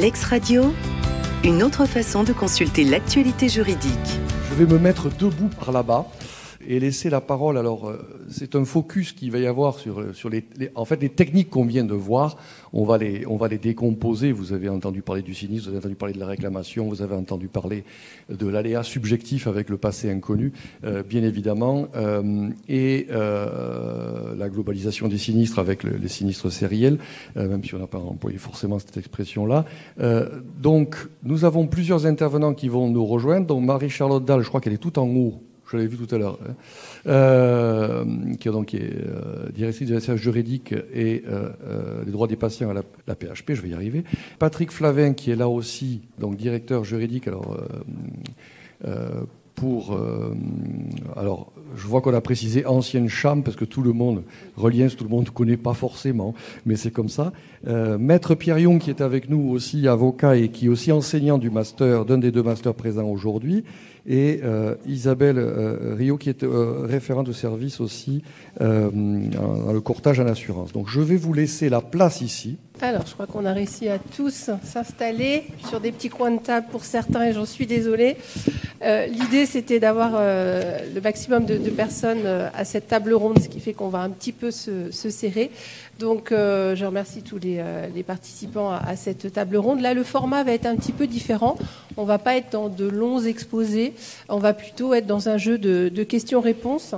Lex Radio, une autre façon de consulter l'actualité juridique. Je vais me mettre debout par là-bas et laisser la parole. Alors, euh, c'est un focus qu'il va y avoir sur, sur les, en fait, les techniques qu'on vient de voir. On va, les, on va les décomposer. Vous avez entendu parler du sinistre, vous avez entendu parler de la réclamation, vous avez entendu parler de l'aléa subjectif avec le passé inconnu, euh, bien évidemment, euh, et la globalisation des sinistres avec les sinistres sériels, même si on n'a pas employé forcément cette expression-là. donc, nous avons plusieurs intervenants qui vont nous rejoindre. Donc, Marie-Charlotte Dalle, je crois qu'elle est tout en haut je l'avais vu tout à l'heure, hein. euh, qui, est donc, euh, directrice de la juridique et euh, les droits des patients à la, PHP, je vais y arriver. Patrick Flavin, qui est là aussi, donc directeur juridique, alors pour. alors, je vois qu'on a précisé ancienne chambre parce que tout le monde, Reliens, tout le monde ne connaît pas forcément, mais c'est comme ça. Maître Pierre Young, qui est avec nous aussi, avocat et qui est aussi enseignant du master, d'un des deux masters présents aujourd'hui et euh, Isabelle euh, Rio, qui est euh, référente de service aussi dans le courtage en assurance. Donc je vais vous laisser la place ici. Alors, je crois qu'on a réussi à tous s'installer sur des petits coins de table pour certains, et j'en suis désolée. L'idée, c'était d'avoir le maximum de, personnes à cette table ronde, ce qui fait qu'on va un petit peu se, serrer. Donc, je remercie tous les, participants à, cette table ronde. Là, le format va être un petit peu différent. On ne va pas être dans de longs exposés. On va plutôt être dans un jeu de, questions-réponses.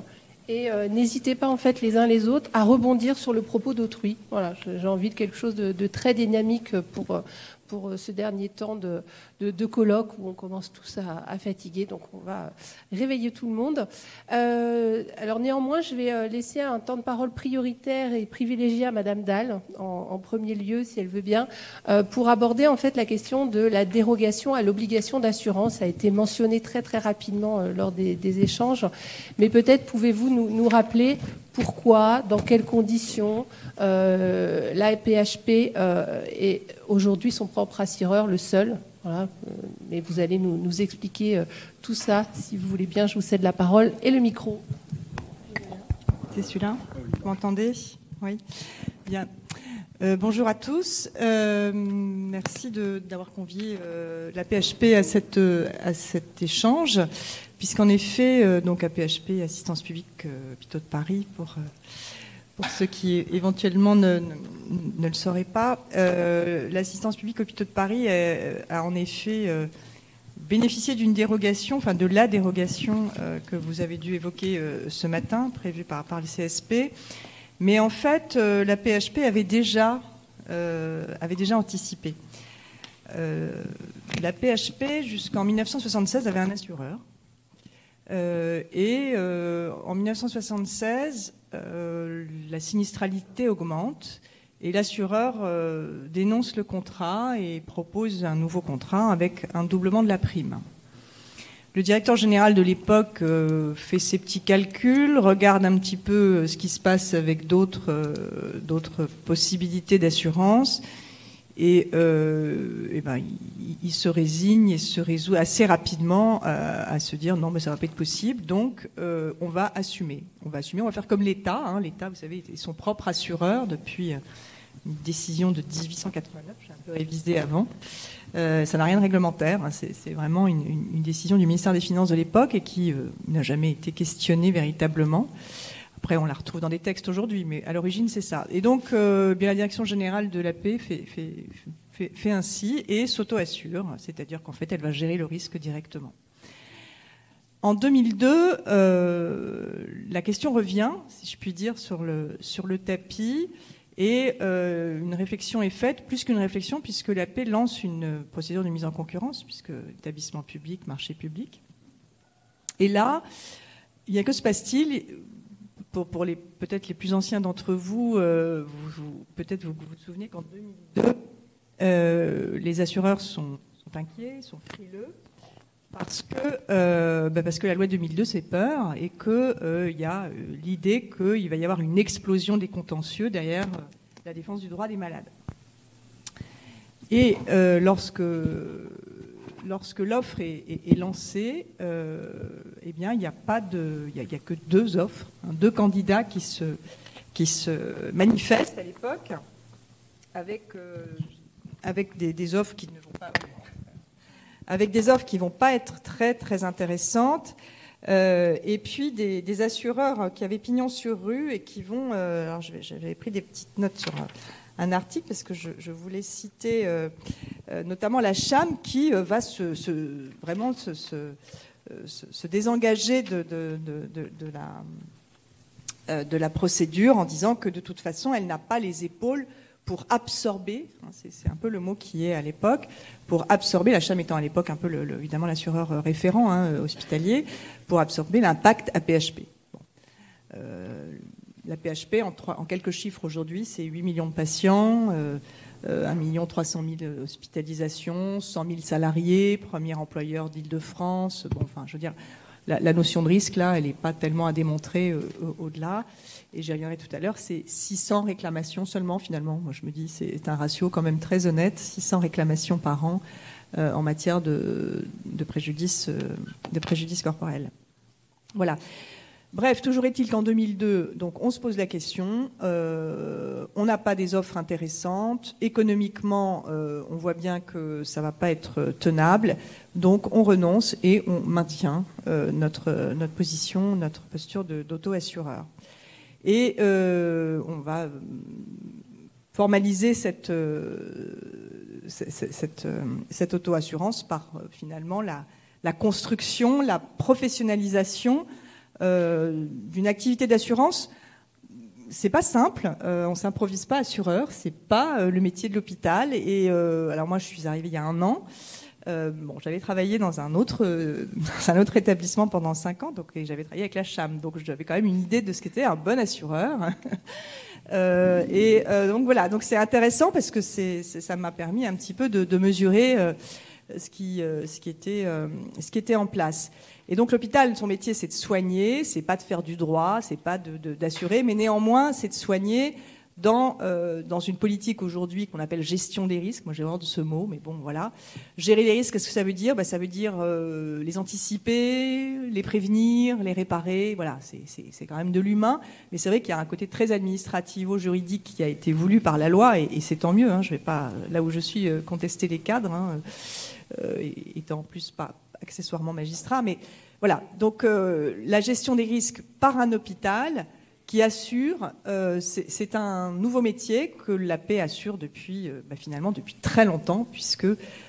Et euh, n'hésitez pas en fait les uns les autres à rebondir sur le propos d'autrui. Voilà, j'ai envie de quelque chose de, très dynamique pour, pour euh, ce dernier temps de, colloque où on commence tous à, fatiguer. Donc on va réveiller tout le monde. Euh, alors néanmoins, je vais euh, laisser un temps de parole prioritaire et privilégié à Madame Dahl en, premier lieu, si elle veut bien, pour aborder en fait la question de la dérogation à l'obligation d'assurance. Ça a été mentionné très très rapidement lors des, échanges, mais peut-être pouvez-vous nous rappeler pourquoi, dans quelles conditions euh, la PHP euh, est aujourd'hui son propre assureur, le seul. Mais vous allez nous, expliquer euh, tout ça, si vous voulez bien. Je vous cède la parole et le micro. C'est celui-là? Vous m'entendez? Oui. Bien. bonjour à tous. merci d'avoir convié la PHP à cet échange puisqu'en effet, euh, donc APHP, Assistance publique euh, Hôpitaux de Paris, pour, euh, pour ceux qui éventuellement ne, le sauraient pas, l'assistance publique Hôpitaux de Paris a, en effet bénéficié d'une dérogation, enfin de la dérogation que vous avez dû évoquer ce matin, prévue par, par le CSP. Mais en fait, la PHP avait déjà, avait déjà anticipé. la PHP, jusqu'en 1976, avait un assureur euh, et euh, en 1976, euh, la sinistralité augmente et l'assureur dénonce le contrat et propose un nouveau contrat avec un doublement de la prime. Le directeur général de l'époque fait ses petits calculs, regarde un petit peu ce qui se passe avec d'autres possibilités d'assurance et, euh, ben, il, se résigne et se résout assez rapidement à, se dire non, mais ça va pas être possible. Donc, euh, on va assumer. On va assumer. On va faire comme l'État. Hein. L'État, vous savez, est son propre assureur depuis une décision de 1889. J'ai un peu révisé avant. Euh, ça n'a rien de réglementaire. Hein. C'est vraiment une, une, décision du ministère des Finances de l'époque et qui euh, n'a jamais été questionnée véritablement. Après, on la retrouve dans des textes aujourd'hui, mais à l'origine, c'est ça. Et donc, euh, bien la direction générale de la paix fait, ainsi et s'auto-assure, c'est-à-dire qu'en fait, elle va gérer le risque directement. En 2002, euh, la question revient, si je puis dire, sur le, sur le tapis. Et euh, une réflexion est faite, plus qu'une réflexion, puisque la paix lance une procédure de mise en concurrence, puisque établissement public, marché public. Et là, il y a que se passe-t-il? Pour, les peut-être les plus anciens d'entre vous, euh, peut-être vous, vous souvenez qu'en 2002, euh, les assureurs sont, inquiets, sont frileux, parce que, euh, bah, parce que la loi 2002 c'est peur et qu'il y a l'idée qu'il va y avoir une explosion des contentieux derrière la défense du droit des malades. Et lorsque lorsque l'offre est, lancée, euh, eh bien, il n'y a pas de, il a, que deux offres, hein, deux candidats qui se, qui se manifestent à l'époque, avec, euh, avec des, offres qui ne vont pas avec des offres qui vont pas être très très intéressantes. et puis des, assureurs qui avaient pignon sur rue et qui vont. alors j'avais pris des petites notes sur un, article parce que je, voulais citer notamment la CHAM qui va se, vraiment se, se, désengager de, la euh, procédure en disant que de toute façon, elle n'a pas les épaules pour absorber, hein, c'est un peu le mot qui est à l'époque, pour absorber, la CHAM étant à l'époque un peu évidemment l'assureur euh, référent hein, hospitalier, pour absorber l'impact APHP. Euh, la PHP, en, quelques chiffres aujourd'hui, c'est 8 millions de patients, euh, 1 million 300 000 hospitalisations, 100 000 salariés, premier employeur d'Île-de-France. Bon, enfin, je veux dire, la, notion de risque, là, elle n'est pas tellement à démontrer euh, au-delà. Et j'y reviendrai tout à l'heure, c'est 600 réclamations seulement, finalement. Moi, je me dis, c'est un ratio quand même très honnête, 600 réclamations par an euh, en matière euh, de préjudice corporel. Voilà. Bref, toujours est-il qu'en 2002, donc on se pose la question, euh, on n'a pas des offres intéressantes, économiquement, euh, on voit bien que ça va pas être tenable, donc on renonce et on maintient euh, notre notre position, notre posture d'auto-assureur. Et on va formaliser cette cette, cette auto-assurance par finalement la, la construction, la professionnalisation d'une activité d'assurance, c'est pas simple. Euh, on s'improvise pas assureur. C'est pas euh, le métier de l'hôpital. Et alors moi, je suis arrivée il y a un an. bon, j'avais travaillé dans un autre un autre établissement pendant cinq ans, donc j'avais travaillé avec la CHAM, donc j'avais quand même une idée de ce qu'était un bon assureur. et donc voilà, donc c'est intéressant parce que ça m'a permis un petit peu de, mesurer ce qui était en place. Et donc l'hôpital, son métier, c'est de soigner, c'est pas de faire du droit, c'est pas d'assurer, mais néanmoins, c'est de soigner dans, euh, dans une politique aujourd'hui qu'on appelle gestion des risques. Moi, j'ai horreur de ce mot, mais bon, voilà. Gérer les risques, qu'est-ce que ça veut dire? Bah, Ça veut dire euh, les anticiper, les prévenir, les réparer. Voilà, c'est quand même de l'humain. Mais c'est vrai qu'il y a un côté très administrativo-juridique qui a été voulu par la loi, et, c'est tant mieux. Hein, je vais pas, là où je suis, euh, contester les cadres, hein, étant en plus pas accessoirement magistrat, mais voilà. Donc euh, la gestion des risques par un hôpital qui assure, euh, c'est un nouveau métier que la paix assure depuis euh, bah, finalement depuis très longtemps, puisque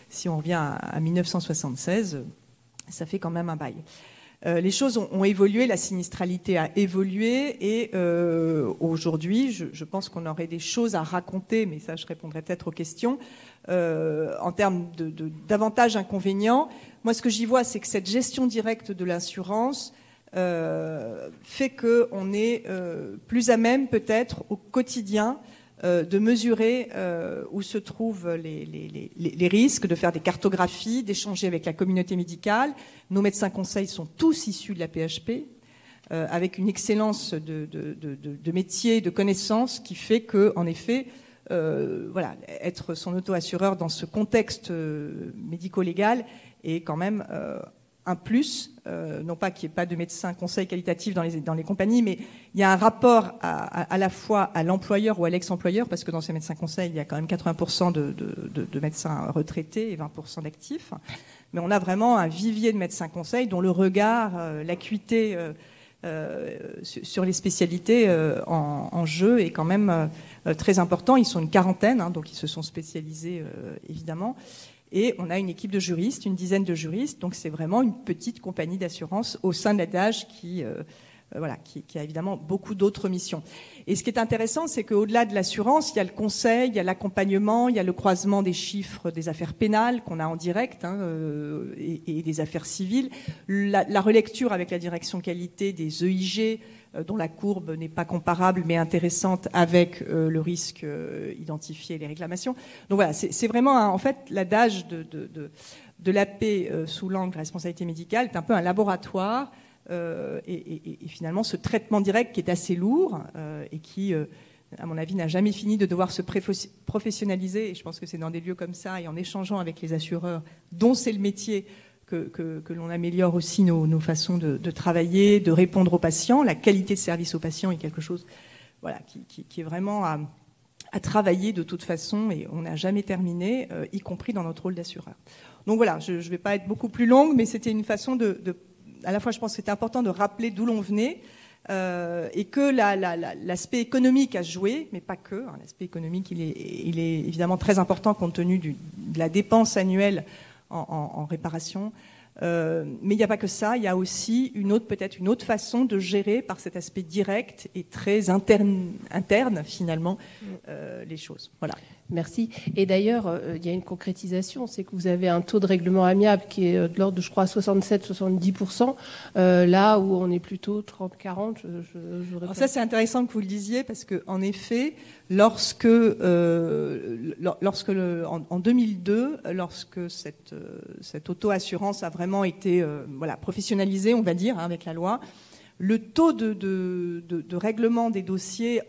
si on revient à, 1976, ça fait quand même un bail. Les choses ont, évolué, la sinistralité a évolué et aujourd'hui, je, pense qu'on aurait des choses à raconter, mais ça, je répondrai peut-être aux questions, en termes d'avantages, inconvénients. Moi, ce que j'y vois, c'est que cette gestion directe de l'assurance euh, fait qu'on est euh, plus à même, peut-être, au quotidien, euh, de mesurer où se trouvent les, risques, de faire des cartographies, d'échanger avec la communauté médicale. Nos médecins conseils sont tous issus de la PHP, avec une excellence de, de, de, métier, de connaissances, qui fait que, en effet, voilà, être son auto-assureur dans ce contexte médico-légal et quand même euh, un plus, euh, non pas qu'il n'y ait pas de médecins conseils qualitatifs dans les, compagnies, mais il y a un rapport à, la fois à l'employeur ou à l'ex-employeur, parce que dans ces médecins conseils, il y a quand même 80% de, de, de, médecins retraités et 20% d'actifs. Mais on a vraiment un vivier de médecins conseils dont le regard, euh, l'acuité sur les spécialités en, en, jeu est quand même très important. Ils sont une quarantaine, hein, donc ils se sont spécialisés évidemment. Et on a une équipe de juristes, une dizaine de juristes. Donc c'est vraiment une petite compagnie d'assurance au sein de l'adage qui, euh, voilà, qui, a évidemment beaucoup d'autres missions. Et ce qui est intéressant, c'est qu'au-delà de l'assurance, il y a le conseil, il y a l'accompagnement, il y a le croisement des chiffres des affaires pénales qu'on a en direct hein, euh, et, des affaires civiles, la, la, relecture avec la direction qualité des EIG, euh, dont la courbe n'est pas comparable mais intéressante avec euh, le risque euh, identifié et les réclamations. Donc voilà, c'est vraiment en fait l'adage de, de, de, de, la paix sous l'angle responsabilité médicale est un peu un laboratoire et, finalement ce traitement direct qui est assez lourd et qui à mon avis, n'a jamais fini de devoir se professionnaliser. Et je pense que c'est dans des lieux comme ça et en échangeant avec les assureurs, dont c'est le métier, que, l'on améliore aussi nos, façons de, travailler, de répondre aux patients. La qualité de service aux patients est quelque chose voilà, qui, est vraiment à travailler de toute façon et on n'a jamais terminé, y compris dans notre rôle d'assureur. Donc voilà, je ne vais pas être beaucoup plus longue, mais c'était une façon de, à la fois, je pense que c'était important de rappeler d'où l'on venait. et que l'aspect économique a joué, mais pas que. Hein, l'aspect économique, il est, il est, évidemment très important compte tenu du, de la dépense annuelle en, en réparation. Euh, mais il n'y a pas que ça, il y a aussi une autre, peut-être une autre façon de gérer par cet aspect direct et très interne, interne finalement, mm. euh, les choses. Voilà. Merci. Et d'ailleurs, euh, il y a une concrétisation, c'est que vous avez un taux de règlement amiable qui est de l'ordre de, je crois, 67-70%, là où on est plutôt 30-40. Alors ça, c'est intéressant que vous le disiez, parce qu'en effet, lorsque, euh, lorsque le, en, 2002, lorsque cette, euh, cette auto-assurance a vraiment été euh, voilà, professionnalisée, on va dire, hein, avec la loi, le taux de, de, de, règlement des dossiers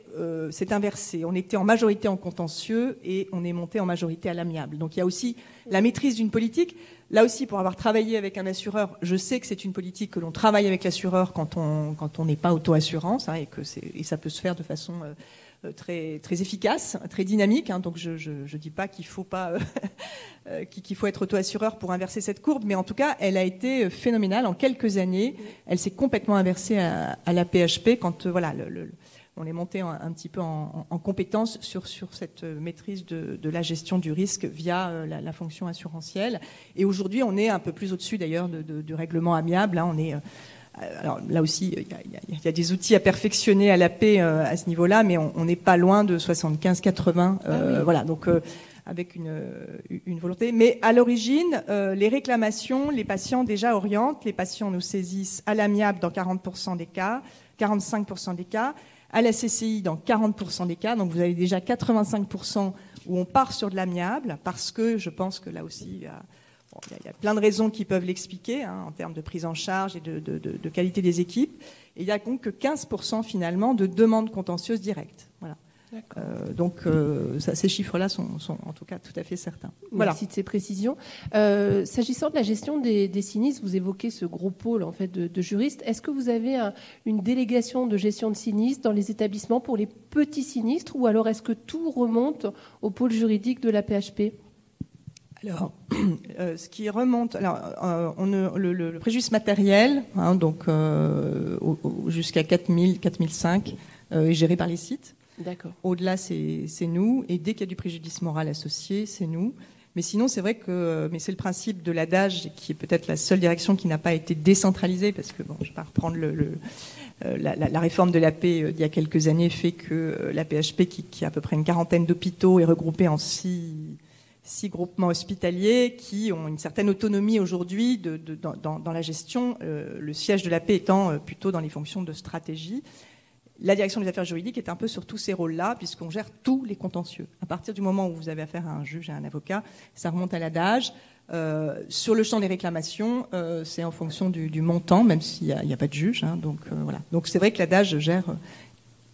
s'est inversé. On était en majorité en contentieux et on est monté en majorité à l'amiable. Donc il y a aussi la maîtrise d'une politique. Là aussi, pour avoir travaillé avec un assureur, je sais que c'est une politique que l'on travaille avec l'assureur quand on quand on n'est pas auto-assurance hein, et que et ça peut se faire de façon euh, très, très efficace, très dynamique. Hein, donc je ne dis pas qu'il faut pas euh, qu'il faut être auto-assureur pour inverser cette courbe, mais en tout cas, elle a été phénoménale. En quelques années, elle s'est complètement inversée à, la PHP quand euh, voilà on est monté un, petit peu en, en, compétence sur, sur cette maîtrise de, de, la gestion du risque via la, fonction assurantielle. Et aujourd'hui, on est un peu plus au-dessus d'ailleurs du règlement amiable. Là, on est euh, alors là aussi, il y, a, des outils à perfectionner à la paix euh, à ce niveau-là, mais on n'est pas loin de 75-80. Euh, ah voilà, donc avec une, une, volonté. Mais à l'origine, les réclamations, les patients déjà orientent. Les patients nous saisissent à l'amiable dans 40% des cas, 45% des cas, à la CCI dans 40% des cas. Donc vous avez déjà 85% où on part sur de l'amiable, parce que je pense que là aussi, il y a il y, a plein de raisons qui peuvent l'expliquer hein, en termes de prise en charge et de, qualité des équipes. Et il n'y a donc que 15% finalement de demandes contentieuses directes. Voilà. Euh, donc euh, ces chiffres-là sont, en tout cas tout à fait certains. Voilà. Merci de ces précisions. Euh, s'agissant de la gestion des, sinistres, vous évoquez ce gros pôle en fait de, juristes. Est-ce que vous avez une délégation de gestion de sinistres dans les établissements pour les petits sinistres ou alors est-ce que tout remonte au pôle juridique de la PHP alors, euh, ce qui remonte, alors, euh, on, le, préjudice matériel, hein, donc euh, jusqu'à 4000, 4005, est géré par les sites. D'accord. Au-delà, c'est nous, et dès qu'il y a du préjudice moral associé, c'est nous. Mais sinon, c'est vrai que, mais c'est le principe de l'adage qui est peut-être la seule direction qui n'a pas été décentralisée, parce que bon, je vais pas reprendre le, la, réforme de la paix d'il y a quelques années fait que la PHP, qui, qui, a à peu près une quarantaine d'hôpitaux, est regroupée en six six groupements hospitaliers qui ont une certaine autonomie aujourd'hui dans, la gestion, euh, le siège de la paix étant euh, plutôt dans les fonctions de stratégie. La direction des affaires juridiques est un peu sur tous ces rôles-là, puisqu'on gère tous les contentieux. À partir du moment où vous avez affaire à un juge, à un avocat, ça remonte à l'adage. Euh, sur le champ des réclamations, c'est en fonction du, montant, même s'il n'y a, pas de juge. Hein. donc voilà. Donc c'est vrai que l'adage gère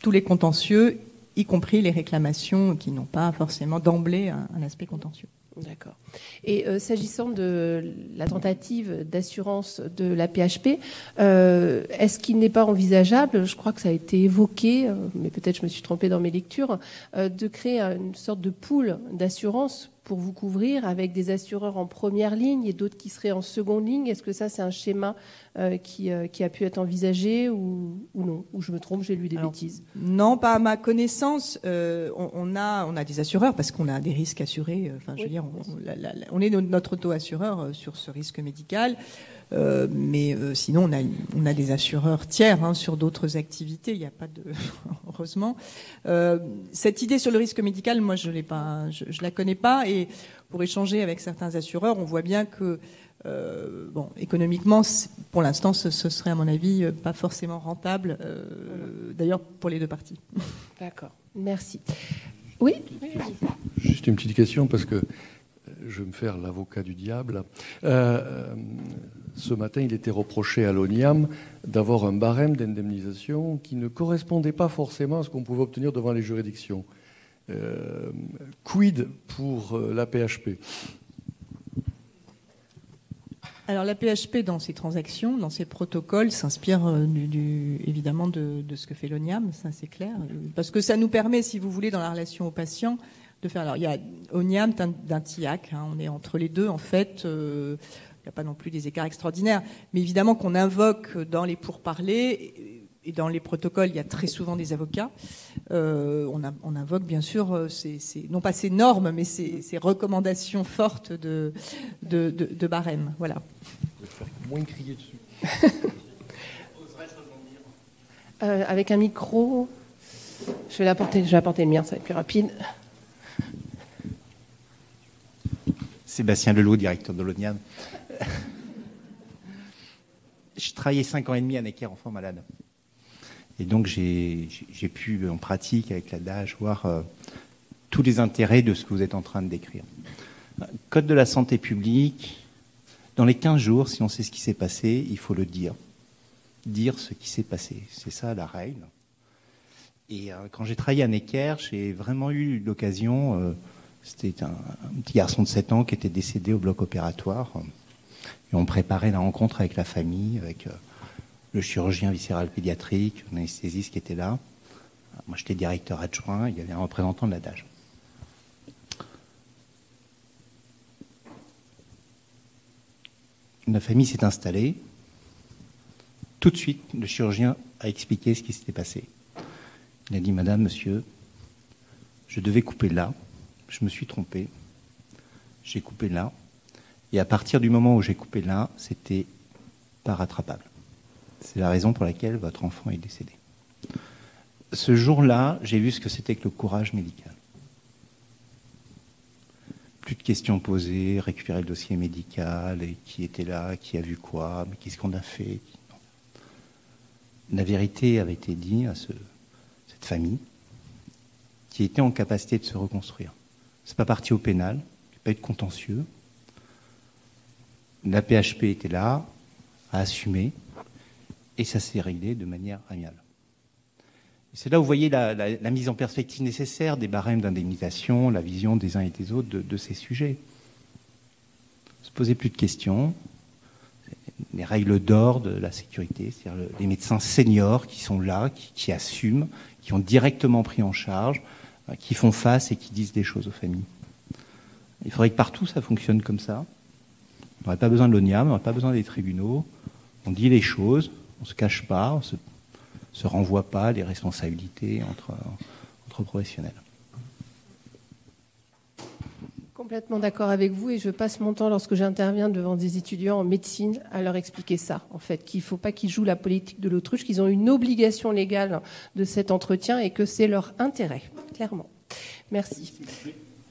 tous les contentieux y compris les réclamations qui n'ont pas forcément d'emblée un, aspect contentieux. D'accord. Et euh, s'agissant de la tentative d'assurance de la PHP, euh, est-ce qu'il n'est pas envisageable, je crois que ça a été évoqué, euh, mais peut-être je me suis trompée dans mes lectures, de créer une sorte de pool d'assurance pour vous couvrir avec des assureurs en première ligne et d'autres qui seraient en seconde ligne Est-ce que ça, c'est un schéma euh, qui, euh, qui, a pu être envisagé ou, non? Ou je me trompe, j'ai lu des bêtises Non, pas à ma connaissance. Euh, on, a, on a des assureurs parce qu'on a des risques assurés. Enfin, je veux dire, on, est notre auto-assureur sur ce risque médical. Euh, mais euh, sinon, on a, on a des assureurs tiers hein, sur d'autres activités. Il n'y a pas de, heureusement. Euh, cette idée sur le risque médical, moi, je l'ai pas, je, je, la connais pas. Et pour échanger avec certains assureurs, on voit bien que, euh, bon, économiquement, pour l'instant, ce, ce, serait à mon avis pas forcément rentable. D'ailleurs, pour les deux parties. D'accord. Merci. Oui. Juste une petite question parce que je vais me faire l'avocat du diable. Euh, ce matin, il était reproché à l'ONIAM d'avoir un barème d'indemnisation qui ne correspondait pas forcément à ce qu'on pouvait obtenir devant les juridictions. Euh, quid pour euh, la PHP Alors la PHP dans ses transactions, dans ses protocoles, s'inspire euh, évidemment de, ce que fait l'ONIAM, ça c'est clair, parce que ça nous permet, si vous voulez, dans la relation au patient, de faire. Alors il y a ONIAM d'un TIAC, hein, on est entre les deux en fait. Il n'y a pas non plus des écarts extraordinaires, mais évidemment qu'on invoque dans les pourparlers et dans les protocoles, il y a très souvent des avocats. Euh, on, invoque bien sûr, euh, non pas ces normes, mais ces, recommandations fortes de, de, barème. Voilà. Moins crier dessus. Euh, avec un micro, je vais l'apporter. Je vais apporter le mien, ça va être plus rapide. Sébastien Leloup, directeur de l'ONIAM. Je travaillais cinq ans et demi à Necker, enfant malade. Et donc j'ai pu en pratique avec l'adage voir euh, tous les intérêts de ce que vous êtes en train de décrire. Code de la santé publique, dans les 15 jours, si on sait ce qui s'est passé, il faut le dire. Dire ce qui s'est passé. C'est ça la règle. Et euh, quand j'ai travaillé à Necker, j'ai vraiment eu l'occasion, euh, c'était un, petit garçon de 7 ans qui était décédé au bloc opératoire. On préparait la rencontre avec la famille, avec le chirurgien viscéral pédiatrique, l'anesthésiste qui était là. Moi, j'étais directeur adjoint, il y avait un représentant de la DAGE. La famille s'est installée. Tout de suite, le chirurgien a expliqué ce qui s'était passé. Il a dit Madame, monsieur, je devais couper là, je me suis trompé, j'ai coupé là, et à partir du moment où j'ai coupé là, c'était pas rattrapable. C'est la raison pour laquelle votre enfant est décédé. Ce jour-là, j'ai vu ce que c'était que le courage médical. Plus de questions posées, récupérer le dossier médical, et qui était là, qui a vu quoi, mais qu'est-ce qu'on a fait? La vérité avait été dite à cette famille qui était en capacité de se reconstruire. C'est pas parti au pénal, pas eu de contentieux. La PHP était là, à assumer, et ça s'est réglé de manière amiable. C'est là où vous voyez la, mise en perspective nécessaire des barèmes d'indemnisation, la vision des uns et des autres de, ces sujets. Se poser plus de questions, les règles d'or de la sécurité, c'est-à-dire les médecins seniors qui sont là, qui, assument, qui ont directement pris en charge, euh, qui font face et qui disent des choses aux familles. Il faudrait que partout ça fonctionne comme ça. On n'aurait pas besoin de l'ONIAM, on n'aurait pas besoin des tribunaux. On dit les choses, on se cache pas, on se, se renvoie pas les responsabilités entre, entre professionnels. Complètement d'accord avec vous et je passe mon temps lorsque j'interviens devant des étudiants en médecine à leur expliquer ça, en fait, qu'il ne faut pas qu'ils jouent la politique de l'autruche, qu'ils ont une obligation légale de cet entretien et que c'est leur intérêt, clairement. Merci.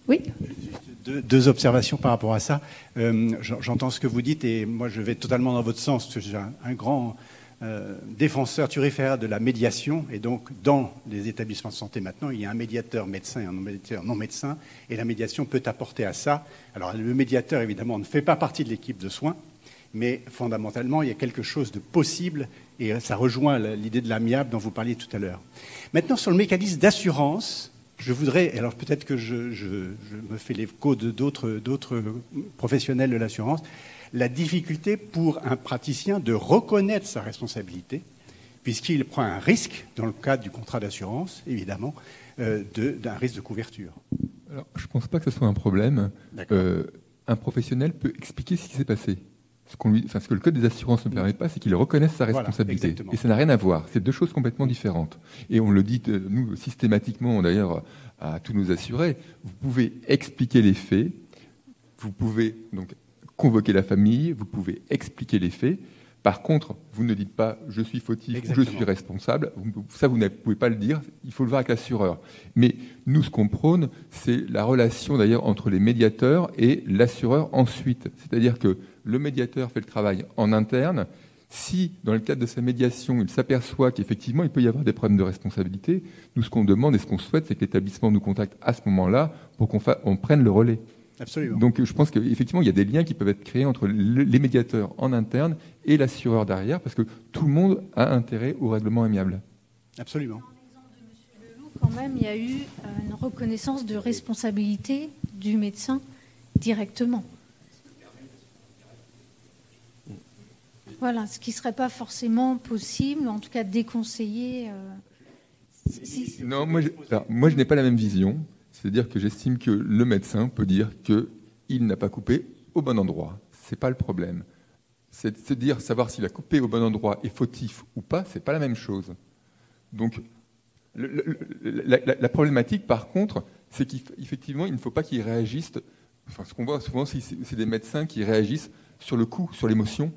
Oui deux, observations par rapport à ça. Euh, j'entends ce que vous dites et moi je vais totalement dans votre sens. J'ai un grand euh, défenseur turiféraire de la médiation. Et donc, dans les établissements de santé maintenant, il y a un médiateur médecin et un médiateur non médecin. Et la médiation peut apporter à ça. Alors, le médiateur, évidemment, ne fait pas partie de l'équipe de soins. Mais fondamentalement, il y a quelque chose de possible. Et ça rejoint l'idée de l'amiable dont vous parliez tout à l'heure. Maintenant, sur le mécanisme d'assurance, je voudrais, alors peut-être que je, je, me fais l'écho d'autres professionnels de l'assurance, la difficulté pour un praticien de reconnaître sa responsabilité, puisqu'il prend un risque, dans le cadre du contrat d'assurance, évidemment, euh, d'un risque de couverture. Alors, je ne pense pas que ce soit un problème. Euh, un professionnel peut expliquer ce qui s'est passé. Ce, lui, enfin, ce, que le Code des assurances ne permet pas, c'est qu'il reconnaisse sa responsabilité. et ça n'a rien à voir. C'est deux choses complètement différentes. Et on le dit, euh, nous, systématiquement, d'ailleurs, à tous nos assurés, vous pouvez expliquer les faits, vous pouvez donc convoquer la famille, vous pouvez expliquer les faits. Par contre, vous ne dites pas je suis fautif ou je suis responsable. Ça, vous ne pouvez pas le dire. Il faut le voir avec l'assureur. Mais nous, ce qu'on prône, c'est la relation d'ailleurs entre les médiateurs et l'assureur ensuite. C'est-à-dire que le médiateur fait le travail en interne. Si, dans le cadre de sa médiation, il s'aperçoit qu'effectivement, il peut y avoir des problèmes de responsabilité, nous, ce qu'on demande et ce qu'on souhaite, c'est que l'établissement nous contacte à ce moment-là pour qu'on prenne le relais. Absolument. Donc je pense qu'effectivement, il y a des liens qui peuvent être créés entre les médiateurs en interne et l'assureur derrière, parce que tout le monde a intérêt au règlement amiable. Absolument. Quand même, il y a eu euh, une reconnaissance de responsabilité du médecin directement. Voilà, ce qui ne serait pas forcément possible, en tout cas déconseillé. Non, moi je, moi je n'ai pas la même vision. C'est-à-dire que j'estime que le médecin peut dire qu'il n'a pas coupé au bon endroit. Ce n'est pas le problème. C'est de dire savoir s'il a coupé au bon endroit est fautif ou pas, c'est pas la même chose. Donc, la, problématique, par contre, c'est qu'effectivement, il ne faut pas qu'ils réagissent. Enfin, ce qu'on voit souvent, c'est des médecins qui réagissent sur le coup, sur l'émotion,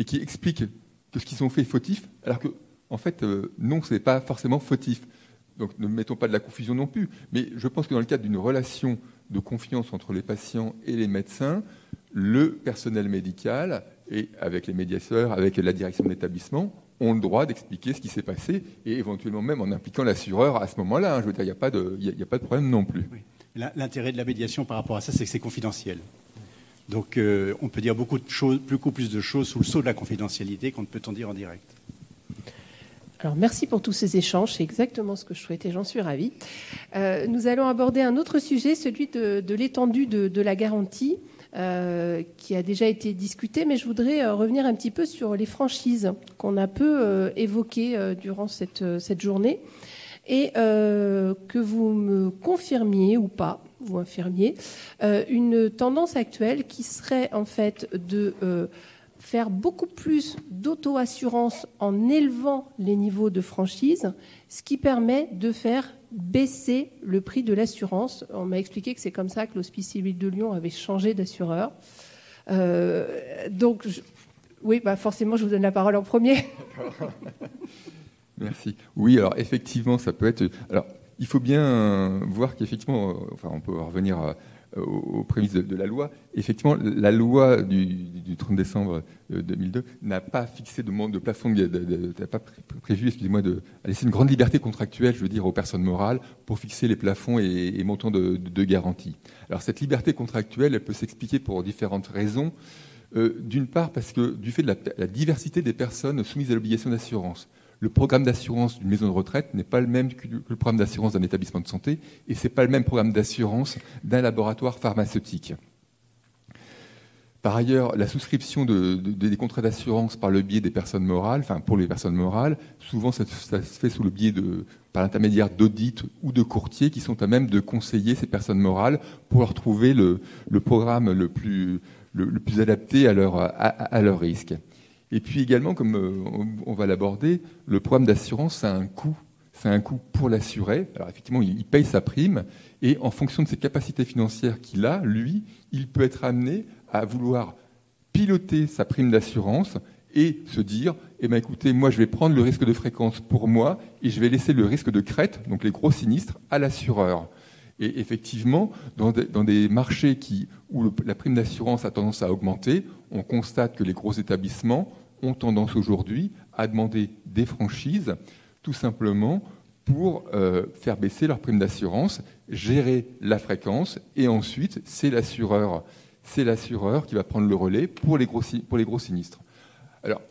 et qui expliquent que ce qu'ils ont fait est fautif, alors que, en fait, euh, non, ce n'est pas forcément fautif. Donc, ne mettons pas de la confusion non plus. Mais je pense que dans le cadre d'une relation de confiance entre les patients et les médecins, le personnel médical, et avec les médiateurs, avec la direction de l'établissement, ont le droit d'expliquer ce qui s'est passé, et éventuellement même en impliquant l'assureur à ce moment-là. Hein. Je veux dire, il n'y a, a pas de problème non plus. L'intérêt de la médiation par rapport à ça, c'est que c'est confidentiel. Donc euh, on peut dire beaucoup, de choses, beaucoup plus de choses sous le sceau de la confidentialité qu'on ne peut en dire en direct. Alors merci pour tous ces échanges, c'est exactement ce que je souhaitais, j'en suis ravie. Euh, nous allons aborder un autre sujet, celui de, l'étendue de, la garantie. Euh, qui a déjà été discuté, mais je voudrais revenir un petit peu sur les franchises qu'on a peu évoquées durant cette journée et que vous me confirmiez ou pas, vous infirmiez, une tendance actuelle qui serait en fait de faire beaucoup plus d'auto-assurance en élevant les niveaux de franchise, ce qui permet de faire baisser le prix de l'assurance. On m'a expliqué que c'est comme ça que l'Hospice civil de Lyon avait changé d'assureur. Euh, donc, oui, bah forcément, je vous donne la parole en premier. Merci. Oui, alors effectivement, ça peut être. Il faut bien voir qu'effectivement, enfin, on peut revenir euh, aux prémices de, la loi. Effectivement, la loi du, 30 décembre 2002 euh, n'a pas fixé de, de plafond, n'a pas prévu, excusez-moi, de laisser une grande liberté contractuelle, je veux dire, aux personnes morales pour fixer les plafonds et, montants de, garantie. Alors cette liberté contractuelle, elle peut s'expliquer pour différentes raisons. Euh, d'une part, parce que du fait de la diversité des personnes soumises à l'obligation d'assurance le programme d'assurance d'une maison de retraite n'est pas le même que le programme d'assurance d'un établissement de santé et ce n'est pas le même programme d'assurance d'un laboratoire pharmaceutique. Par ailleurs, la souscription des contrats d'assurance par le biais des personnes morales, enfin pour les personnes morales, souvent ça, se fait sous le biais de, par l'intermédiaire d'audits ou de courtiers qui sont à même de conseiller ces personnes morales pour leur trouver le, programme le plus, adapté à leur, à leur risque. Et puis également, comme euh, on va l'aborder, le programme d'assurance, c'est un coût. C'est un coût pour l'assuré. Alors effectivement, il paye sa prime et en fonction de ses capacités financières qu'il a, lui, il peut être amené à vouloir piloter sa prime d'assurance et se dire, eh ben écoutez, moi je vais prendre le risque de fréquence pour moi et je vais laisser le risque de crête, donc les gros sinistres, à l'assureur. Et effectivement, dans des, marchés où la prime d'assurance a tendance à augmenter, on constate que les gros établissements ont tendance aujourd'hui à demander des franchises, tout simplement pour euh, faire baisser leur prime d'assurance, gérer la fréquence, et ensuite c'est l'assureur, c'est qui va prendre le relais pour les gros, sinistres. Alors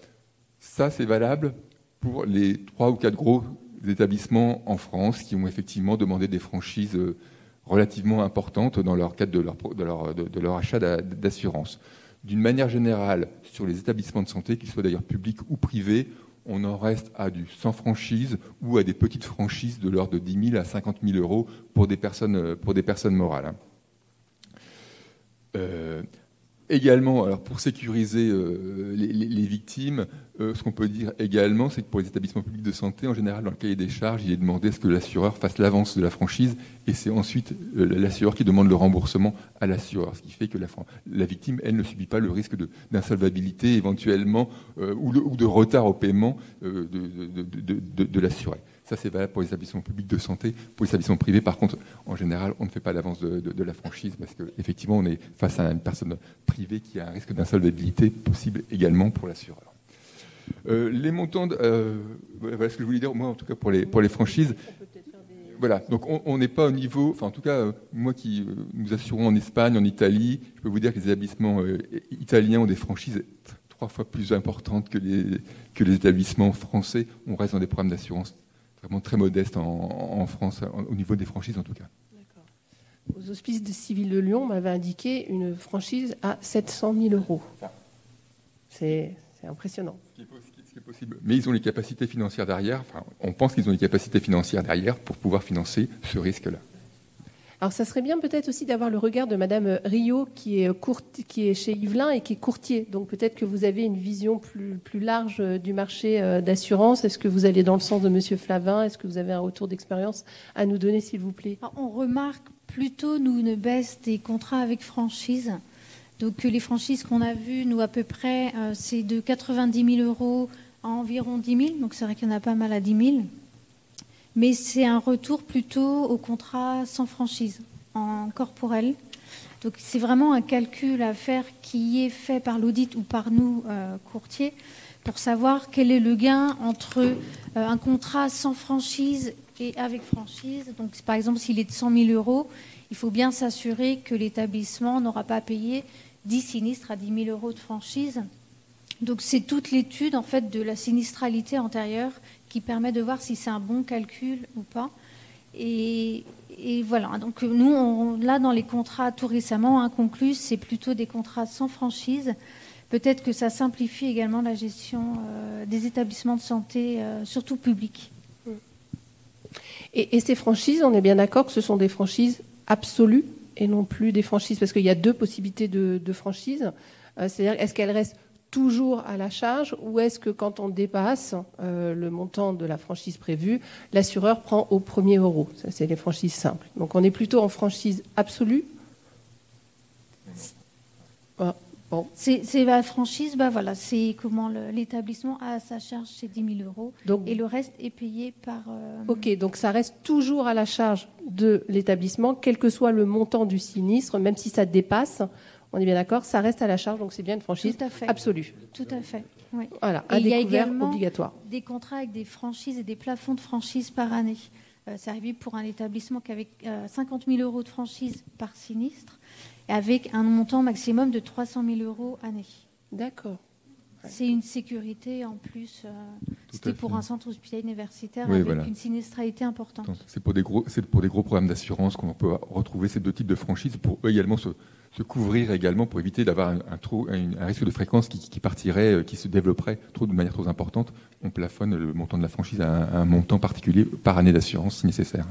ça c'est valable pour les trois ou quatre gros établissements en France qui ont effectivement demandé des franchises euh, relativement importantes dans leur cadre de leur, de leur, de leur achat d'assurance. D'une manière générale, sur les établissements de santé, qu'ils soient d'ailleurs publics ou privés, on en reste à du sans franchise ou à des petites franchises de l'ordre de 10 000 à 50 000 euros pour des personnes, pour des personnes morales. Euh, Également, alors pour sécuriser euh, les, victimes, euh, ce qu'on peut dire également, c'est que pour les établissements publics de santé, en général, dans le cahier des charges, il est demandé à ce que l'assureur fasse l'avance de la franchise, et c'est ensuite euh, l'assureur qui demande le remboursement à l'assureur, ce qui fait que la, victime, elle, ne subit pas le risque d'insolvabilité éventuellement ou, de retard au paiement de, de, de l'assuré. Ça, c'est valable pour les établissements publics de santé. Pour les établissements privés, par contre, en général, on ne fait pas l'avance de, la franchise parce qu'effectivement, on est face à une personne privée qui a un risque d'insolvabilité possible également pour l'assureur. Euh, les montants, euh, voilà ce que je voulais dire, moi, en tout cas, pour les, pour les franchises. Voilà, donc on n'est pas au niveau, enfin en tout cas, euh, moi qui nous assurons en Espagne, en Italie, je peux vous dire que les établissements italiens ont des franchises trois fois plus importantes que les, que les établissements français. On reste dans des programmes d'assurance vraiment très modeste en, France, au niveau des franchises en tout cas. Aux hospices de civil de Lyon, on m'avait indiqué une franchise à 700 000 euros. C'est C'est impressionnant. Ce qui, est possible. Mais ils ont les capacités financières derrière, enfin, on pense qu'ils ont les capacités financières derrière pour pouvoir financer ce risque-là. Alors, ça serait bien peut-être aussi d'avoir le regard de Madame Rio, qui est, qui est chez Yvelin et qui est courtier. Donc, peut-être que vous avez une vision plus, plus large euh, du marché euh, d'assurance. Est-ce que vous allez dans le sens de Monsieur Flavin? Est-ce que vous avez un retour d'expérience à nous donner, s'il vous plaît? On remarque plutôt, nous, une baisse des contrats avec franchise. Donc les franchises qu'on a vues, nous à peu près, euh, c'est de 90 000 euros à environ 10 000. Donc c'est vrai qu'il y en a pas mal à 10 000. Mais c'est un retour plutôt au contrat sans franchise, en corporel. Donc c'est vraiment un calcul à faire qui est fait par l'audit ou par nous, euh, courtiers, pour savoir quel est le gain entre euh, un contrat sans franchise et avec franchise. Donc par exemple, s'il est de 100 000 euros, il faut bien s'assurer que l'établissement n'aura pas payé 10 sinistres à 10 000 euros de franchise. Donc c'est toute l'étude en fait de la sinistralité antérieure qui permet de voir si c'est un bon calcul ou pas. Et, voilà. Donc nous, là dans les contrats tout récemment conclus, c'est plutôt des contrats sans franchise. Peut-être que ça simplifie également la gestion euh, des établissements de santé, euh, surtout publics. Et, ces franchises, on est bien d'accord que ce sont des franchises absolues et non plus des franchises, parce qu'il y a deux possibilités de, de franchise. Euh, c'est-à-dire, est-ce qu'elles restent toujours à la charge ou est-ce que quand on dépasse euh, le montant de la franchise prévue, l'assureur prend au premier euro? Ça, c'est les franchises simples. Donc on est plutôt en franchise absolue? Bon. C'est la franchise, bah voilà, c'est comment l'établissement a à sa charge ses 10 000 euros et le reste est payé par. Euh, ok, donc ça reste toujours à la charge de l'établissement, quel que soit le montant du sinistre, même si ça dépasse. On est bien d'accord, ça reste à la charge, donc c'est bien une franchise absolue. Tout à fait. Voilà, un il y a également obligatoire. Des contrats avec des franchises et des plafonds de franchise par année. Euh, c'est arrivé pour un établissement qui avait 50 000 euros de franchise par sinistre avec un montant maximum de 300 000 euros année. D'accord. C'est une sécurité en plus. Euh, c'était pour un centre hospitalier universitaire avec une sinistralité importante. C'est pour des gros, c'est pour des gros programmes d'assurance qu'on peut retrouver ces deux types de franchises pour eux également se, se couvrir également pour éviter d'avoir un, un, risque de fréquence qui, partirait, euh, qui se développerait trop de manière trop importante. On plafonne le montant de la franchise à un montant particulier par année d'assurance si nécessaire.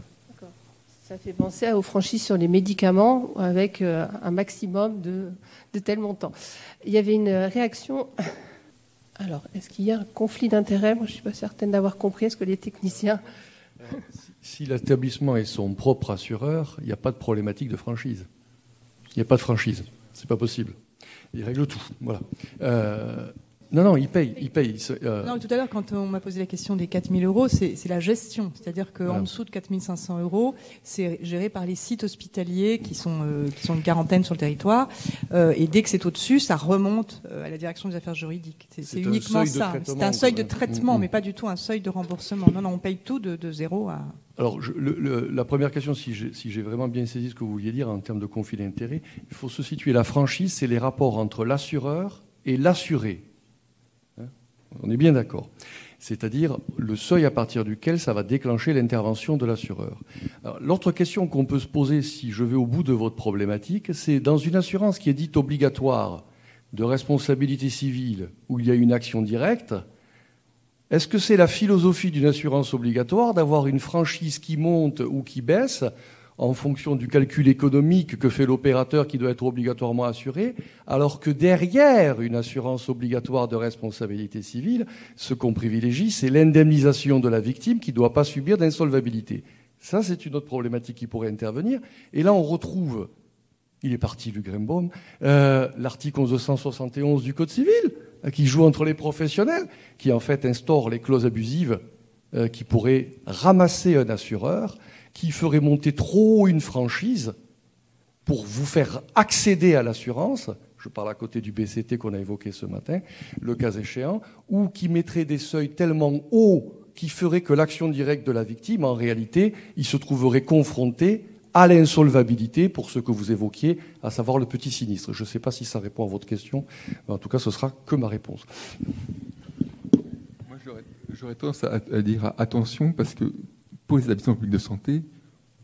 Ça fait penser aux franchises sur les médicaments avec euh, un maximum de, de tel montant. Il y avait une réaction. Alors, est-ce qu'il y a un conflit d'intérêts? Moi, je ne suis pas certaine d'avoir compris. Est-ce que les techniciens? Si, l'établissement est son propre assureur, il n'y a pas de problématique de franchise. Il n'y a pas de franchise. C'est pas possible. Il règle tout. Voilà. Euh, non, non, il paye. Il paye. Euh, non, tout à l'heure, quand on m'a posé la question des 4 000 euros, c'est la gestion. C'est-à-dire qu'en dessous de 4 500 euros, c'est géré par les sites hospitaliers qui sont, euh, qui sont une quarantaine sur le territoire. Euh, et dès que c'est au-dessus, ça remonte à la direction des affaires juridiques. C'est uniquement ça. C'est un seuil de traitement, mm, mm. mais pas du tout un seuil de remboursement. Non, non, on paye tout de, de zéro à. Alors, la première question, si j'ai vraiment bien saisi ce que vous vouliez dire en termes de conflit d'intérêt, il faut se situer. La franchise, c'est les rapports entre l'assureur et l'assuré. On est bien d'accord. C'est-à-dire le seuil à partir duquel ça va déclencher l'intervention de l'assureur. L'autre question qu'on peut se poser, si je vais au bout de votre problématique, c'est dans une assurance qui est dite obligatoire de responsabilité civile, où il y a une action directe, est-ce que c'est la philosophie d'une assurance obligatoire d'avoir une franchise qui monte ou qui baisse en fonction du calcul économique que fait l'opérateur qui doit être obligatoirement assuré, alors que derrière une assurance obligatoire de responsabilité civile, ce qu'on privilégie, c'est l'indemnisation de la victime qui ne doit pas subir d'insolvabilité. Ça, c'est une autre problématique qui pourrait intervenir. Et là, on retrouve, il est parti du Grimbaum, euh, l'article 1171 du Code civil, euh, qui joue entre les professionnels, qui en fait instaure les clauses abusives euh, qui pourraient ramasser un assureur qui ferait monter trop une franchise pour vous faire accéder à l'assurance, je parle à côté du BCT qu'on a évoqué ce matin, le cas échéant, ou qui mettrait des seuils tellement hauts qui feraient que l'action directe de la victime, en réalité, il se trouverait confronté à l'insolvabilité pour ce que vous évoquiez, à savoir le petit sinistre. Je ne sais pas si ça répond à votre question, mais en tout cas, ce sera que ma réponse. Moi, j'aurais tendance à dire attention, parce que pour les établissements publics de santé,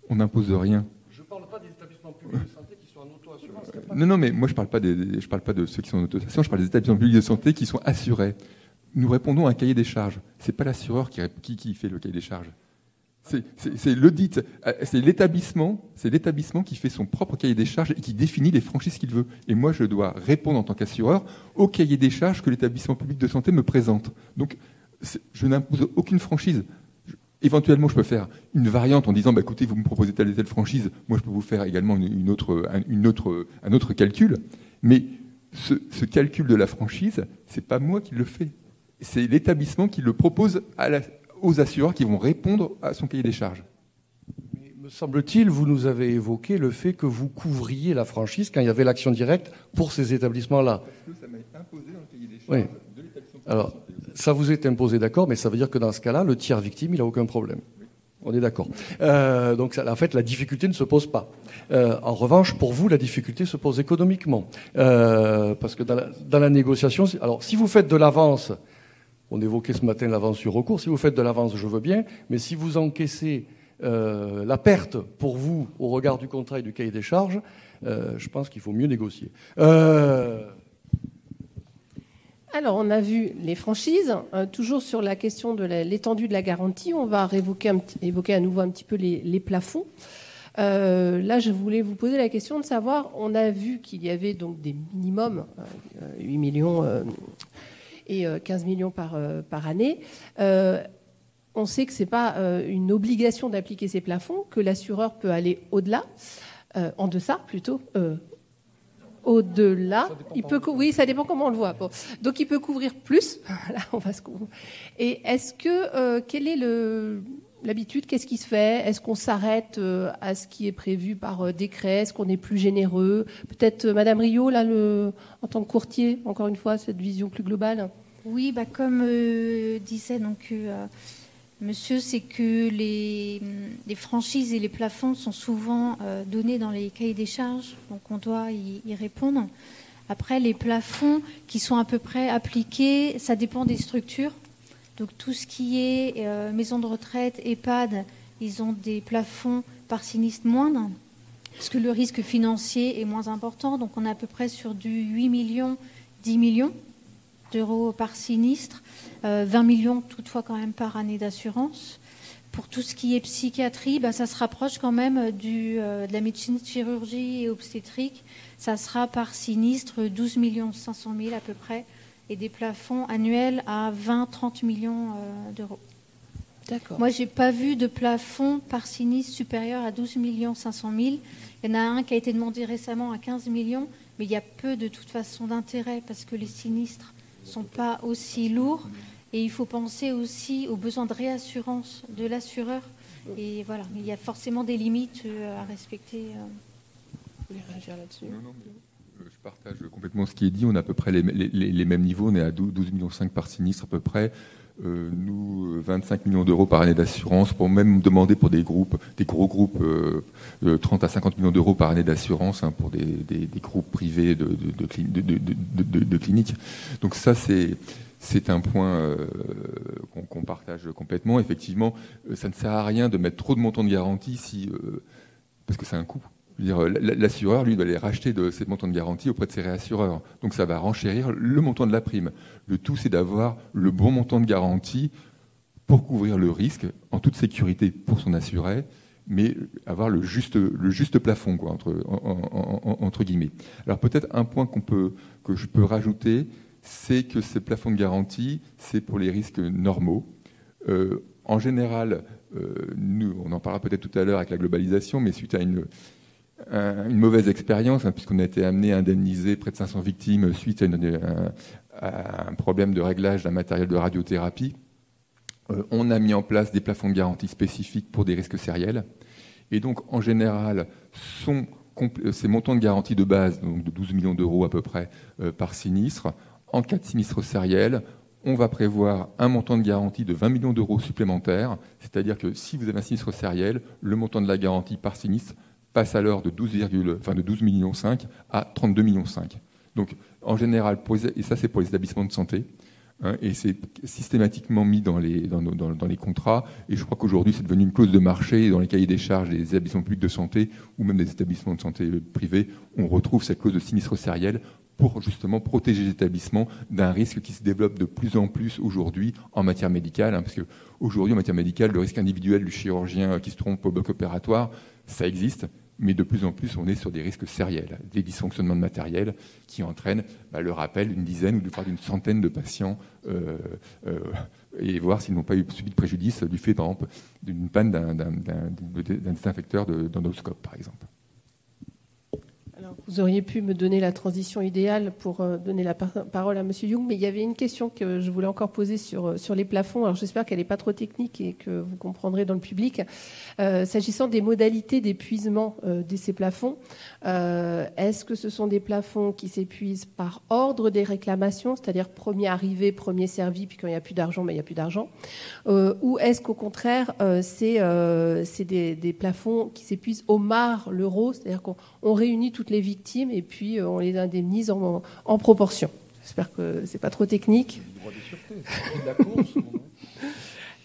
on n'impose rien. Je ne parle pas des établissements publics de santé qui sont en auto-assurance. non, non, mais moi je parle pas des, je parle pas de ceux qui sont en autorisation, je parle des établissements publics de santé qui sont assurés. Nous répondons à un cahier des charges. C'est pas l'assureur qui, qui, qui, fait le cahier des charges. C'est l'audit, c'est l'établissement, c'est l'établissement qui fait son propre cahier des charges et qui définit les franchises qu'il veut. Et moi, je dois répondre en tant qu'assureur au cahier des charges que l'établissement public de santé me présente. Donc, je n'impose aucune franchise. Éventuellement, je peux faire une variante en disant, bah, écoutez, vous me proposez telle et telle franchise, moi je peux vous faire également une, autre, une autre, un autre calcul. Mais ce, ce calcul de la franchise, c'est pas moi qui le fais. C'est l'établissement qui le propose à la, aux assureurs qui vont répondre à son cahier des charges. me semble-t-il, vous nous avez évoqué le fait que vous couvriez la franchise quand il y avait l'action directe pour ces établissements-là. Parce que ça m'a été imposé dans le cahier des charges de l'établissement. Alors, ça vous est imposé, d'accord, mais ça veut dire que dans ce cas-là, le tiers victime, il n'a aucun problème. On est d'accord. Euh, donc, en fait, la difficulté ne se pose pas. Euh, en revanche, pour vous, la difficulté se pose économiquement. Euh, parce que dans la, dans la, négociation, alors, si vous faites de l'avance on évoquait ce matin l'avance sur recours. Si vous faites de l'avance, je veux bien, mais si vous encaissez euh, la perte pour vous au regard du contrat et du cahier des charges, euh, je pense qu'il faut mieux négocier. Euh, Alors, on a vu les franchises. toujours sur la question de l'étendue de la garantie, on va révoquer évoquer à nouveau un petit peu les, plafonds. là, je voulais vous poser la question de savoir, on a vu qu'il y avait donc des minimums, 8 millions et 15 euh, millions par, euh, par année. Euh, on sait que ce n'est pas une obligation d'appliquer ces plafonds, que l'assureur peut aller au-delà, en deçà plutôt, au-delà. Il peut, oui, ça dépend comment on le voit. Donc, il peut couvrir plus. Là, on va se Et est-ce que, quel est le, l'habitude, qu'est-ce qui se fait? Est-ce qu'on s'arrête à ce qui est prévu par décret? Est-ce qu'on est plus généreux? Peut-être Madame Rio, là, le, en tant que courtier, encore une fois, cette vision plus globale. Oui, bah, comme euh, disait donc, euh, monsieur, c'est que les, franchises et les plafonds sont souvent euh, donnés dans les cahiers des charges, donc on doit y, répondre. Après, les plafonds qui sont à peu près appliqués, ça dépend des structures. Donc tout ce qui est maison de retraite, EHPAD, ils ont des plafonds par sinistre moindres, parce que le risque financier est moins important. Donc on est à peu près sur du 8 millions, 10 millions d'euros par sinistre, 20 euh, millions toutefois quand même par année d'assurance. Pour tout ce qui est psychiatrie, bah, ça se rapproche quand même du, euh, de la médecine chirurgie et obstétrique. Ça sera par sinistre 12 millions 500 000 à peu près et des plafonds annuels à 20-30 millions euh, d'euros. D'accord. Moi, j'ai pas vu de plafond par sinistre supérieur à 12 millions 500 000. Il y en a un qui a été demandé récemment à 15 millions, mais il y a peu de toute façon d'intérêt parce que les sinistres sont pas aussi lourds. Et il faut penser aussi aux besoins de réassurance de l'assureur. Et voilà, il y a forcément des limites euh, à respecter. Euh. Vous voulez réagir là-dessus? Euh, je partage complètement ce qui est dit. On a à peu près les, les, mêmes niveaux. On est à 12,5 millions par sinistre à peu près. Nous, 25 millions d'euros par année d'assurance, pour même demander pour des groupes, des gros groupes, 30 à 50 millions d'euros par année d'assurance hein, pour des, groupes privés de, de, cliniques. Donc ça, c'est c'est un point euh, qu'on partage complètement. Effectivement, euh, ça ne sert à rien de mettre trop de montants de garantie si, euh, parce que c'est un coût. L'assureur, lui, doit aller racheter de ces montants de garantie auprès de ses réassureurs. Donc ça va renchérir le montant de la prime. Le tout, c'est d'avoir le bon montant de garantie pour couvrir le risque en toute sécurité pour son assuré mais avoir le juste, plafond, quoi, entre, guillemets. Alors peut-être un point que je peux rajouter, c'est que ces plafonds de garantie, c'est pour les risques normaux. Euh, en général, euh, nous, on en parlera peut-être tout à l'heure avec la globalisation, mais suite à une, une mauvaise expérience, hein, puisqu'on a été amené à indemniser près de 500 victimes suite à, à un problème de réglage d'un matériel de radiothérapie, euh, on a mis en place des plafonds de garantie spécifiques pour des risques sériels. Et donc, en général, euh, ces montants de garantie de base, donc de 12 millions d'euros à peu près euh, par sinistre, en cas de sinistre sériel, on va prévoir un montant de garantie de 20 millions d'euros supplémentaires, c'est-à-dire que si vous avez un sinistre sériel, le montant de la garantie par sinistre passe alors de 12, enfin de 12 millions 5 à 32 millions 5. Donc en général, et ça c'est pour les établissements de santé, Hein, et c'est systématiquement mis dans les, dans, les contrats. Et je crois qu'aujourd'hui, c'est devenu une clause de marché. Dans les cahiers des charges des établissements publics de santé ou même des établissements de santé privés, on retrouve cette clause de sinistre sériel pour justement protéger les établissements d'un risque qui se développe de plus en plus aujourd'hui en matière médicale. Hein, parce qu'aujourd'hui, en matière médicale, le risque individuel du chirurgien qui se trompe au bloc opératoire, ça existe mais de plus en plus, on est sur des risques sériels, des dysfonctionnements de matériel qui entraînent bah, le rappel d'une dizaine ou d'une centaine de patients euh, euh, et voir s'ils n'ont pas eu subi de préjudice du fait, d'une panne d'un désinfecteur d'endoscope, par exemple. Vous auriez pu me donner la transition idéale pour euh, donner la parole à M. Young, mais il y avait une question que je voulais encore poser sur, euh, les plafonds. Alors j'espère qu'elle n'est pas trop technique et que vous comprendrez dans le public. Euh, s'agissant des modalités d'épuisement de ces plafonds, est-ce que ce sont des plafonds qui s'épuisent par ordre des réclamations, c'est-à-dire premier arrivé, premier servi, puis quand il n'y a plus d'argent, mais il n'y a plus d'argent Ou est-ce qu'au contraire, c'est des, des, plafonds qui s'épuisent au mar l'euro, c'est-à-dire qu'on réunit toutes les victimes et puis euh, on les indemnise en, proportion. J'espère que c'est pas trop technique.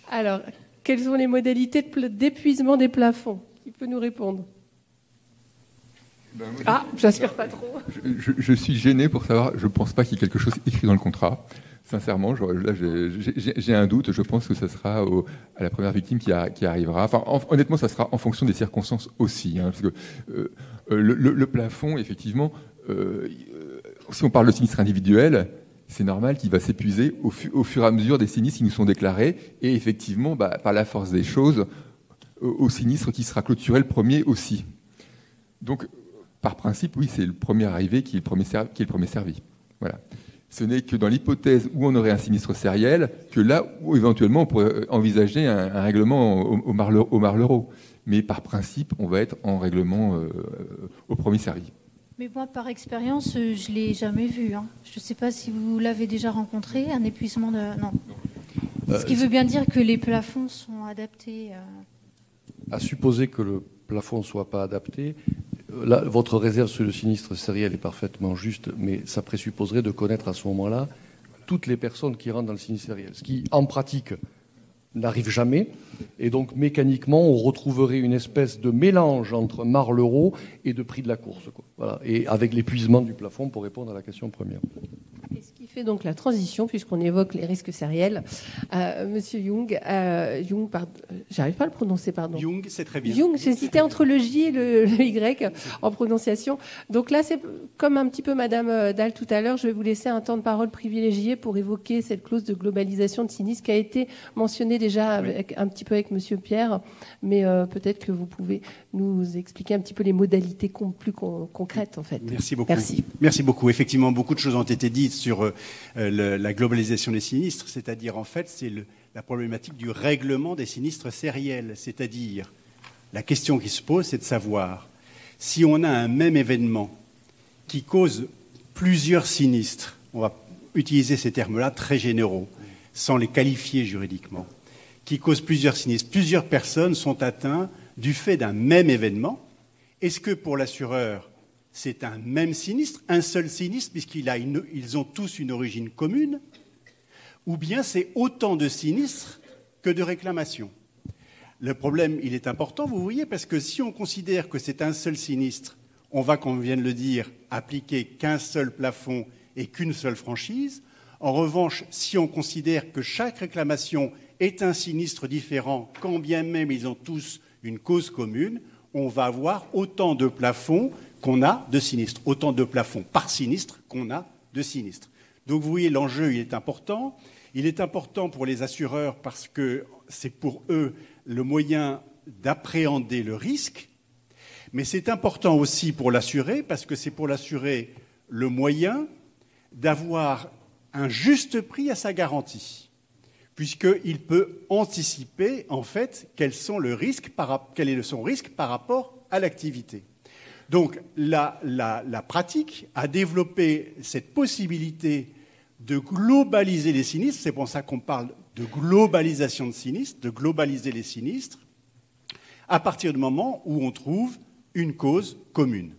Alors, quelles sont les modalités d'épuisement des plafonds? Qui peut nous répondre? Ben Ah, j'aspire pas trop. Je, suis gêné pour savoir. Je ne pense pas qu'il y ait quelque chose écrit dans le contrat. Sincèrement, là, j'ai un doute. Je pense que ce sera à la première victime qui, arrivera. Enfin, honnêtement, ça sera en fonction des circonstances aussi. Hein, parce que euh, euh, le, plafond, effectivement, euh, si on parle de sinistre individuel, c'est normal qu'il va s'épuiser au, fur et à mesure des sinistres qui nous sont déclarés. Et effectivement, bah, par la force des choses, au, sinistre qui sera clôturé le premier aussi. Donc, par principe, oui, c'est le premier arrivé qui est le premier, qui est le premier servi. Voilà ce n'est que dans l'hypothèse où on aurait un sinistre sériel que là où éventuellement on pourrait envisager un, règlement au, au. Mais par principe, on va être en règlement euh, au premier servi. Mais moi, par expérience, euh, je ne l'ai jamais vu. Hein. Je ne sais pas si vous l'avez déjà rencontré, un épuisement de... Non. Ce qui veut bien dire que les plafonds sont adaptés. À supposer que le plafond ne soit pas adapté, votre réserve sur le sinistre sériel est parfaitement juste, mais ça présupposerait de connaître à ce moment-là toutes les personnes qui rentrent dans le sinistre sériel, ce qui, en pratique, n'arrive jamais. Et donc, mécaniquement, on retrouverait une espèce de mélange entre marlero et de prix de la course. Voilà. Et avec l'épuisement du plafond pour répondre à la question première fait donc la transition, puisqu'on évoque les risques sériels. Euh, Monsieur Jung, euh, Jung j'arrive pas à le prononcer, pardon. Jung, c'est très bien. Jung, j'hésitais entre le J et le, Y en prononciation. Donc là, c'est comme un petit peu Madame euh, Dahl tout à l'heure, je vais vous laisser un temps de parole privilégié pour évoquer cette clause de globalisation de sinistre qui a été mentionnée déjà avec, un petit peu avec Monsieur Pierre, mais euh, peut-être que vous pouvez nous expliquer un petit peu les modalités plus concrètes en fait. Merci beaucoup. Merci. Merci beaucoup. Effectivement, beaucoup de choses ont été dites sur euh, la globalisation des sinistres, c'est-à-dire en fait c'est la problématique du règlement des sinistres sériels, c'est-à-dire la question qui se pose, c'est de savoir si on a un même événement qui cause plusieurs sinistres, on va utiliser ces termes-là très généraux, sans les qualifier juridiquement, qui cause plusieurs sinistres, plusieurs personnes sont atteintes du fait d'un même événement. Est-ce que pour l'assureur, c'est un même sinistre, un seul sinistre, puisqu'ils ont tous une origine commune, ou bien c'est autant de sinistres que de réclamations. Le problème, il est important, vous voyez, parce que si on considère que c'est un seul sinistre, on va, comme on vient de le dire, appliquer qu'un seul plafond et qu'une seule franchise. En revanche, si on considère que chaque réclamation est un sinistre différent, quand bien même ils ont tous une cause commune, on va avoir autant de plafonds qu'on a de sinistres, autant de plafonds par sinistre qu'on a de sinistres. Donc vous voyez, l'enjeu, est important. Il est important pour les assureurs parce que c'est pour eux le moyen d'appréhender le risque, mais c'est important aussi pour l'assuré parce que c'est pour l'assuré le moyen d'avoir un juste prix à sa garantie, puisqu'il peut anticiper en fait risque quel est son risque par rapport à l'activité. Donc la, pratique a développé cette possibilité de globaliser les sinistres, c'est pour ça qu'on parle de globalisation de sinistres, de globaliser les sinistres, à partir du moment où on trouve une cause commune.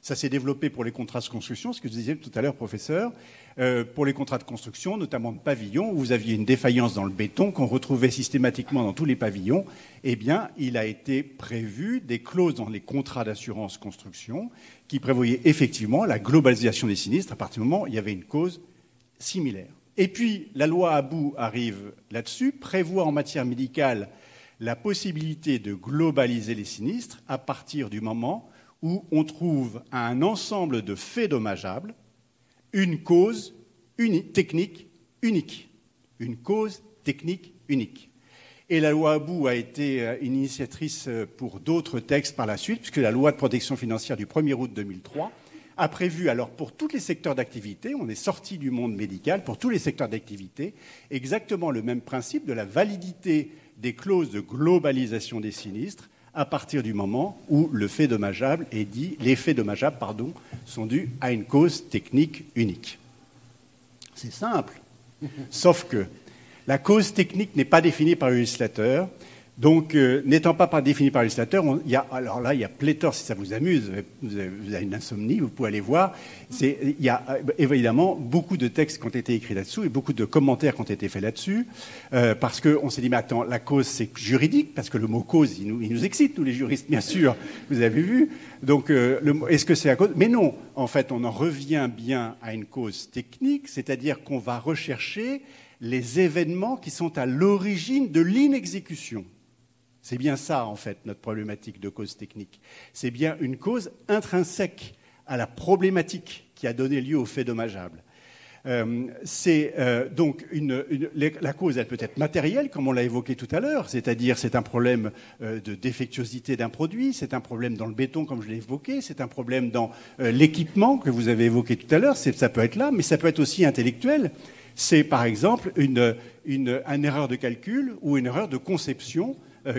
Ça s'est développé pour les contrats de construction, ce que je disais tout à l'heure, professeur. Euh, pour les contrats de construction, notamment de pavillons, où vous aviez une défaillance dans le béton qu'on retrouvait systématiquement dans tous les pavillons. Eh bien, il a été prévu des clauses dans les contrats d'assurance construction qui prévoyaient effectivement la globalisation des sinistres à partir du moment où il y avait une cause similaire. Et puis, la loi Abou arrive là-dessus, prévoit en matière médicale la possibilité de globaliser les sinistres à partir du moment où on trouve un ensemble de faits dommageables une cause technique unique. Une cause technique unique. Et la loi Abou a été euh, initiatrice euh, pour d'autres textes par la suite, puisque la loi de protection financière du 1er août 2003 a prévu, alors pour tous les secteurs d'activité, on est sorti du monde médical, pour tous les secteurs d'activité, exactement le même principe de la validité des clauses de globalisation des sinistres à partir du moment où le fait dommageable est dit, les faits dommageables pardon, sont dus à une cause technique unique. C'est simple, sauf que la cause technique n'est pas définie par le législateur, donc, euh, n'étant pas, défini par le législateur, il y a, alors là, il y a pléthore, si ça vous amuse, vous avez, une insomnie, vous pouvez aller voir. Il y a euh, évidemment beaucoup de textes qui ont été écrits là-dessous et beaucoup de commentaires qui ont été faits là-dessus, euh, parce qu'on s'est dit, mais attends, la cause, c'est juridique, parce que le mot cause, il nous, excite, nous les juristes, bien sûr, vous avez vu. Donc, est-ce que c'est à cause? Mais non, en fait, on en revient bien à une cause technique, c'est-à-dire qu'on va rechercher les événements qui sont à l'origine de l'inexécution. C'est bien ça, en fait, notre problématique de cause technique. C'est bien une cause intrinsèque à la problématique qui a donné lieu au fait dommageable. Euh, c'est euh, donc la cause, elle peut être matérielle, comme on l'a évoqué tout à l'heure, c'est-à-dire c'est un problème euh, de défectuosité d'un produit, c'est un problème dans le béton, comme je l'ai évoqué, c'est un problème dans l'équipement que vous avez évoqué tout à l'heure, ça peut être là, mais ça peut être aussi intellectuel. C'est par exemple une, erreur de calcul ou une erreur de conception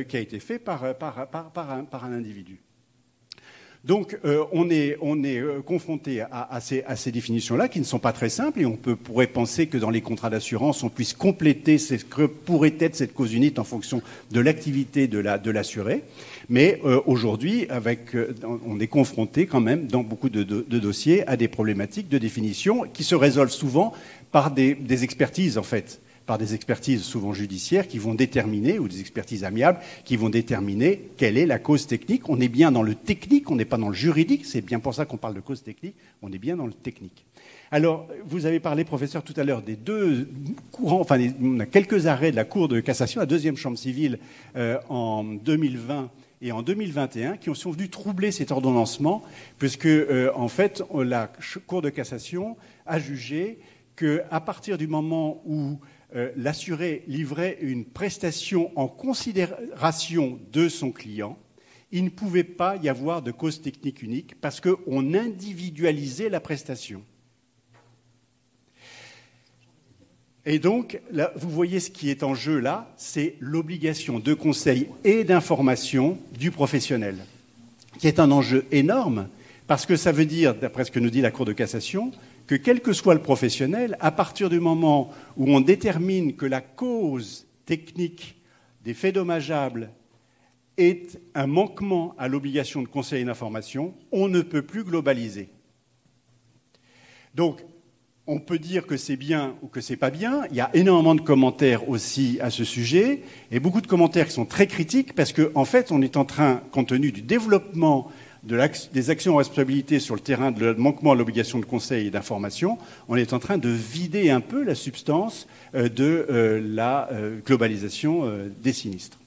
qui a été fait par, un, individu. Donc euh, on est, euh, confronté à, ces, définitions-là qui ne sont pas très simples et on pourrait penser que dans les contrats d'assurance, on puisse compléter ce que pourrait être cette cause unique en fonction de l'activité de l'assuré. Mais aujourd'hui, on est confronté quand même dans beaucoup de, dossiers à des problématiques de définition qui se résolvent souvent par des expertises en fait par des expertises souvent judiciaires qui vont déterminer, ou des expertises amiables, qui vont déterminer quelle est la cause technique. On est bien dans le technique, on n'est pas dans le juridique, c'est bien pour ça qu'on parle de cause technique, on est bien dans le technique. Alors, vous avez parlé, professeur, tout à l'heure des deux courants, enfin, on a quelques arrêts de la Cour de cassation, la deuxième chambre civile, euh, en 2020 et en 2021, qui sont venus troubler cet ordonnancement, puisque, euh, en fait, la Cour de cassation a jugé qu'à partir du moment où euh, l'assuré livrait une prestation en considération de son client, il ne pouvait pas y avoir de cause technique unique parce qu'on individualisait la prestation. Et donc, vous voyez ce qui est en jeu là, c'est l'obligation de conseil et d'information du professionnel, qui est un enjeu énorme, parce que ça veut dire, d'après ce que nous dit la Cour de cassation, que quel que soit le professionnel, à partir du moment où on détermine que la cause technique des faits dommageables est un manquement à l'obligation de conseil d'information, on ne peut plus globaliser. Donc, on peut dire que c'est bien ou que c'est pas bien. Il y a énormément de commentaires aussi à ce sujet, et beaucoup de commentaires qui sont très critiques parce qu'en en fait, on est en train, compte tenu du développement des actions en responsabilité sur le terrain de manquement à l'obligation de conseil et d'information, on est en train de vider un peu la substance euh, de euh, la euh, globalisation des sinistres.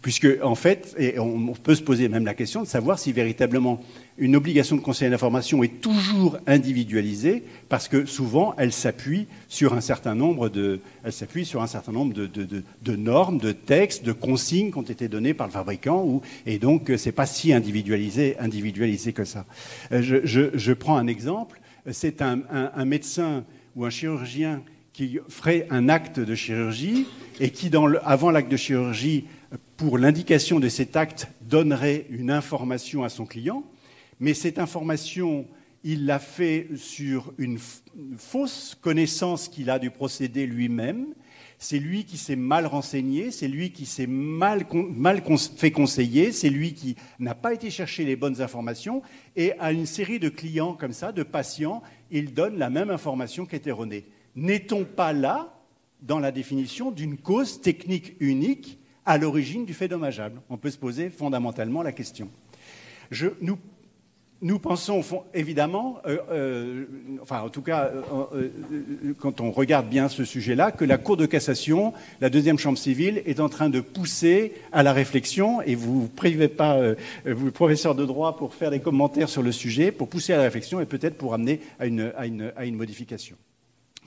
Puisque, en fait, on peut se poser même la question de savoir si véritablement une obligation de conseil d'information est toujours individualisée, parce que souvent, elle s'appuie sur un certain nombre de, normes, de textes, de consignes qui ont été données par le fabricant, et donc c'est pas si individualisé, individualisé que ça. Euh, je, prends un exemple. C'est un, médecin ou un chirurgien qui ferait un acte de chirurgie et qui, avant l'acte de chirurgie, pour l'indication de cet acte, donnerait une information à son client, mais cette information, il l'a fait sur une, fausse connaissance qu'il a du procédé lui-même. c'est lui qui s'est mal renseigné, c'est lui qui s'est mal, mal fait conseiller, c'est lui qui n'a pas été chercher les bonnes informations, et à une série de clients comme ça, de patients, il donne la même information qui est erronée. N'est-on pas là dans la définition d'une cause technique unique à l'origine du fait dommageable? On peut se poser fondamentalement la question. Je, nous nous pensons évidemment, euh, euh, enfin en tout cas euh, quand on regarde bien ce sujet-là, que la Cour de cassation, la deuxième chambre civile, est en train de pousser à la réflexion, et vous ne privez pas, vous professeur de droit, pour faire des commentaires sur le sujet, pour pousser à la réflexion et peut-être pour amener à une modification.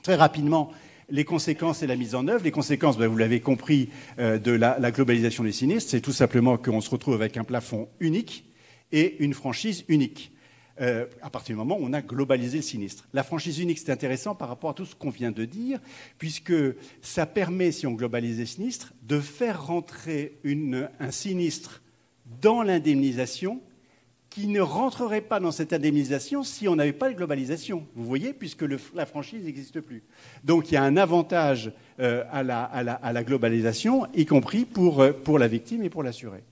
Très rapidement, les conséquences et la mise en œuvre. Les conséquences, ben, vous l'avez compris, de la, la globalisation des sinistres, c'est tout simplement qu'on se retrouve avec un plafond unique et une franchise unique. Euh, à partir du moment où on a globalisé le sinistre. La franchise unique, c'est intéressant par rapport à tout ce qu'on vient de dire, puisque ça permet, si on globalise les sinistres, de faire rentrer un sinistre dans l'indemnisation qui ne rentrerait pas dans cette indemnisation si on n'avait pas de globalisation. Vous voyez, puisque la franchise n'existe plus. Donc il y a un avantage euh, à, la, globalisation, y compris pour, euh, pour la victime et pour l'assuré.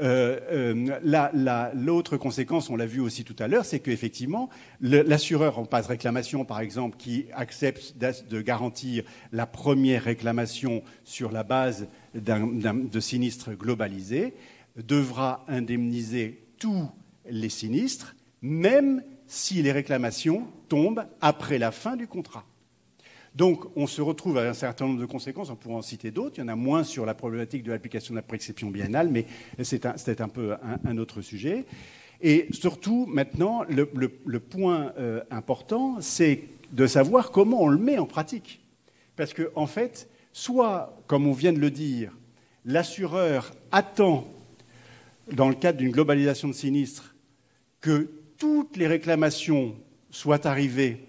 Euh, euh, l'autre conséquence, on l'a vu aussi tout à l'heure, c'est qu'effectivement, l'assureur en passe réclamation, par exemple, qui accepte de garantir la première réclamation sur la base de sinistres globalisés, devra indemniser tous les sinistres, même si les réclamations tombent après la fin du contrat. Donc, on se retrouve à un certain nombre de conséquences, on pourrait en citer d'autres. Il y en a moins sur la problématique de l'application de la préexception biennale, mais c'est un, peu un, autre sujet. Et surtout, maintenant, le, point euh, important, c'est de savoir comment on le met en pratique. Parce qu'en en fait, soit, comme on vient de le dire, l'assureur attend, dans le cadre d'une globalisation de sinistres, que toutes les réclamations soient arrivées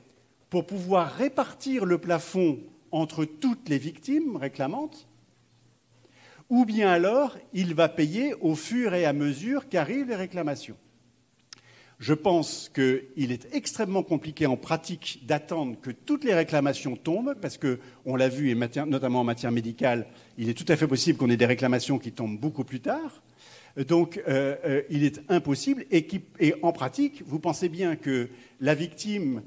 pour pouvoir répartir le plafond entre toutes les victimes réclamantes, ou bien alors il va payer au fur et à mesure qu'arrivent les réclamations. Je pense qu'il est extrêmement compliqué en pratique d'attendre que toutes les réclamations tombent, parce qu'on l'a vu, et notamment en matière médicale, il est tout à fait possible qu'on ait des réclamations qui tombent beaucoup plus tard. Donc, euh, euh, il est impossible. Et, en pratique, vous pensez bien que la victime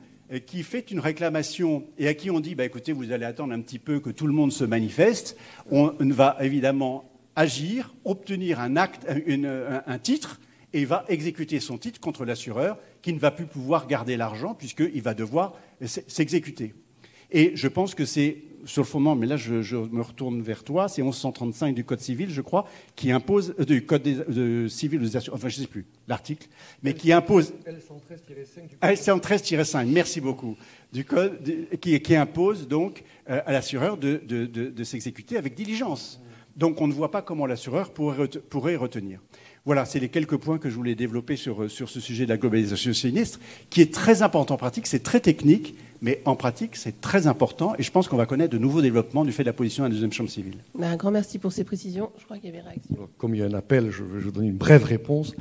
qui fait une réclamation et à qui on dit bah, écoutez, vous allez attendre un petit peu que tout le monde se manifeste, on va évidemment agir, obtenir un acte, un, titre, et va exécuter son titre contre l'assureur qui ne va plus pouvoir garder l'argent puisqu'il va devoir s'exécuter. Et je pense que c'est sur le fondement, mais là je, me retourne vers toi, c'est 1135 du Code civil, je crois, qui impose, euh, du Code de, civil des assurances, enfin je ne sais plus, l'article, mais qui impose. L113-5 5 merci beaucoup. Du Code qui, impose donc euh, à l'assureur de, de s'exécuter avec diligence. Donc on ne voit pas comment l'assureur pourrait, pourrait retenir. Voilà, c'est les quelques points que je voulais développer sur, sur ce sujet de la globalisation sinistre, qui est très important en pratique, c'est très technique, mais en pratique, c'est très important, et je pense qu'on va connaître de nouveaux développements du fait de la position de la deuxième chambre civile. Ben, un grand merci pour ces précisions. Je crois qu'il y avait réaction. Comme il y a un appel, je vais vous donner une brève réponse.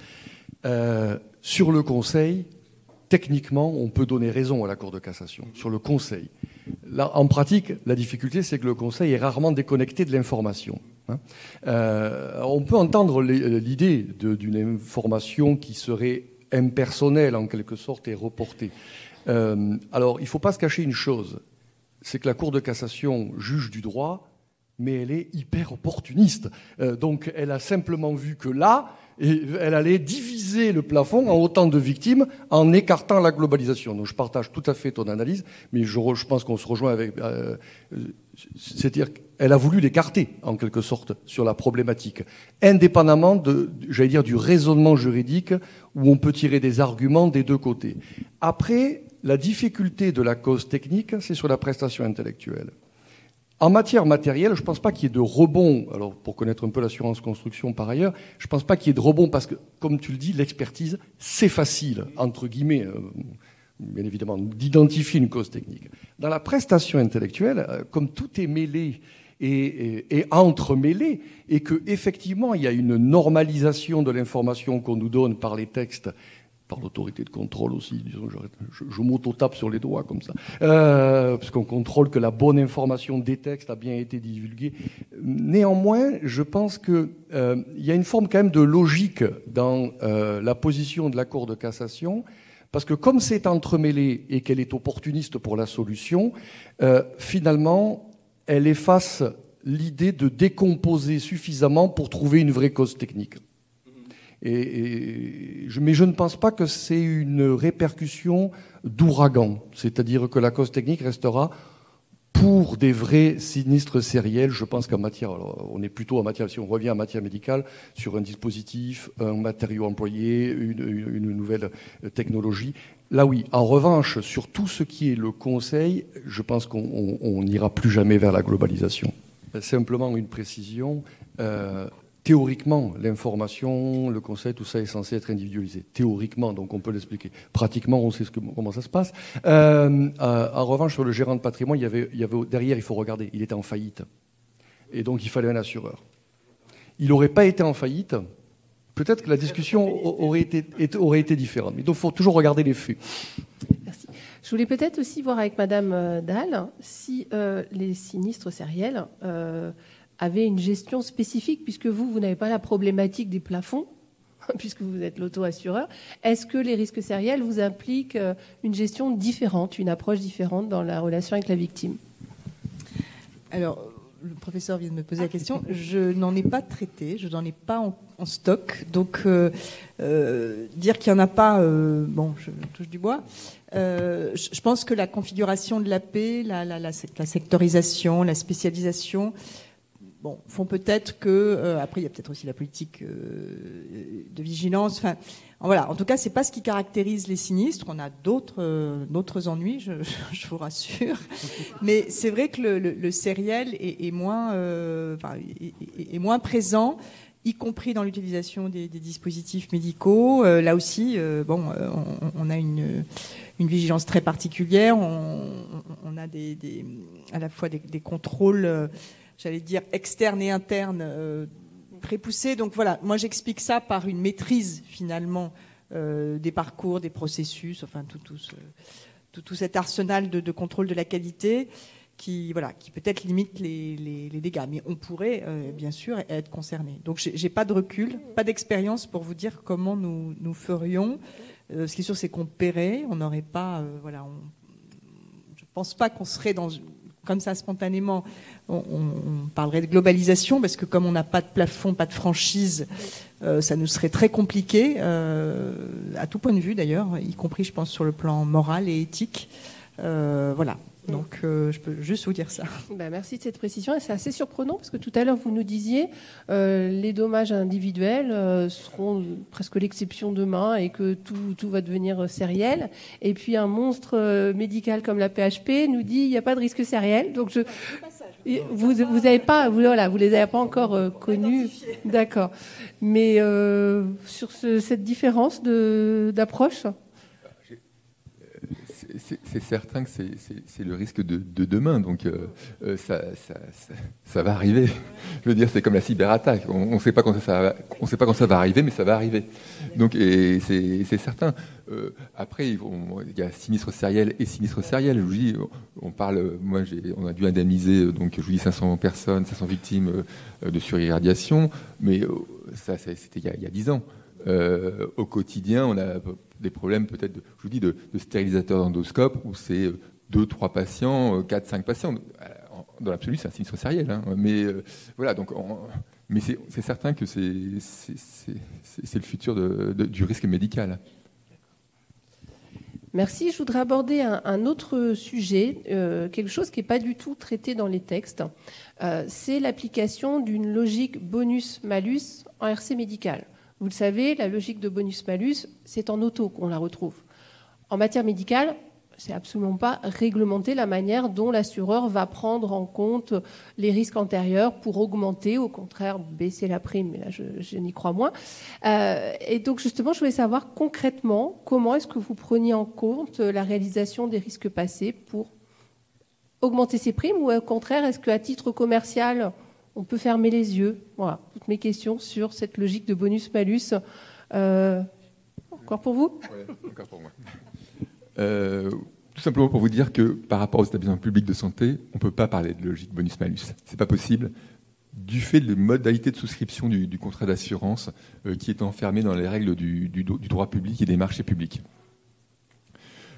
Euh, sur le Conseil, techniquement, on peut donner raison à la Cour de cassation. Sur le Conseil. En pratique, la difficulté, c'est que le Conseil est rarement déconnecté de l'information. Hein. Euh, on peut entendre l'idée d'une information qui serait impersonnelle en quelque sorte et reportée. Euh, alors, il ne faut pas se cacher une chose, c'est que la Cour de cassation juge du droit, mais elle est hyper opportuniste. Euh, donc, elle a simplement vu que là, elle allait diviser le plafond en autant de victimes en écartant la globalisation. Donc, je partage tout à fait ton analyse, mais je, pense qu'on se rejoint avec. C'est-à-dire qu'elle a voulu l'écarter, en quelque sorte, sur la problématique, indépendamment de, j'allais dire, du raisonnement juridique où on peut tirer des arguments des deux côtés. Après, la difficulté de la cause technique, c'est sur la prestation intellectuelle. En matière matérielle, je ne pense pas qu'il y ait de rebond. Alors, pour connaître un peu l'assurance construction par ailleurs, je ne pense pas qu'il y ait de rebond parce que, comme tu le dis, l'expertise, c'est facile, entre guillemets. Euh, bien évidemment, d'identifier une cause technique. Dans la prestation intellectuelle, euh, comme tout est mêlé et, entremêlé, et qu'effectivement il y a une normalisation de l'information qu'on nous donne par les textes par l'autorité de contrôle aussi. Disons, je, m'auto-tape sur les doigts comme ça, euh, parce qu'on contrôle que la bonne information des textes a bien été divulguée. Néanmoins, je pense qu'il euh, y a une forme quand même de logique dans euh, la position de la Cour de cassation, parce que comme c'est entremêlé et qu'elle est opportuniste pour la solution, euh, finalement, elle efface l'idée de décomposer suffisamment pour trouver une vraie cause technique. Mais je ne pense pas que c'est une répercussion d'ouragan, c'est-à-dire que la cause technique restera pour des vrais sinistres sériels. Je pense qu'en matière, on est plutôt en matière, si on revient en matière médicale, sur un dispositif, un matériau employé, une, une nouvelle technologie. Là oui. En revanche, sur tout ce qui est le conseil, je pense qu'on n'ira plus jamais vers la globalisation. Simplement une précision. Euh, théoriquement, l'information, le conseil, tout ça est censé être individualisé. Théoriquement, donc on peut l'expliquer. Pratiquement, on sait ce que, comment ça se passe. Euh, euh, en revanche, sur le gérant de patrimoine, il y, avait, il y avait derrière, il faut regarder, il était en faillite. Et donc, il fallait un assureur. Il n'aurait pas été en faillite, peut-être que la discussion aurait été, aurait été différente. Mais donc, il faut toujours regarder les faits. Merci. Je voulais peut-être aussi voir avec Madame euh, Dahl si les sinistres sériels avait une gestion spécifique, puisque vous, vous n'avez pas la problématique des plafonds, puisque vous êtes l'auto-assureur. Est-ce que les risques sériels vous impliquent euh, une gestion différente, une approche différente dans la relation avec la victime? Alors, le professeur vient de me poser la question. Je n'en ai pas traité, je n'en ai pas en, stock. Donc, euh, euh, dire qu'il n'y en a pas, bon, je touche du bois. je pense que la configuration de la paix, la, sectorisation, la spécialisation, bon, font peut-être que euh, après il y a peut-être aussi la politique euh, de vigilance. Enfin, voilà. En tout cas, c'est pas ce qui caractérise les sinistres. On a d'autres euh, d'autres ennuis, je, vous rassure. Mais c'est vrai que le, le, sériel est, moins est, moins présent y compris dans l'utilisation des, dispositifs médicaux. là aussi, bon, on, a une, une, vigilance très particulière. On, a des, à la fois des, contrôles j'allais dire, externe et interne euh, très poussée. Donc voilà, moi j'explique ça par une maîtrise finalement euh, des parcours, des processus, enfin tout, tout, tout, cet arsenal de, contrôle de la qualité qui, voilà, qui peut-être limite les, les, dégâts. Mais on pourrait euh, bien sûr être concerné. Donc j'ai pas de recul, pas d'expérience pour vous dire comment nous, nous ferions. ce qui est sûr, c'est qu'on paierait, on n'aurait pas, voilà, on, je pense pas qu'on serait dans comme ça spontanément, on, parlerait de globalisation parce que comme on n'a pas de plafond, pas de franchise, euh, ça nous serait très compliqué euh, à tout point de vue d'ailleurs, y compris je pense sur le plan moral et éthique. Euh, voilà. Donc, euh, je peux juste vous dire ça. Ben, merci de cette précision. C'est assez surprenant parce que tout à l'heure, vous nous disiez euh, les dommages individuels euh, seront presque l'exception demain et que tout, tout, va devenir sériel. Et puis, un monstre médical comme la PHP nous dit il n'y a pas de risque sériel. Donc, je. Vous, vous avez pas, vous, voilà, vous les avez pas encore connus, d'accord. Mais sur ce, cette différence d'approche c'est certain que c'est le risque de, demain, donc euh, euh, ça, va arriver. Je veux dire, c'est comme la cyberattaque. On ne sait pas quand ça, va arriver, mais ça va arriver. Donc, c'est certain. Euh, après, il y a sinistre sériel et sinistre sériel. Je vous dis, on parle, moi, on a dû indemniser, donc je vous dis 500 personnes, 500 victimes de surirradiation, mais ça, c'était il, y a 10 ans. au quotidien, on a des problèmes peut-être, je vous dis, de, stérilisateurs d'endoscope où c'est euh, deux, trois patients, euh, quatre, cinq patients. Euh, dans l'absolu, c'est un sinistre sériel. Hein. Mais voilà, donc, mais c'est certain que c'est le futur du risque médical. Merci. Je voudrais aborder un, autre sujet, quelque chose qui n'est pas du tout traité dans les textes. c'est l'application d'une logique bonus-malus en RC médical. Vous le savez, la logique de bonus-malus, c'est en auto qu'on la retrouve. En matière médicale, c'est absolument pas réglementé la manière dont l'assureur va prendre en compte les risques antérieurs pour augmenter, au contraire baisser la prime, mais là je, n'y crois moins. Euh, et donc justement, je voulais savoir concrètement comment est-ce que vous preniez en compte la réalisation des risques passés pour augmenter ces primes, ou au contraire, est-ce qu'à titre commercial, on peut fermer les yeux. Voilà, toutes mes questions sur cette logique de bonus-malus. Euh, Encore pour vous? Oui, encore pour moi. Euh, tout simplement pour vous dire que par rapport aux établissements publics de santé, on ne peut pas parler de logique bonus-malus. Ce n'est pas possible du fait de la modalité de souscription du, contrat d'assurance euh, qui est enfermé dans les règles du, droit public et des marchés publics.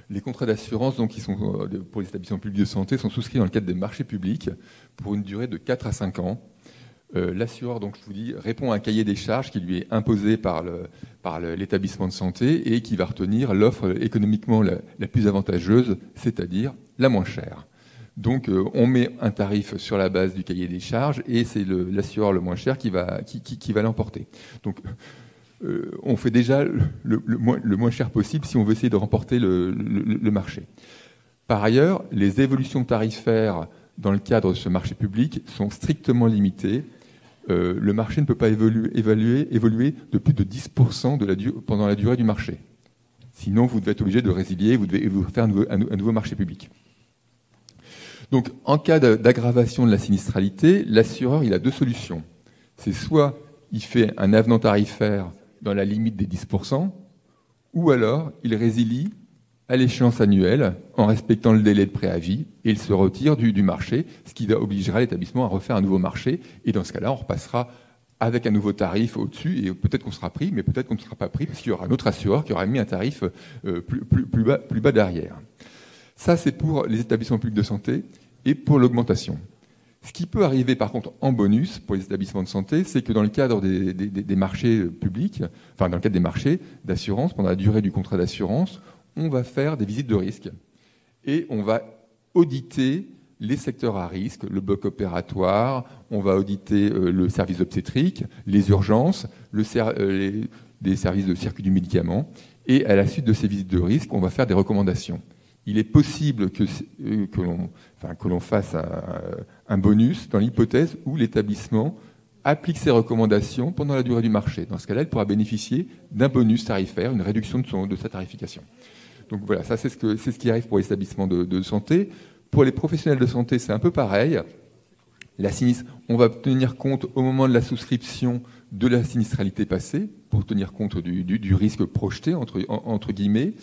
Les contrats d'assurance, donc, qui sont euh, pour les établissements publics de santé, sont souscrits dans le cadre des marchés publics pour une durée de 4 à 5 ans. Euh, l'assureur, donc je vous dis, répond à un cahier des charges qui lui est imposé par, l'établissement de santé et qui va retenir l'offre économiquement la, plus avantageuse, c'est-à-dire la moins chère. Donc euh, on met un tarif sur la base du cahier des charges et c'est l'assureur le, moins cher qui va, qui, va l'emporter. Donc euh, on fait déjà le, moins, cher possible si on veut essayer de remporter le, marché. Par ailleurs, les évolutions tarifaires dans le cadre de ce marché public sont strictement limitées. Euh, le marché ne peut pas évoluer, de plus de 10% de la pendant la durée du marché. Sinon, vous devez être obligé de résilier, vous devez vous faire un nouveau marché public. Donc, en cas d'aggravation de la sinistralité, l'assureur, a deux solutions. C'est soit il fait un avenant tarifaire dans la limite des 10%, ou alors il résilie à l'échéance annuelle en respectant le délai de préavis et il se retire du, marché, ce qui obligera l'établissement à refaire un nouveau marché. Et dans ce cas-là, on repassera avec un nouveau tarif au-dessus et peut-être qu'on sera pris, mais peut-être qu'on ne sera pas pris parce qu'il y aura un autre assureur qui aura mis un tarif euh, plus, bas, plus bas derrière. Ça, c'est pour les établissements publics de santé et pour l'augmentation. Ce qui peut arriver par contre en bonus pour les établissements de santé, c'est que dans le cadre des, marchés publics, enfin dans le cadre des marchés d'assurance, pendant la durée du contrat d'assurance, on va faire des visites de risque. Et on va auditer les secteurs à risque, le bloc opératoire, on va auditer euh, le service obstétrique, les urgences, euh, les, services de circuit du médicament, et à la suite de ces visites de risque, on va faire des recommandations il est possible que, euh, que l'on fasse un, bonus dans l'hypothèse où l'établissement applique ses recommandations pendant la durée du marché. Dans ce cas-là, il pourra bénéficier d'un bonus tarifaire, une réduction de, son, de sa tarification. Donc voilà, ça c'est ce, ce, qui arrive pour les établissements de, santé. Pour les professionnels de santé, c'est un peu pareil. La sinistre, on va tenir compte au moment de la souscription de la sinistralité passée, pour tenir compte du, risque projeté, entre, entre guillemets.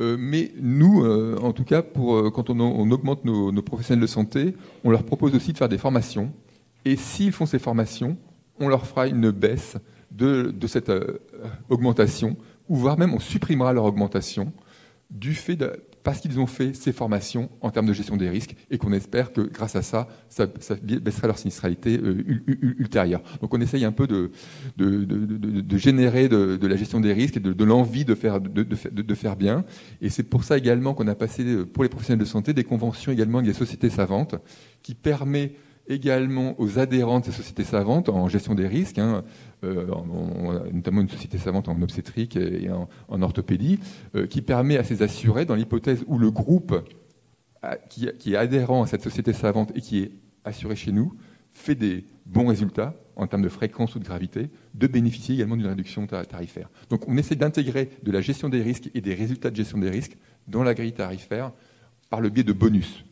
Euh, mais nous, euh, en tout cas, euh, quand on, augmente nos, professionnels de santé, on leur propose aussi de faire des formations. Et s'ils font ces formations, on leur fera une baisse de, de cette augmentation, ou voire même on supprimera leur augmentation du fait de, parce qu'ils ont fait ces formations en termes de gestion des risques et qu'on espère que grâce à ça, ça, baissera leur sinistralité euh, ultérieure. Donc on essaye un peu de, générer de, la gestion des risques et de, l'envie de faire, de, faire bien. Et c'est pour ça également qu'on a passé euh, pour les professionnels de santé des conventions également avec des sociétés savantes qui permet également aux adhérents de ces sociétés savantes en gestion des risques, hein, euh, notamment une société savante en obstétrique et en, orthopédie, euh, qui permet à ces assurés, dans l'hypothèse où le groupe qui, est adhérent à cette société savante et qui est assuré chez nous fait des bons résultats en termes de fréquence ou de gravité, de bénéficier également d'une réduction tarifaire. Donc on essaie d'intégrer de la gestion des risques et des résultats de gestion des risques dans la grille tarifaire par le biais de bonus.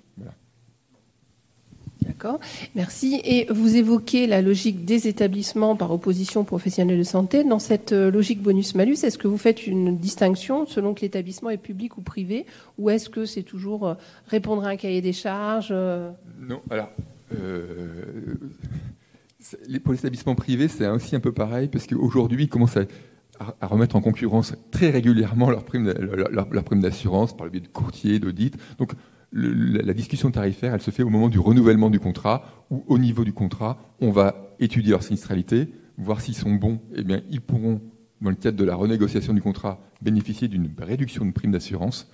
D'accord, merci. Et vous évoquez la logique des établissements par opposition aux professionnels de santé. Dans cette euh, logique bonus-malus, est-ce que vous faites une distinction selon que l'établissement est public ou privé Ou est-ce que c'est toujours euh, répondre à un cahier des charges euh? Non, alors. pour les établissements privés, c'est aussi un peu pareil, parce qu'aujourd'hui, ils commencent à, remettre en concurrence très régulièrement leurs primes leur, prime d'assurance par le biais de courtiers, d'audit. Donc, la discussion tarifaire, elle se fait au moment du renouvellement du contrat, où au niveau du contrat, on va étudier leur sinistralité, voir s'ils sont bons, eh bien, ils pourront, dans le cadre de la renégociation du contrat, bénéficier d'une réduction de prime d'assurance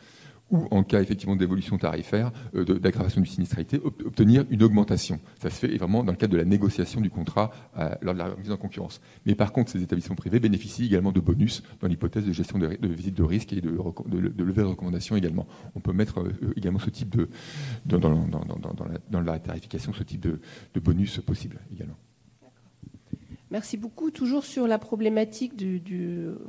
ou en cas effectivement d'évolution tarifaire, euh, d'aggravation du sinistralité, obtenir une augmentation. Ça se fait vraiment dans le cadre de la négociation du contrat euh, lors de la mise en concurrence. Mais par contre, ces établissements privés bénéficient également de bonus dans l'hypothèse de gestion de, visite de risque et de, levée de recommandations également. On peut mettre euh, également ce type de, dans, la, tarification, ce type de, bonus possible également. Merci beaucoup. Toujours sur la problématique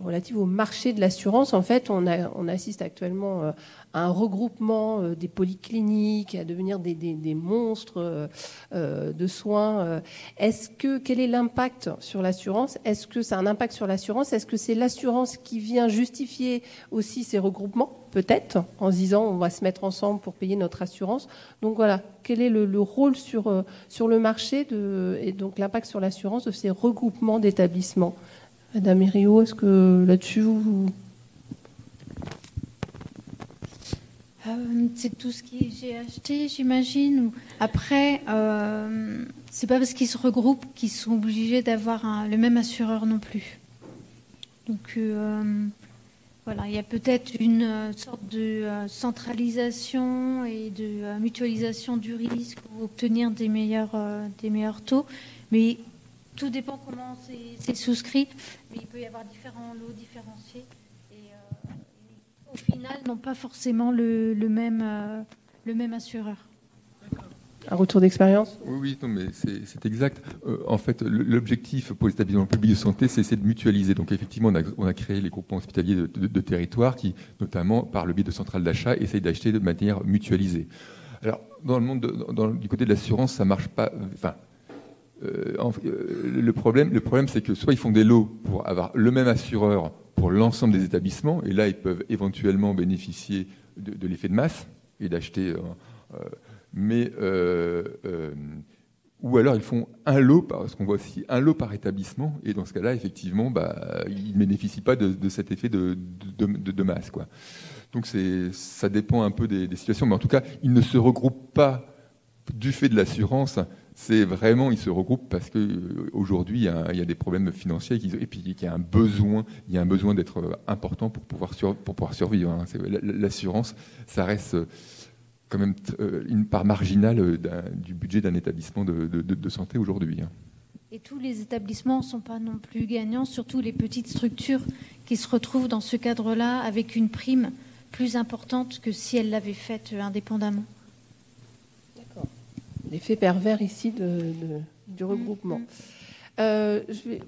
relative au marché de l'assurance, en fait, on, on assiste actuellement euh, à un regroupement euh, des polycliniques, à devenir des, monstres euh, de soins. Est-ce que quel est l'impact sur l'assurance? Est-ce que ça a un impact sur l'assurance? Est-ce que c'est l'assurance qui vient justifier aussi ces regroupements? Peut-être, en se disant on va se mettre ensemble pour payer notre assurance. Donc voilà, quel est le, rôle sur, sur le marché et donc l'impact sur l'assurance de ces regroupements regroupement d'établissements? Madame Irio, est-ce que là-dessus vous... Euh, c'est tout ce que j'ai acheté, j'imagine. Après, euh, c'est pas parce qu'ils se regroupent qu'ils sont obligés d'avoir le même assureur non plus. Donc euh, voilà, il y a peut-être une euh, sorte de centralisation et de mutualisation du risque pour obtenir des meilleurs, des meilleurs taux. Mais tout dépend comment c'est souscrit, mais il peut y avoir différents lots différenciés. Et, euh, au final, n'ont pas forcément le, même, euh, le même assureur. Un retour d'expérience Oui, oui, mais c'est exact. Euh, en fait, l'objectif pour les établissements publics de santé, c'est de mutualiser. Donc, effectivement, on a, créé les groupements hospitaliers de, territoire qui, notamment par le biais de centrales d'achat, essayent d'acheter de manière mutualisée. Alors, dans le monde, du côté de l'assurance, ça marche pas. Enfin, euh, euh, le problème, le problème c'est que soit ils font des lots pour avoir le même assureur pour l'ensemble des établissements, et là ils peuvent éventuellement bénéficier de, l'effet de masse et d'acheter. Mais ou alors ils font un lot, parce qu'on voit aussi un lot par établissement, et dans ce cas-là, effectivement, bah, ils ne bénéficient pas de, cet effet de, de masse. Quoi. Donc ça dépend un peu des, situations, mais en tout cas, ils ne se regroupent pas du fait de l'assurance c'est vraiment, ils se regroupent parce qu'aujourd'hui, il, il, y a des problèmes financiers et puis il y a un besoin, il y a un besoin d'être euh, important pour pouvoir, survivre. Hein. L'assurance, ça reste euh, quand même euh, une part marginale du budget d'un établissement de, santé aujourd'hui. Hein. Et tous les établissements ne sont pas non plus gagnants, surtout les petites structures qui se retrouvent dans ce cadre-là avec une prime plus importante que si elles l'avaient faite indépendamment l'effet pervers ici du regroupement. Mm, mm. Euh,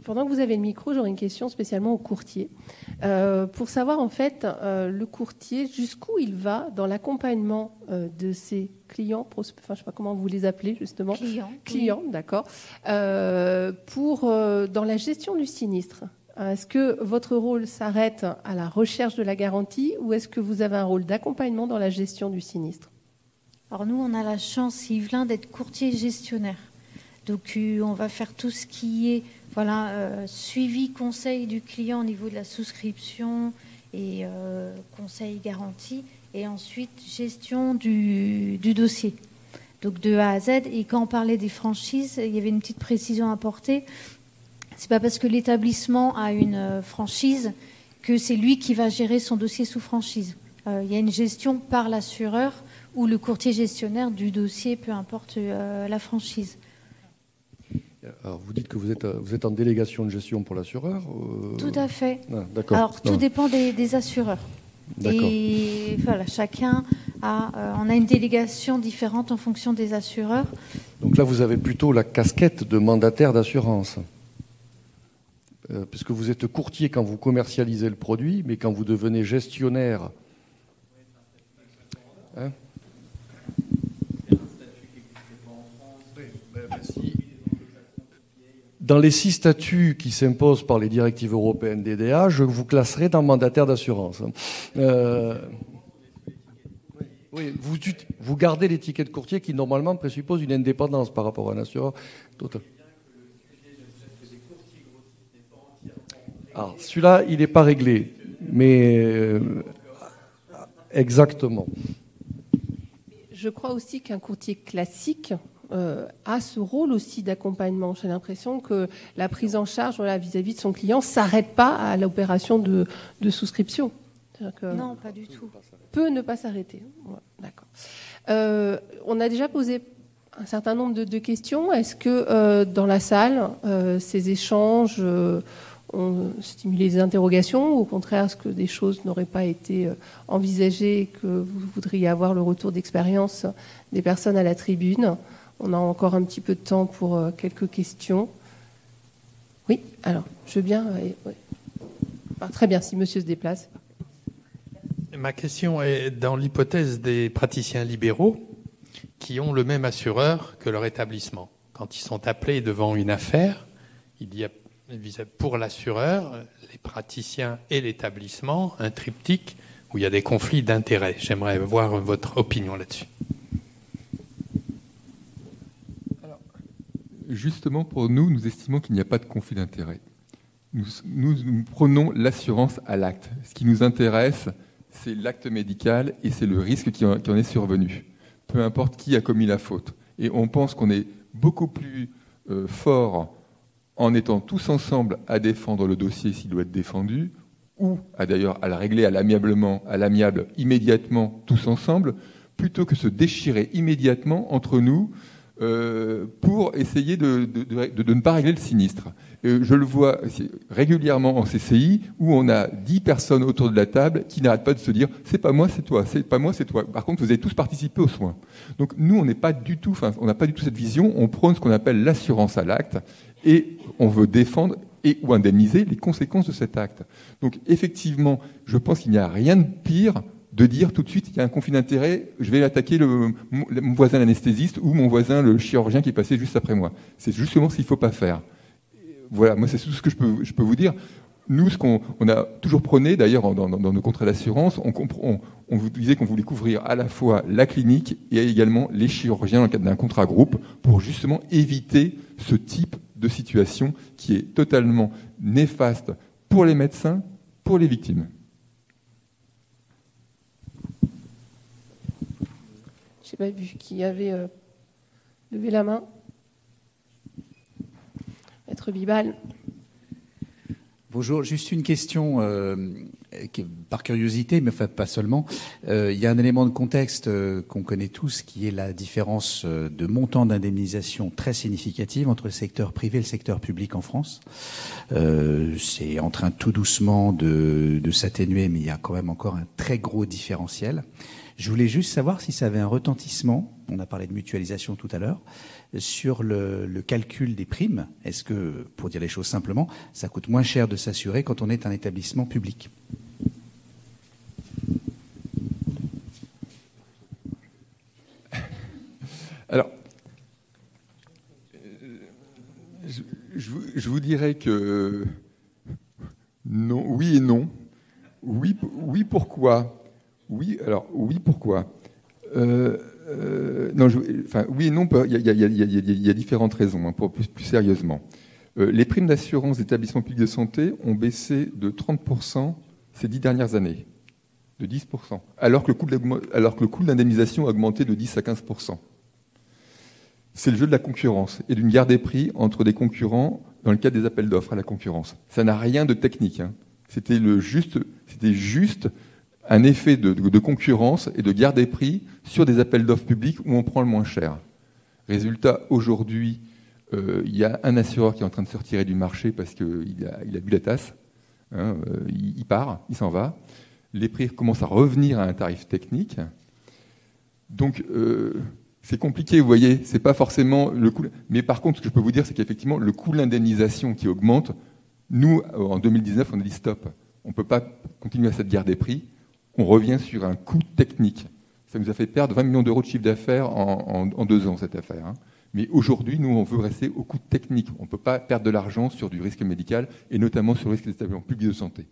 pendant que vous avez le micro, j'aurais une question spécialement au courtier. Euh, pour savoir en fait euh, le courtier, jusqu'où il va dans l'accompagnement de ses clients, enfin, je ne sais pas comment vous les appelez justement. Clients. Clients, d'accord. pour, dans la gestion du sinistre. Est-ce que votre rôle s'arrête à la recherche de la garantie ou est-ce que vous avez un rôle d'accompagnement dans la gestion du sinistre? Alors nous, on a la chance, Yvelin, d'être courtier gestionnaire. Donc euh, on va faire tout ce qui est voilà, euh, suivi, conseil du client au niveau de la souscription et euh, conseil garanti, et ensuite gestion du, dossier. Donc de A à Z. Et quand on parlait des franchises, il y avait une petite précision à apporter. C'est pas parce que l'établissement a une franchise que c'est lui qui va gérer son dossier sous franchise. il y a une gestion par l'assureur ou le courtier gestionnaire du dossier, peu importe euh, la franchise. Alors, vous dites que vous êtes, vous êtes en délégation de gestion pour l'assureur euh, Tout à fait. Ah, Alors, tout dépend des, assureurs. Et voilà, chacun a, euh, on a une délégation différente en fonction des assureurs. Donc là, vous avez plutôt la casquette de mandataire d'assurance. puisque vous êtes courtier quand vous commercialisez le produit, mais quand vous devenez gestionnaire. Hein? Dans les six statuts qui s'imposent par les directives européennes DDA, je vous classerai dans mandataire d'assurance. Euh, oui, vous, gardez l'étiquette courtier qui normalement présuppose une indépendance par rapport à un assureur. Alors, celui-là, il n'est pas réglé, mais euh, exactement. Je crois aussi qu'un courtier classique euh, a ce rôle aussi d'accompagnement. J'ai l'impression que la prise en charge vis-à-vis de son client ne s'arrête pas à l'opération de, souscription. non, pas du tout. Peut ne pas s'arrêter. D'accord. Euh, on a déjà posé un certain nombre de, questions. Est-ce que euh, dans la salle, ces échanges ont stimulé des interrogations ou au contraire, est-ce que des choses n'auraient pas été envisagées et que vous voudriez avoir le retour d'expérience des personnes à la tribune? On a encore un petit peu de temps pour euh, quelques questions. Oui, alors, je veux bien. Ah, très bien, si monsieur se déplace. Ma question est dans l'hypothèse des praticiens libéraux qui ont le même assureur que leur établissement. Quand ils sont appelés devant une affaire, il y a pour l'assureur, les praticiens et l'établissement un triptyque où il y a des conflits d'intérêts. J'aimerais voir votre opinion là-dessus. Justement, pour nous, nous estimons qu'il n'y a pas de conflit d'intérêts. Nous, prenons l'assurance à l'acte. Ce qui nous intéresse, c'est l'acte médical et c'est le risque qui en, est survenu. Peu importe qui a commis la faute. Et on pense qu'on est beaucoup plus euh, fort en étant tous ensemble à défendre le dossier s'il doit être défendu, ou à d'ailleurs à le régler à l'amiablement, à l'amiable immédiatement tous ensemble, plutôt que se déchirer immédiatement entre nous euh, pour essayer de, ne pas régler le sinistre. je le vois régulièrement en CCI où on a dix personnes autour de la table qui n'arrêtent pas de se dire c'est pas moi, c'est toi, c'est pas moi, c'est toi. Par contre, vous avez tous participé aux soins. Donc nous, on n'est pas du tout, enfin, on n'a pas du tout cette vision. On prône ce qu'on appelle l'assurance à l'acte et on veut défendre et ou indemniser les conséquences de cet acte. Donc effectivement, je pense qu'il n'y a rien de pire de dire tout de suite il y a un conflit d'intérêt, je vais attaquer le, mon voisin l'anesthésiste ou mon voisin le chirurgien qui est passé juste après moi. C'est justement ce qu'il ne faut pas faire. Voilà, moi c'est tout ce que je peux, vous dire. Nous, ce qu'on on a toujours prôné, d'ailleurs dans, nos contrats d'assurance, on, on, on, vous disait qu'on voulait couvrir à la fois la clinique et également les chirurgiens dans le cadre d'un contrat groupe pour justement éviter ce type de situation qui est totalement néfaste pour les médecins, pour les victimes. Pas qui avait euh, levé la main. Maître Bibal. Bonjour, juste une question euh, par curiosité, mais pas seulement. Euh, il y a un élément de contexte qu'on connaît tous, qui est la différence de montant d'indemnisation très significative entre le secteur privé et le secteur public en France. C'est en train tout doucement de s'atténuer, mais il y a quand même encore un très gros différentiel. Je voulais juste savoir si ça avait un retentissement, on a parlé de mutualisation tout à l'heure, sur le, calcul des primes. Est-ce que, pour dire les choses simplement, ça coûte moins cher de s'assurer quand on est un établissement public? Alors, je, vous dirais que non, oui et non. Oui, oui pourquoi? Oui, alors oui pourquoi? Euh, euh, non, enfin, oui et non, il y, a, différentes raisons, hein, pour plus, sérieusement. Euh, les primes d'assurance d'établissements publics de santé ont baissé de 30% ces dix dernières années, de 10%, alors que le coût d'indemnisation a augmenté de 10 à 15%. C'est le jeu de la concurrence et d'une guerre des prix entre des concurrents dans le cadre des appels d'offres à la concurrence. Ça n'a rien de technique. Hein. C'était juste, juste un effet de, concurrence et de guerre des prix sur des appels d'offres publics où on prend le moins cher. Résultat, aujourd'hui, euh, il y a un assureur qui est en train de se retirer du marché parce qu'il a, bu la tasse. Hein, euh, il, part, il s'en va. Les prix commencent à revenir à un tarif technique. Donc, euh, c'est compliqué, vous voyez, c'est pas forcément le coût. Mais par contre, ce que je peux vous dire, c'est qu'effectivement, le coût de l'indemnisation qui augmente, nous, en 2019, on a dit stop. On ne peut pas continuer à cette guerre des prix on revient sur un coût technique. Ça nous a fait perdre 20 millions d'euros de chiffre d'affaires en, deux ans, cette affaire. Hein. Mais aujourd'hui, nous, on veut rester au coût technique. On ne peut pas perdre de l'argent sur du risque médical, et notamment sur le risque des établissements publics de santé.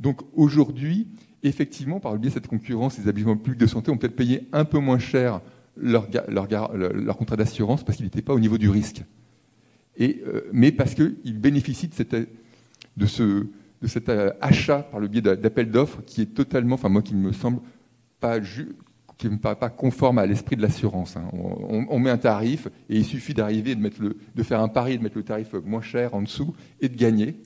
Donc aujourd'hui, effectivement, par le biais de cette concurrence, les établissements publics de santé ont peut-être payé un peu moins cher leur, contrat d'assurance parce qu'il n'était pas au niveau du risque. Euh, mais parce qu'ils bénéficient de ce, de cet euh, achat par le biais d'appels d'offres qui est totalement, enfin moi qui me semble pas qui me paraît pas conforme à l'esprit de l'assurance. Hein. On, met un tarif et il suffit d'arriver de, de faire un pari, de mettre le tarif moins cher en dessous et de gagner.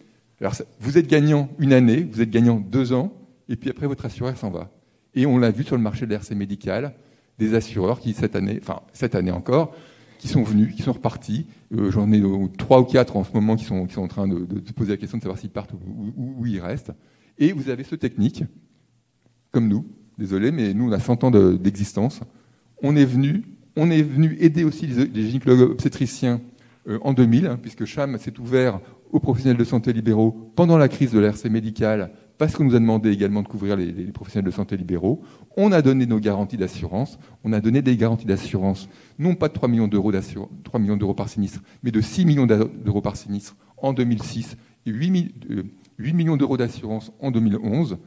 Alors vous êtes gagnant une année, vous êtes gagnant deux ans, et puis après votre assureur s'en va. Et on l'a vu sur le marché de l'RC médical, des assureurs qui cette année, enfin cette année encore, qui sont venus, qui sont repartis. Euh, j'en ai trois ou quatre en ce moment qui sont, en train de, se poser la question de savoir s'ils partent ou, où ils restent. Et vous avez ce technique, comme nous, désolé, mais nous on a 100 ans d'existence. on est venu, on est venu aider aussi les, gynécologues obstétriciens euh, en 2000, hein, puisque CHAM s'est ouvert aux professionnels de santé libéraux pendant la crise de l'RC médicale, parce qu'on nous a demandé également de couvrir les, professionnels de santé libéraux. On a donné nos garanties d'assurance. On a donné des garanties d'assurance, non pas de 3 millions d'euros 3 millions d'euros par sinistre, mais de 6 millions d'euros par sinistre en 2006 et 8, 8 millions d'euros d'assurance en 2011.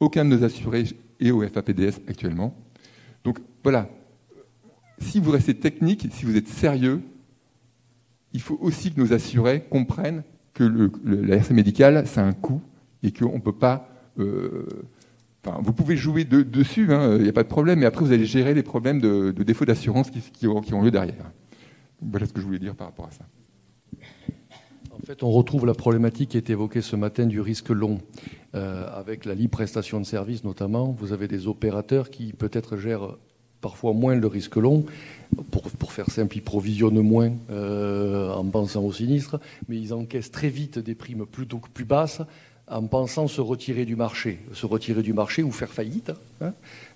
Aucun de nos assurés est au FAPDS actuellement. Donc voilà, si vous restez technique, si vous êtes sérieux, il faut aussi que nos assurés comprennent que la RC médicale, c'est un coût et qu'on ne peut pas. Euh, enfin, vous pouvez jouer dessus, il hein, n'y a pas de problème, mais après vous allez gérer les problèmes de, défaut d'assurance qui, ont lieu derrière. Voilà ce que je voulais dire par rapport à ça. En fait, on retrouve la problématique qui est évoquée ce matin du risque long. Euh, avec la libre prestation de services notamment, vous avez des opérateurs qui peut-être gèrent parfois moins le risque long. Pour, faire simple, ils provisionnent moins euh, en pensant au sinistre, mais ils encaissent très vite des primes que plus basses en pensant se retirer du marché. Se retirer du marché ou faire faillite. Hein.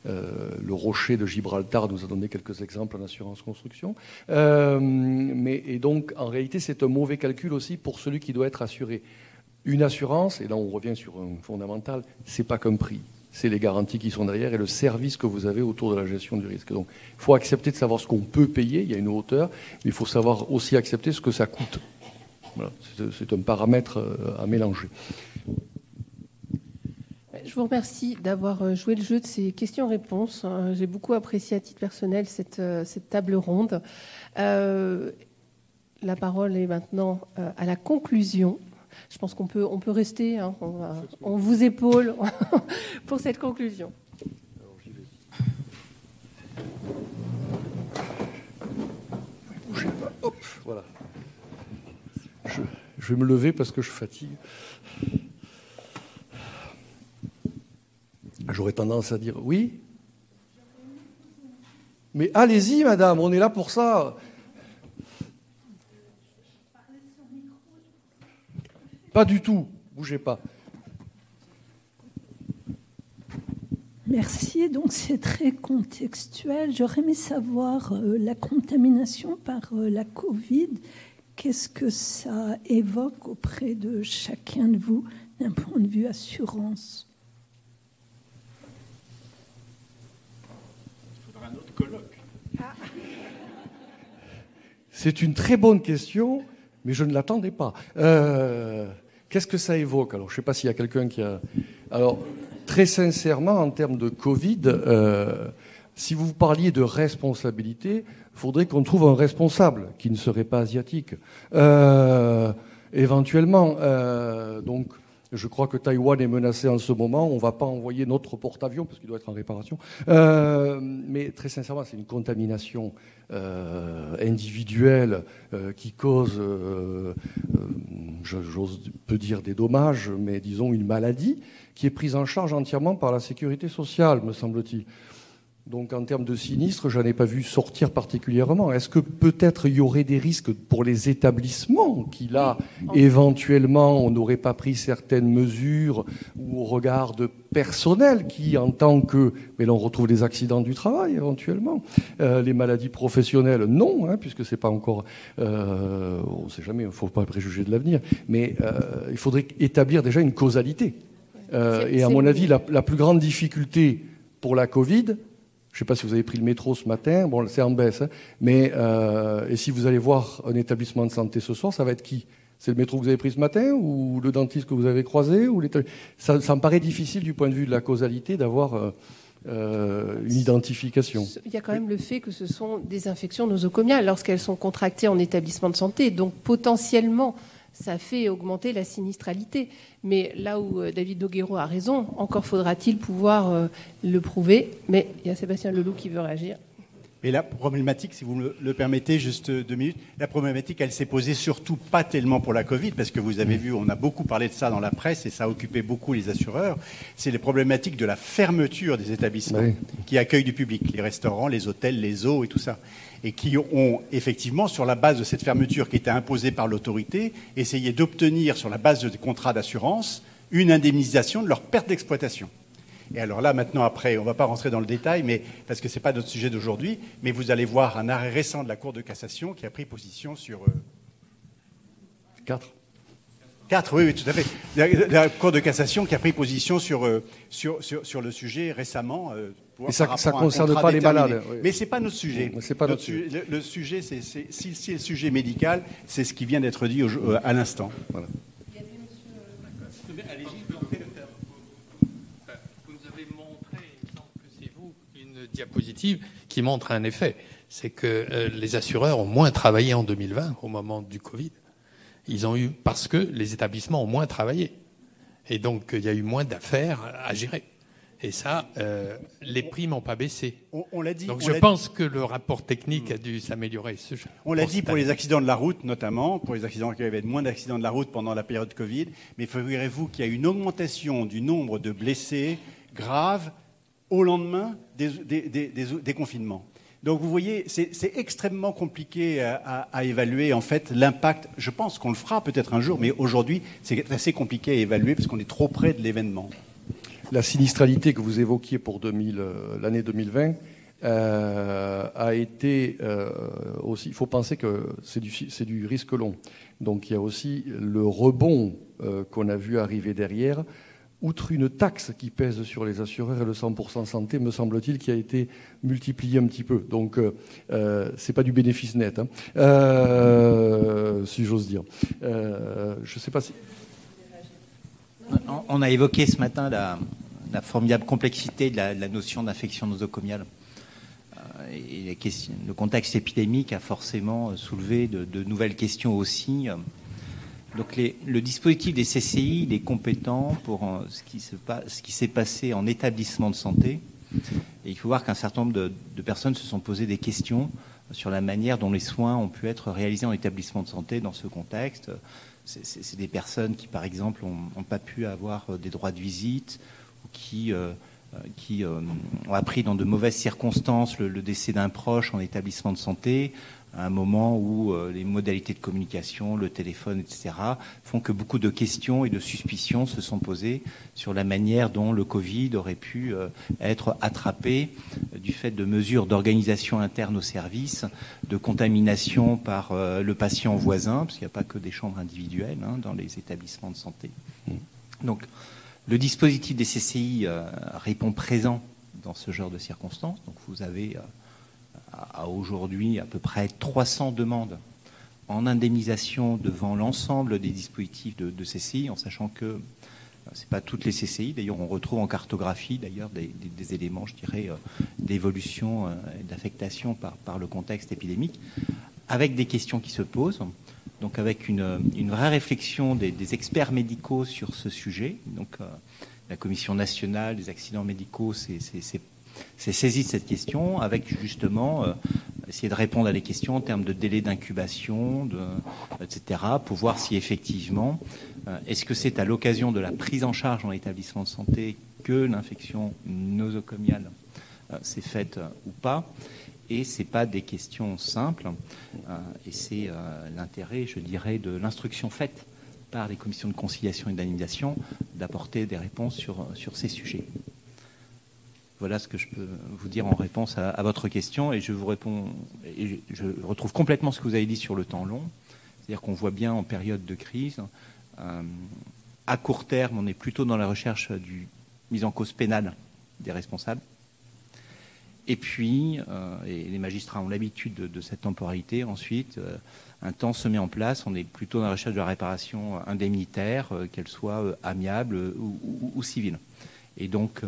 Euh, le rocher de Gibraltar nous a donné quelques exemples en assurance construction. Euh, mais, et donc, en réalité, c'est un mauvais calcul aussi pour celui qui doit être assuré. Une assurance, et là on revient sur un fondamental, c'est pas qu'un prix c'est les garanties qui sont derrière et le service que vous avez autour de la gestion du risque. Donc, il faut accepter de savoir ce qu'on peut payer, il y a une hauteur, mais il faut savoir aussi accepter ce que ça coûte. c'est un paramètre euh, à mélanger. Je vous remercie d'avoir euh, joué le jeu de ces questions-réponses. Hein. J'ai beaucoup apprécié à titre personnel cette, euh, table ronde. la parole est maintenant à la conclusion je pense qu'on peut, on peut rester. Hein. on, vous épaule pour cette conclusion. je, vais me lever parce que je fatigue. J'aurais tendance à dire oui. Mais allez-y, madame, on est là pour ça. Pas du tout. Bougez pas. Merci. Donc c'est très contextuel. J'aurais aimé savoir euh, la contamination par euh, la Covid. Qu'est-ce que ça évoque auprès de chacun de vous d'un point de vue assurance? Colloque. C'est une très bonne question, mais je ne l'attendais pas. Euh, Qu'est-ce que ça évoque? Alors, je ne sais pas s'il y a quelqu'un qui a. Alors, très sincèrement, en termes de Covid, euh, si vous parliez de responsabilité, il faudrait qu'on trouve un responsable qui ne serait pas asiatique. Euh, éventuellement, donc. Je crois que Taïwan est menacé en ce moment. On ne va pas envoyer notre porte-avions parce qu'il doit être en réparation. mais très sincèrement, c'est une contamination euh, individuelle euh, qui cause, euh, j'ose dire des dommages, mais disons une maladie qui est prise en charge entièrement par la sécurité sociale, me semble-t-il. Donc en termes de sinistre, je n'en ai pas vu sortir particulièrement. Est-ce que peut-être il y aurait des risques pour les établissements qui là, éventuellement, on n'aurait pas pris certaines mesures ou au regard de personnel qui, en tant que... Mais là, on retrouve les accidents du travail éventuellement. Euh, les maladies professionnelles, non, hein, puisque c'est pas encore... Euh, on ne sait jamais, il ne faut pas préjuger de l'avenir. Mais euh, il faudrait établir déjà une causalité. et à mon avis, la, la plus grande difficulté pour la Covid, je ne sais pas si vous avez pris le métro ce matin, bon, c'est en baisse, hein. mais euh, et si vous allez voir un établissement de santé ce soir, ça va être qui? C'est le métro que vous avez pris ce matin ou le dentiste que vous avez croisé ou ça, me paraît difficile du point de vue de la causalité d'avoir euh, euh, une identification. Il y a quand même le fait que ce sont des infections nosocomiales lorsqu'elles sont contractées en établissement de santé, donc potentiellement ça fait augmenter la sinistralité. Mais là où euh, David Doguero a raison, encore faudra-t-il pouvoir euh, le prouver. Mais il y a Sébastien Leloup qui veut réagir. Et la problématique, si vous me le permettez, juste deux minutes, la problématique, elle s'est posée surtout pas tellement pour la Covid, parce que vous avez vu, on a beaucoup parlé de ça dans la presse et ça a occupé beaucoup les assureurs. C'est les problématiques de la fermeture des établissements qui accueillent du public, les restaurants, les hôtels, les eaux et tout ça et qui ont effectivement, sur la base de cette fermeture qui était imposée par l'autorité, essayé d'obtenir, sur la base des contrats d'assurance, une indemnisation de leur perte d'exploitation. Et alors là, maintenant, après, on ne va pas rentrer dans le détail, mais, parce que ce n'est pas notre sujet d'aujourd'hui, mais vous allez voir un arrêt récent de la Cour de cassation qui a pris position sur... Euh, Quatre Quatre, oui, oui, tout à fait. La, Cour de cassation qui a pris position sur, euh, sur, sur, le sujet récemment. Euh, ça ne concerne pas les malades. Mais ce n'est pas notre sujet. C'est pas notre sujet. Le, sujet, c'est, si c'est le sujet médical, c'est ce qui vient d'être dit euh, à l'instant. Voilà. Vous nous avez montré, il semble que c'est vous, une diapositive qui montre un effet. C'est que les assureurs ont moins travaillé en 2020 au moment du Covid ils ont eu parce que les établissements ont moins travaillé. Et donc, il y a eu moins d'affaires à gérer. Et ça, euh, les prix n'ont pas baissé. On, l'a dit. Donc je pense que le rapport technique a dû s'améliorer. On l'a dit pour les accidents de la route, notamment, pour les accidents qui avaient moins d'accidents de la route pendant la période Covid. Mais figurez-vous qu'il y a une augmentation du nombre de blessés graves au lendemain des, des confinements. Donc vous voyez, c'est extrêmement compliqué à, évaluer en fait l'impact. Je pense qu'on le fera peut-être un jour, mais aujourd'hui c'est assez compliqué à évaluer parce qu'on est trop près de l'événement. La sinistralité que vous évoquiez pour euh, l'année 2020 euh, a été euh, aussi. Il faut penser que c'est du, du, risque long. Donc il y a aussi le rebond qu'on a vu arriver derrière outre une taxe qui pèse sur les assureurs et le 100% santé, me semble-t-il, qui a été multiplié un petit peu. Donc, euh, euh c'est pas du bénéfice net, hein. euh, si j'ose dire. Euh, je sais pas si. On a évoqué ce matin la, formidable complexité de la, notion d'infection nosocomiale. Et le contexte épidémique a forcément soulevé de nouvelles questions aussi. Donc le dispositif des CCI, est compétent pour euh, ce qui, s'est passé en établissement de santé. Il faut voir qu'un certain nombre de, personnes se sont posées des questions sur la manière dont les soins ont pu être réalisés en établissement de santé dans ce contexte. C'est des personnes qui, par exemple, n'ont pas pu avoir euh, des droits de visite ou qui, euh, ont appris dans de mauvaises circonstances le décès d'un proche en établissement de santé, à un moment où euh, les modalités de communication, le téléphone, etc., font que beaucoup de questions et de suspicions se sont posées sur la manière dont le Covid aurait pu euh, être attrapé euh, du fait de mesures d'organisation interne au service, de contamination par le patient voisin, parce qu'il n'y a pas que des chambres individuelles hein, dans les établissements de santé. Donc, le dispositif des CCI répond présent dans ce genre de circonstances. Donc, vous avez à aujourd'hui à peu près 300 demandes en indemnisation devant l'ensemble des dispositifs de, CCI, en sachant que euh, ce n'est pas toutes les CCI. D'ailleurs, on retrouve en cartographie d'ailleurs des, éléments, je dirais, euh, d'évolution euh, d'affectation par, le contexte épidémique, avec des questions qui se posent. Donc, avec une, vraie réflexion des, experts médicaux sur ce sujet. Donc, la Commission nationale des accidents médicaux, c'est s'est saisi de cette question avec justement euh, essayer de répondre à des questions en termes de délai d'incubation, etc., pour voir si effectivement, euh, est-ce que c'est à l'occasion de la prise en charge dans l'établissement de santé que l'infection nosocomiale euh, s'est faite ou pas. Et ce n'est pas des questions simples, et c'est l'intérêt, je dirais, de l'instruction faite par les commissions de conciliation et d'animation d'apporter des réponses sur, sur ces sujets. Voilà ce que je peux vous dire en réponse à, votre question. Et je vous réponds, je retrouve complètement ce que vous avez dit sur le temps long. C'est-à-dire qu'on voit bien en période de crise, euh, à court terme, on est plutôt dans la recherche du mise en cause pénale des responsables. Et puis, euh, et les magistrats ont l'habitude de, cette temporalité, ensuite, euh, un temps se met en place, on est plutôt dans la recherche de la réparation indemnitaire, qu'elle soit amiable ou, ou, civile. Et donc,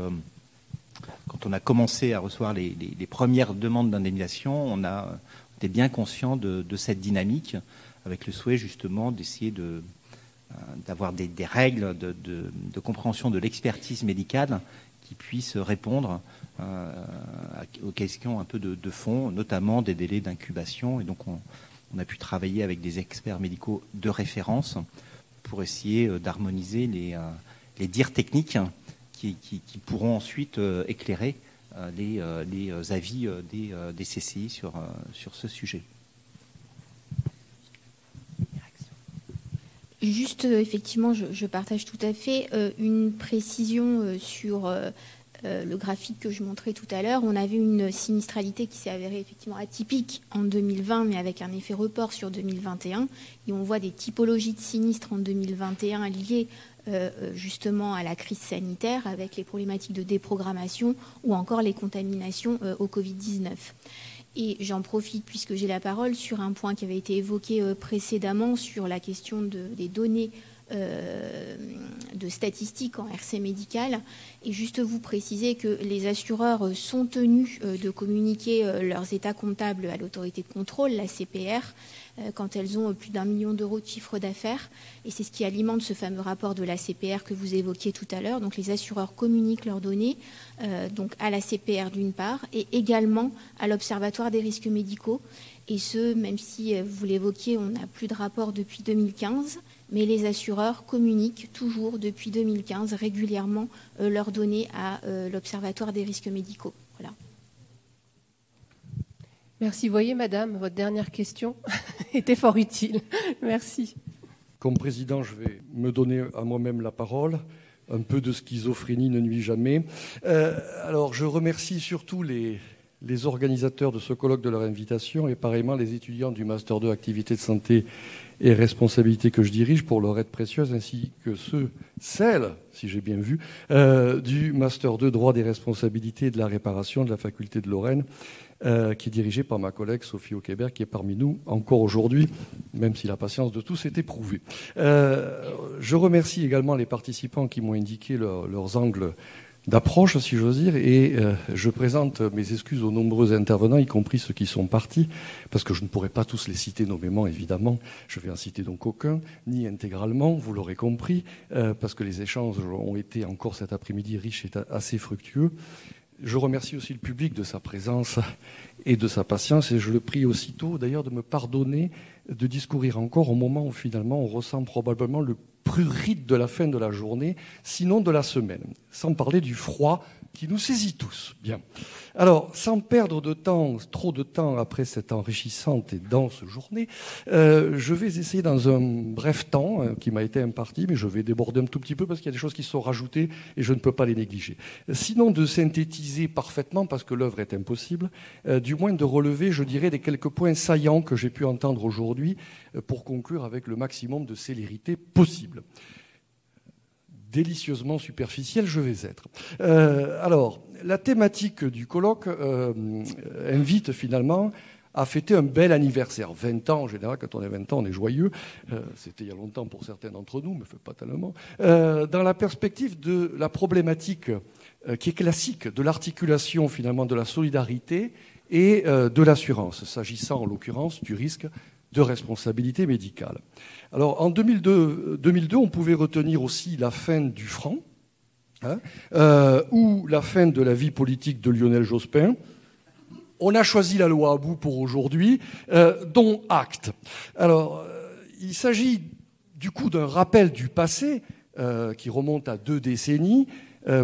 quand on a commencé à recevoir les, premières demandes d'indemnisation, on a été bien conscient de, cette dynamique, avec le souhait justement d'essayer de, euh, d'avoir des, règles de, compréhension de l'expertise médicale qui puissent répondre euh, aux questions un peu de, fond, notamment des délais d'incubation. Et donc on, a pu travailler avec des experts médicaux de référence pour essayer euh, d'harmoniser les dires techniques qui, pourront ensuite euh, éclairer euh, les, euh, avis des, CCI sur, sur ce sujet. Juste, effectivement, je, partage tout à fait une précision sur le graphique que je montrais tout à l'heure, on avait une sinistralité qui s'est avérée effectivement atypique en 2020, mais avec un effet report sur 2021. Et on voit des typologies de sinistres en 2021 liées justement à la crise sanitaire, avec les problématiques de déprogrammation ou encore les contaminations au Covid-19. Et j'en profite, puisque j'ai la parole, sur un point qui avait été évoqué précédemment sur la question des données euh, de statistiques en RC médical et juste vous préciser que les assureurs sont tenus euh, de communiquer euh, leurs états comptables à l'autorité de contrôle, la CPR, quand elles ont plus d'un million d'euros de chiffre d'affaires. Et c'est ce qui alimente ce fameux rapport de la CPR que vous évoquiez tout à l'heure. Donc les assureurs communiquent leurs données donc à la CPR d'une part et également à l'Observatoire des risques médicaux. Et ce, même si vous l'évoquiez, on n'a plus de rapport depuis 2015 mais les assureurs communiquent toujours depuis 2015 régulièrement euh, leurs données à euh, l'Observatoire des risques médicaux. Voilà. Merci. Voyez, madame, votre dernière question était fort utile. Merci. Comme président, je vais me donner à moi-même la parole. Un peu de schizophrénie ne nuit jamais. Euh, alors, je remercie surtout les, organisateurs de ce colloque de leur invitation et pareillement les étudiants du Master 2 Activité de santé et responsabilité que je dirige pour leur aide précieuse, ainsi que ceux, celles, si j'ai bien vu, euh, du Master 2 Droit des responsabilités et de la réparation de la faculté de Lorraine, euh, qui est dirigé par ma collègue Sophie Auquebert, qui est parmi nous encore aujourd'hui, même si la patience de tous est éprouvée. Euh, je remercie également les participants qui m'ont indiqué leurs angles d'approche, si j'ose dire, et euh, je présente mes excuses aux nombreux intervenants, y compris ceux qui sont partis, parce que je ne pourrai pas tous les citer nommément, évidemment. Je vais en citer donc aucun, ni intégralement, vous l'aurez compris, euh, parce que les échanges ont été encore cet après-midi riches et assez fructueux. Je remercie aussi le public de sa présence et de sa patience, et je le prie aussitôt d'ailleurs de me pardonner de discourir encore au moment où finalement on ressent probablement le prurite de la fin de la journée, sinon de la semaine, sans parler du froid qui nous saisit tous. Bien. Alors, sans perdre de temps, trop de temps après cette enrichissante et dense journée, euh, je vais essayer dans un bref temps euh, qui m'a été imparti, mais je vais déborder un tout petit peu parce qu'il y a des choses qui sont rajoutées et je ne peux pas les négliger. Sinon de synthétiser parfaitement, parce que l'œuvre est impossible, euh, du moins de relever, je dirais, des quelques points saillants que j'ai pu entendre aujourd'hui pour conclure avec le maximum de célérité possible délicieusement superficiel je vais être. Euh, alors, la thématique du colloque euh, invite finalement à fêter un bel anniversaire. 20 ans, en général, quand on a 20 ans, on est joyeux. Euh, c'était il y a longtemps pour certains d'entre nous, mais pas tellement. dans la perspective de la problématique qui est classique de l'articulation finalement de la solidarité et de l'assurance, s'agissant en l'occurrence du risque de responsabilité médicale. Alors en 2002, 2002, on pouvait retenir aussi la fin du franc hein, euh, ou la fin de la vie politique de Lionel Jospin. On a choisi la loi à bout pour aujourd'hui, euh, dont acte. Alors, euh, il s'agit du coup d'un rappel du passé qui remonte à deux décennies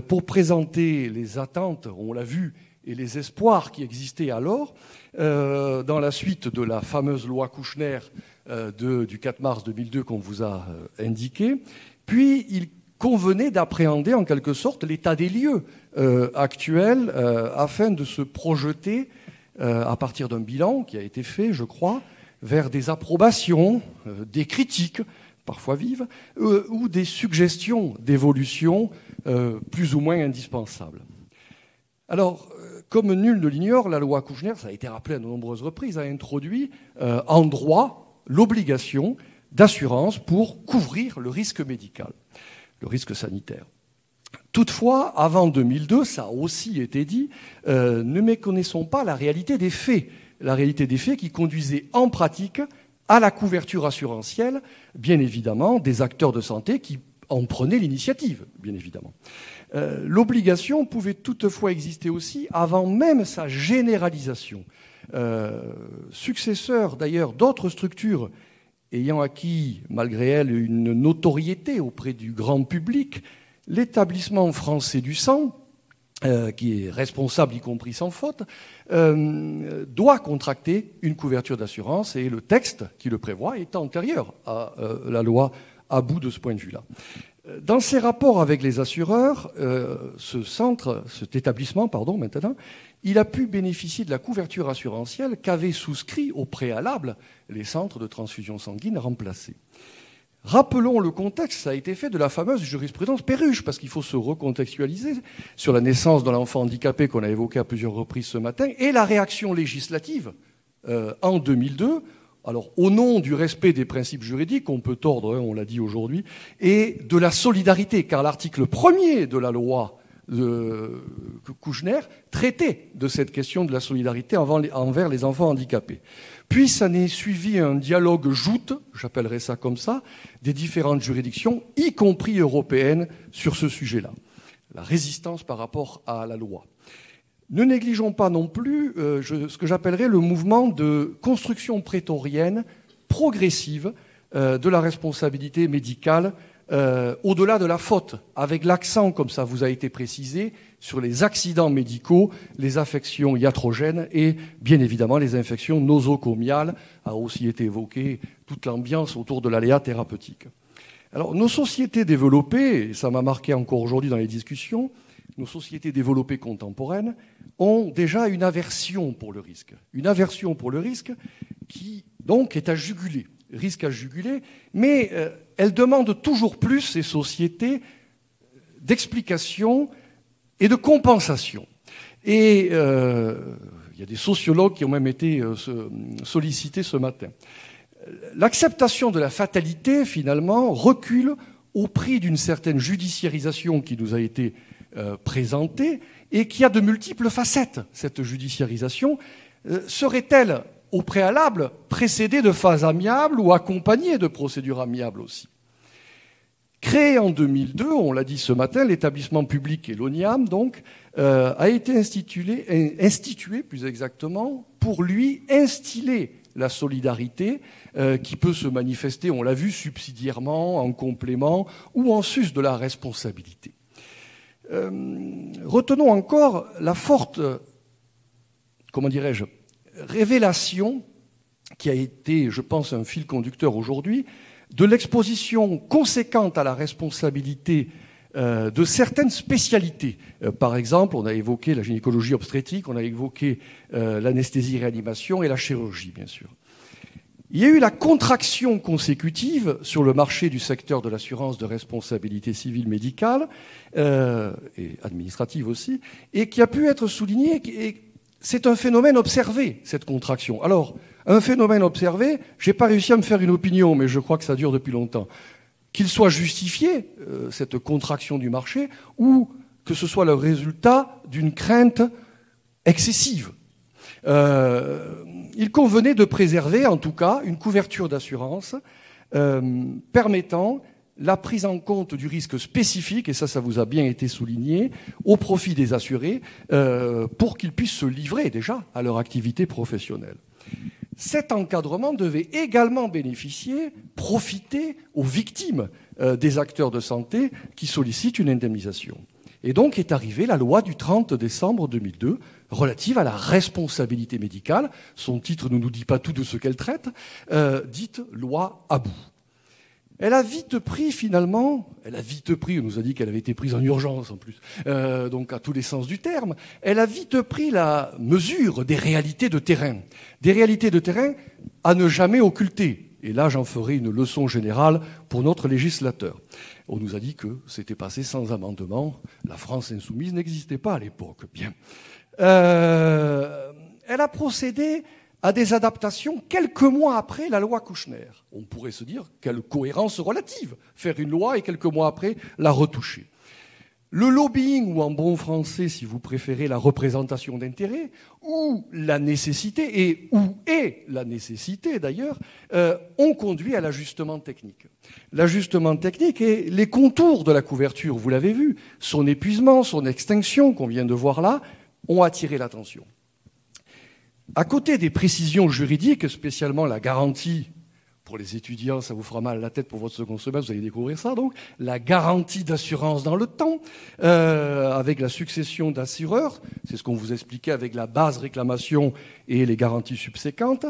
pour présenter les attentes, on l'a vu, et les espoirs qui existaient alors dans la suite de la fameuse loi Kouchner euh, du 4 mars 2002 qu'on vous a euh, indiqué. Puis il convenait d'appréhender en quelque sorte l'état des lieux euh, actuel afin de se projeter à partir d'un bilan qui a été fait, je crois, vers des approbations, des critiques, parfois vives, ou des suggestions d'évolution plus ou moins indispensables. Alors, comme nul ne l'ignore, la loi Kouchner, ça a été rappelé à de nombreuses reprises, a introduit en droit l'obligation d'assurance pour couvrir le risque médical, le risque sanitaire. Toutefois, avant 2002, ça a aussi été dit, euh, ne méconnaissons pas la réalité des faits, la réalité des faits qui conduisait en pratique à la couverture assurantielle, bien évidemment, des acteurs de santé qui en prenaient l'initiative, bien évidemment. Euh, l'obligation pouvait toutefois exister aussi avant même sa généralisation. Euh, successeur d'ailleurs d'autres structures ayant acquis, malgré elle, une notoriété auprès du grand public, l'établissement français du sang, euh, qui est responsable, y compris sans faute, doit contracter une couverture d'assurance et le texte qui le prévoit est antérieur à la loi à bout de ce point de vue-là. Dans ses rapports avec les assureurs, euh, ce centre, cet établissement, pardon, maintenant, il a pu bénéficier de la couverture assurantielle qu'avaient souscrit au préalable les centres de transfusion sanguine remplacés. Rappelons le contexte, ça a été fait de la fameuse jurisprudence Perruche, parce qu'il faut se recontextualiser sur la naissance de l'enfant handicapé qu'on a évoqué à plusieurs reprises ce matin, et la réaction législative euh, en 2002, alors au nom du respect des principes juridiques, on peut tordre, hein, on l'a dit aujourd'hui, et de la solidarité, car l'article premier de la loi de Kouchner traitait de cette question de la solidarité envers les enfants handicapés. Puis ça n'est suivi un dialogue joute, j'appellerais ça comme ça, des différentes juridictions, y compris européennes, sur ce sujet-là. La résistance par rapport à la loi. Ne négligeons pas non plus euh, ce que j'appellerais le mouvement de construction prétorienne progressive euh, de la responsabilité médicale euh, au-delà de la faute, avec l'accent, comme ça vous a été précisé, sur les accidents médicaux, les affections iatrogènes et bien évidemment les infections nosocomiales, a aussi été évoqué toute l'ambiance autour de l'aléa thérapeutique. Alors nos sociétés développées, et ça m'a marqué encore aujourd'hui dans les discussions, nos sociétés développées contemporaines ont déjà une aversion pour le risque. Une aversion pour le risque qui donc est à juguler risque à juguler, mais euh, elle demande toujours plus, ces sociétés, d'explication et de compensation. Et euh, il y a des sociologues qui ont même été euh, sollicités ce matin. L'acceptation de la fatalité, finalement, recule au prix d'une certaine judiciarisation qui nous a été présentée et qui a de multiples facettes, cette judiciarisation. Serait-elle au préalable précédé de phases amiables ou accompagnées de procédures amiables aussi? Créé en 2002, on l'a dit ce matin, l'établissement public Eloniam donc euh, a été institué, plus exactement, pour lui instiller la solidarité euh, qui peut se manifester, on l'a vu, subsidiairement, en complément ou en sus de la responsabilité. Euh, retenons encore la forte, comment dirais-je, révélation qui a été, je pense, un fil conducteur aujourd'hui, de l'exposition conséquente à la responsabilité euh, de certaines spécialités. Euh, par exemple, on a évoqué la gynécologie obstétrique, on a évoqué l'anesthésie-réanimation et la chirurgie, bien sûr. Il y a eu la contraction consécutive sur le marché du secteur de l'assurance de responsabilité civile médicale et administrative aussi, et qui a pu être soulignée c'est un phénomène observé, cette contraction. Alors, un phénomène observé, je n'ai pas réussi à me faire une opinion, mais je crois que ça dure depuis longtemps. Qu'il soit justifié, euh, cette contraction du marché, ou que ce soit le résultat d'une crainte excessive. Euh, il convenait de préserver, en tout cas, une couverture d'assurance euh, permettant la prise en compte du risque spécifique, et ça, ça vous a bien été souligné, au profit des assurés, euh, pour qu'ils puissent se livrer déjà à leur activité professionnelle. Cet encadrement devait également bénéficier, profiter aux victimes euh, des acteurs de santé qui sollicitent une indemnisation. Et donc est arrivée la loi du 30 décembre 2002 relative à la responsabilité médicale. Son titre ne nous dit pas tout de ce qu'elle traite, euh, dite loi Abou. Elle a vite pris finalement, elle a vite pris, on nous a dit qu'elle avait été prise en urgence en plus, euh, donc à tous les sens du terme, elle a vite pris la mesure des réalités de terrain, des réalités de terrain à ne jamais occulter. Et là, j'en ferai une leçon générale pour notre législateur. On nous a dit que c'était passé sans amendement, la France insoumise n'existait pas à l'époque. Bien. Euh, elle a procédé à des adaptations quelques mois après la loi Kouchner. On pourrait se dire quelle cohérence relative, faire une loi et quelques mois après la retoucher. Le lobbying, ou en bon français, si vous préférez, la représentation d'intérêts, ou la nécessité, et où est la nécessité d'ailleurs, euh, ont conduit à l'ajustement technique. L'ajustement technique et les contours de la couverture, vous l'avez vu, son épuisement, son extinction qu'on vient de voir là, ont attiré l'attention. À côté des précisions juridiques, spécialement la garantie pour les étudiants, ça vous fera mal à la tête pour votre second semestre, vous allez découvrir ça donc, la garantie d'assurance dans le temps, euh, avec la succession d'assureurs, c'est ce qu'on vous expliquait avec la base réclamation et les garanties subséquentes,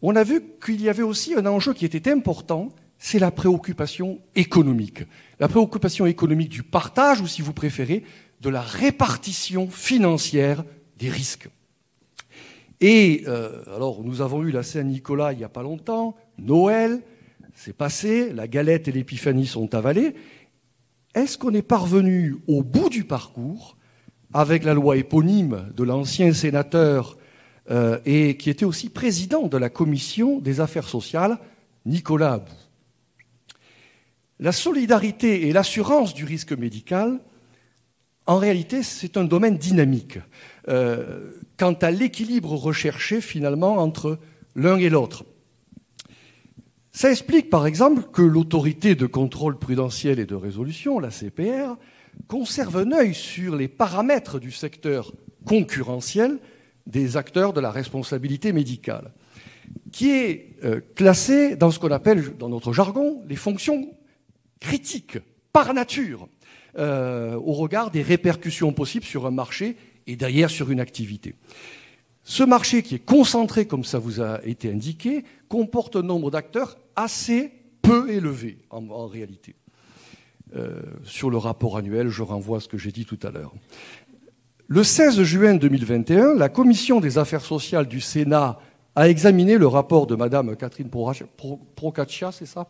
on a vu qu'il y avait aussi un enjeu qui était important, c'est la préoccupation économique. La préoccupation économique du partage, ou si vous préférez, de la répartition financière des risques. Et euh, alors, nous avons eu la Saint-Nicolas il n'y a pas longtemps, Noël, c'est passé, la galette et l'épiphanie sont avalées. Est-ce qu'on est parvenu au bout du parcours avec la loi éponyme de l'ancien sénateur euh, et qui était aussi président de la commission des affaires sociales, Nicolas Abou? La solidarité et l'assurance du risque médical, en réalité, c'est un domaine dynamique. Euh, quant à l'équilibre recherché finalement entre l'un et l'autre. Ça explique par exemple que l'autorité de contrôle prudentiel et de résolution, la CPR, conserve un œil sur les paramètres du secteur concurrentiel des acteurs de la responsabilité médicale, qui est euh, classé dans ce qu'on appelle dans notre jargon les fonctions critiques par nature, euh, au regard des répercussions possibles sur un marché et derrière sur une activité. Ce marché qui est concentré, comme ça vous a été indiqué, comporte un nombre d'acteurs assez peu élevé en, réalité. Euh, sur le rapport annuel, je renvoie à ce que j'ai dit tout à l'heure. Le 16 juin 2021, la Commission des affaires sociales du Sénat a examiné le rapport de Madame Catherine Procaccia, c'est ça?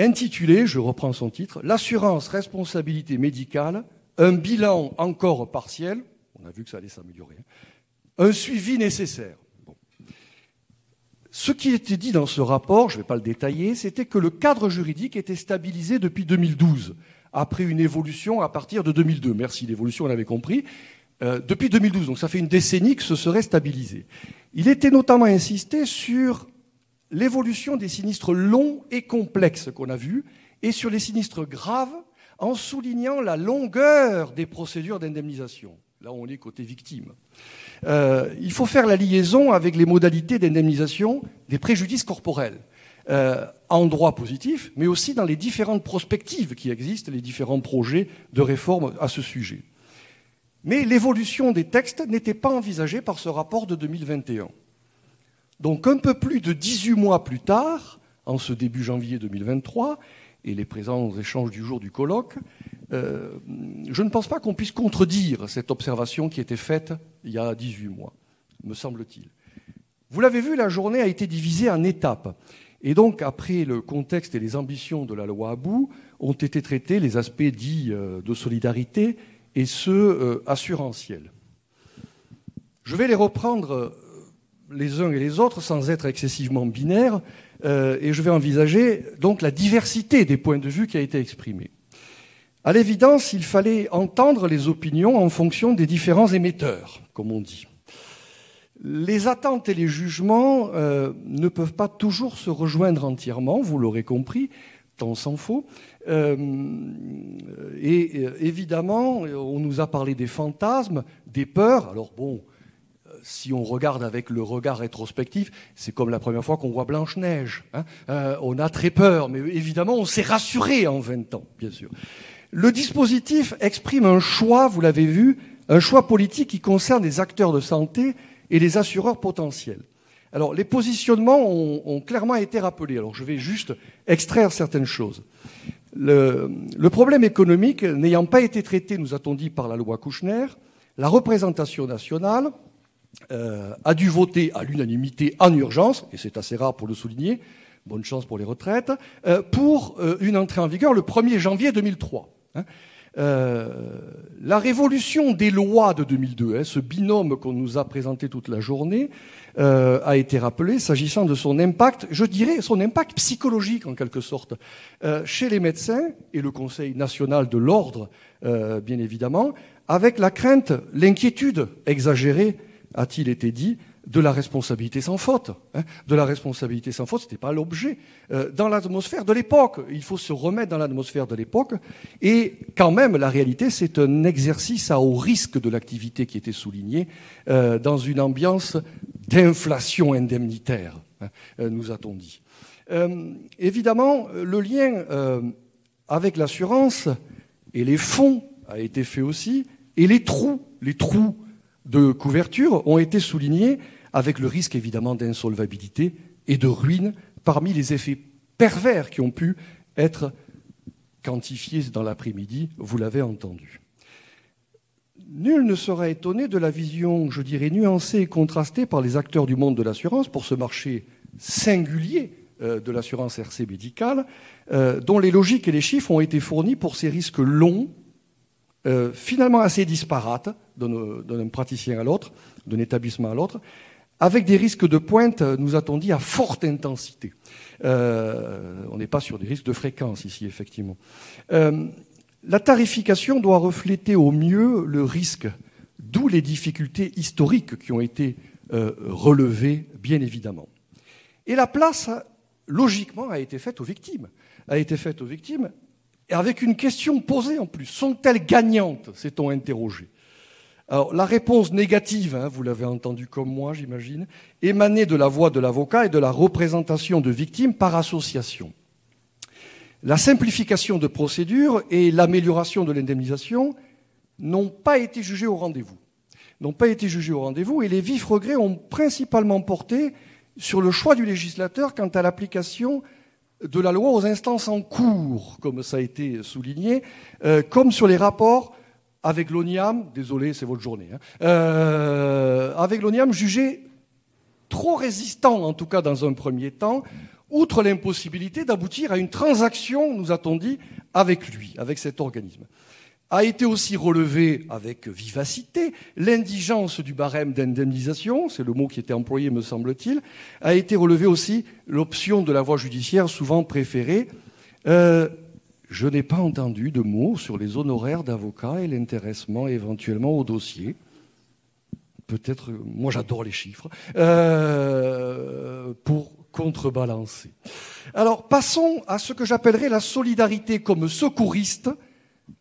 Intitulé, je reprends son titre, L'assurance responsabilité médicale un bilan encore partiel, on a vu que ça allait s'améliorer, hein. un suivi nécessaire. Ce qui était dit dans ce rapport, je ne vais pas le détailler, c'était que le cadre juridique était stabilisé depuis 2012, après une évolution à partir de 2002. Merci, l'évolution, on l'avait compris. Euh, depuis 2012, donc ça fait une décennie que ce serait stabilisé. Il était notamment insisté sur l'évolution des sinistres longs et complexes qu'on a vus, et sur les sinistres graves en soulignant la longueur des procédures d'indemnisation. Là, on est côté victime. Euh, il faut faire la liaison avec les modalités d'indemnisation des préjudices corporels, euh, en droit positif, mais aussi dans les différentes prospectives qui existent, les différents projets de réforme à ce sujet. Mais l'évolution des textes n'était pas envisagée par ce rapport de 2021. Donc un peu plus de 18 mois plus tard, en ce début janvier 2023, et les présents échanges du jour du colloque, euh, je ne pense pas qu'on puisse contredire cette observation qui était faite il y a 18 mois, me semble-t-il. Vous l'avez vu, la journée a été divisée en étapes. Et donc, après le contexte et les ambitions de la loi Abou, ont été traités les aspects dits euh, de solidarité et ceux euh, assurantiels. Je vais les reprendre les uns et les autres sans être excessivement binaires, euh, et je vais envisager donc la diversité des points de vue qui a été exprimée. À l'évidence, il fallait entendre les opinions en fonction des différents émetteurs, comme on dit. Les attentes et les jugements euh, ne peuvent pas toujours se rejoindre entièrement, vous l'aurez compris, tant s'en faut. Euh, et évidemment, on nous a parlé des fantasmes, des peurs. Alors bon, si on regarde avec le regard rétrospectif, c'est comme la première fois qu'on voit Blanche-Neige. Hein. Euh, on a très peur, mais évidemment, on s'est rassuré en 20 ans, bien sûr. Le dispositif exprime un choix, vous l'avez vu, un choix politique qui concerne les acteurs de santé et les assureurs potentiels. Alors, les positionnements ont, clairement été rappelés. Alors, je vais juste extraire certaines choses. Le, le problème économique n'ayant pas été traité, nous a-t-on dit, par la loi Kouchner, la représentation nationale, euh, a dû voter à l'unanimité en urgence, et c'est assez rare pour le souligner, bonne chance pour les retraites, euh, pour euh, une entrée en vigueur le 1er janvier 2003. Hein. la révolution des lois de 2002, hein, ce binôme qu'on nous a présenté toute la journée, a été rappelé s'agissant de son impact, je dirais son impact psychologique en quelque sorte, chez les médecins et le Conseil national de l'ordre, bien évidemment, avec la crainte, l'inquiétude exagérée a-t-il été dit, de la responsabilité sans faute. Hein. de la responsabilité sans faute, ce n'était pas l'objet. Euh, dans l'atmosphère de l'époque, il faut se remettre dans l'atmosphère de l'époque. Et quand même, la réalité, c'est un exercice à haut risque de l'activité qui était souligné euh, dans une ambiance d'inflation indemnitaire, hein, euh, nous a-t-on dit. évidemment, le lien avec l'assurance et les fonds a été fait aussi, et les trous, les trous de couverture ont été soulignés avec le risque évidemment d'insolvabilité et de ruine parmi les effets pervers qui ont pu être quantifiés dans l'après-midi, vous l'avez entendu. Nul ne sera étonné de la vision, je dirais, nuancée et contrastée par les acteurs du monde de l'assurance pour ce marché singulier euh, de l'assurance RC médicale, euh, dont les logiques et les chiffres ont été fournis pour ces risques longs, euh, finalement assez disparates d'un praticien à l'autre, d'un établissement à l'autre, avec des risques de pointe, nous a-t-on dit, à forte intensité. on n'est pas sur des risques de fréquence ici, effectivement. La tarification doit refléter au mieux le risque, d'où les difficultés historiques qui ont été euh, relevées, bien évidemment. Et la place, logiquement, a été faite aux victimes. A été faite aux victimes, avec une question posée en plus. Sont-elles gagnantes s'est-on interrogé. Alors, la réponse négative, hein, vous l'avez entendu comme moi, j'imagine, émanait de la voix de l'avocat et de la représentation de victimes par association. La simplification de procédures et l'amélioration de l'indemnisation n'ont pas été jugées au rendez-vous. N'ont pas été jugées au rendez-vous et les vifs regrets ont principalement porté sur le choix du législateur quant à l'application de la loi aux instances en cours, comme ça a été souligné, euh, comme sur les rapports avec l'ONIAM, désolé, c'est votre journée, hein, euh, avec l'ONIAM jugé trop résistant, en tout cas dans un premier temps, outre l'impossibilité d'aboutir à une transaction, nous a-t-on dit, avec lui, avec cet organisme. A été aussi relevé avec vivacité l'indigence du barème d'indemnisation, c'est le mot qui était employé me semble-t-il, a été relevé aussi l'option de la voie judiciaire souvent préférée. Euh, je n'ai pas entendu de mots sur les honoraires d'avocat et l'intéressement éventuellement au dossier. Peut-être, moi j'adore les chiffres, euh, pour contrebalancer. Alors passons à ce que j'appellerais la solidarité comme secouriste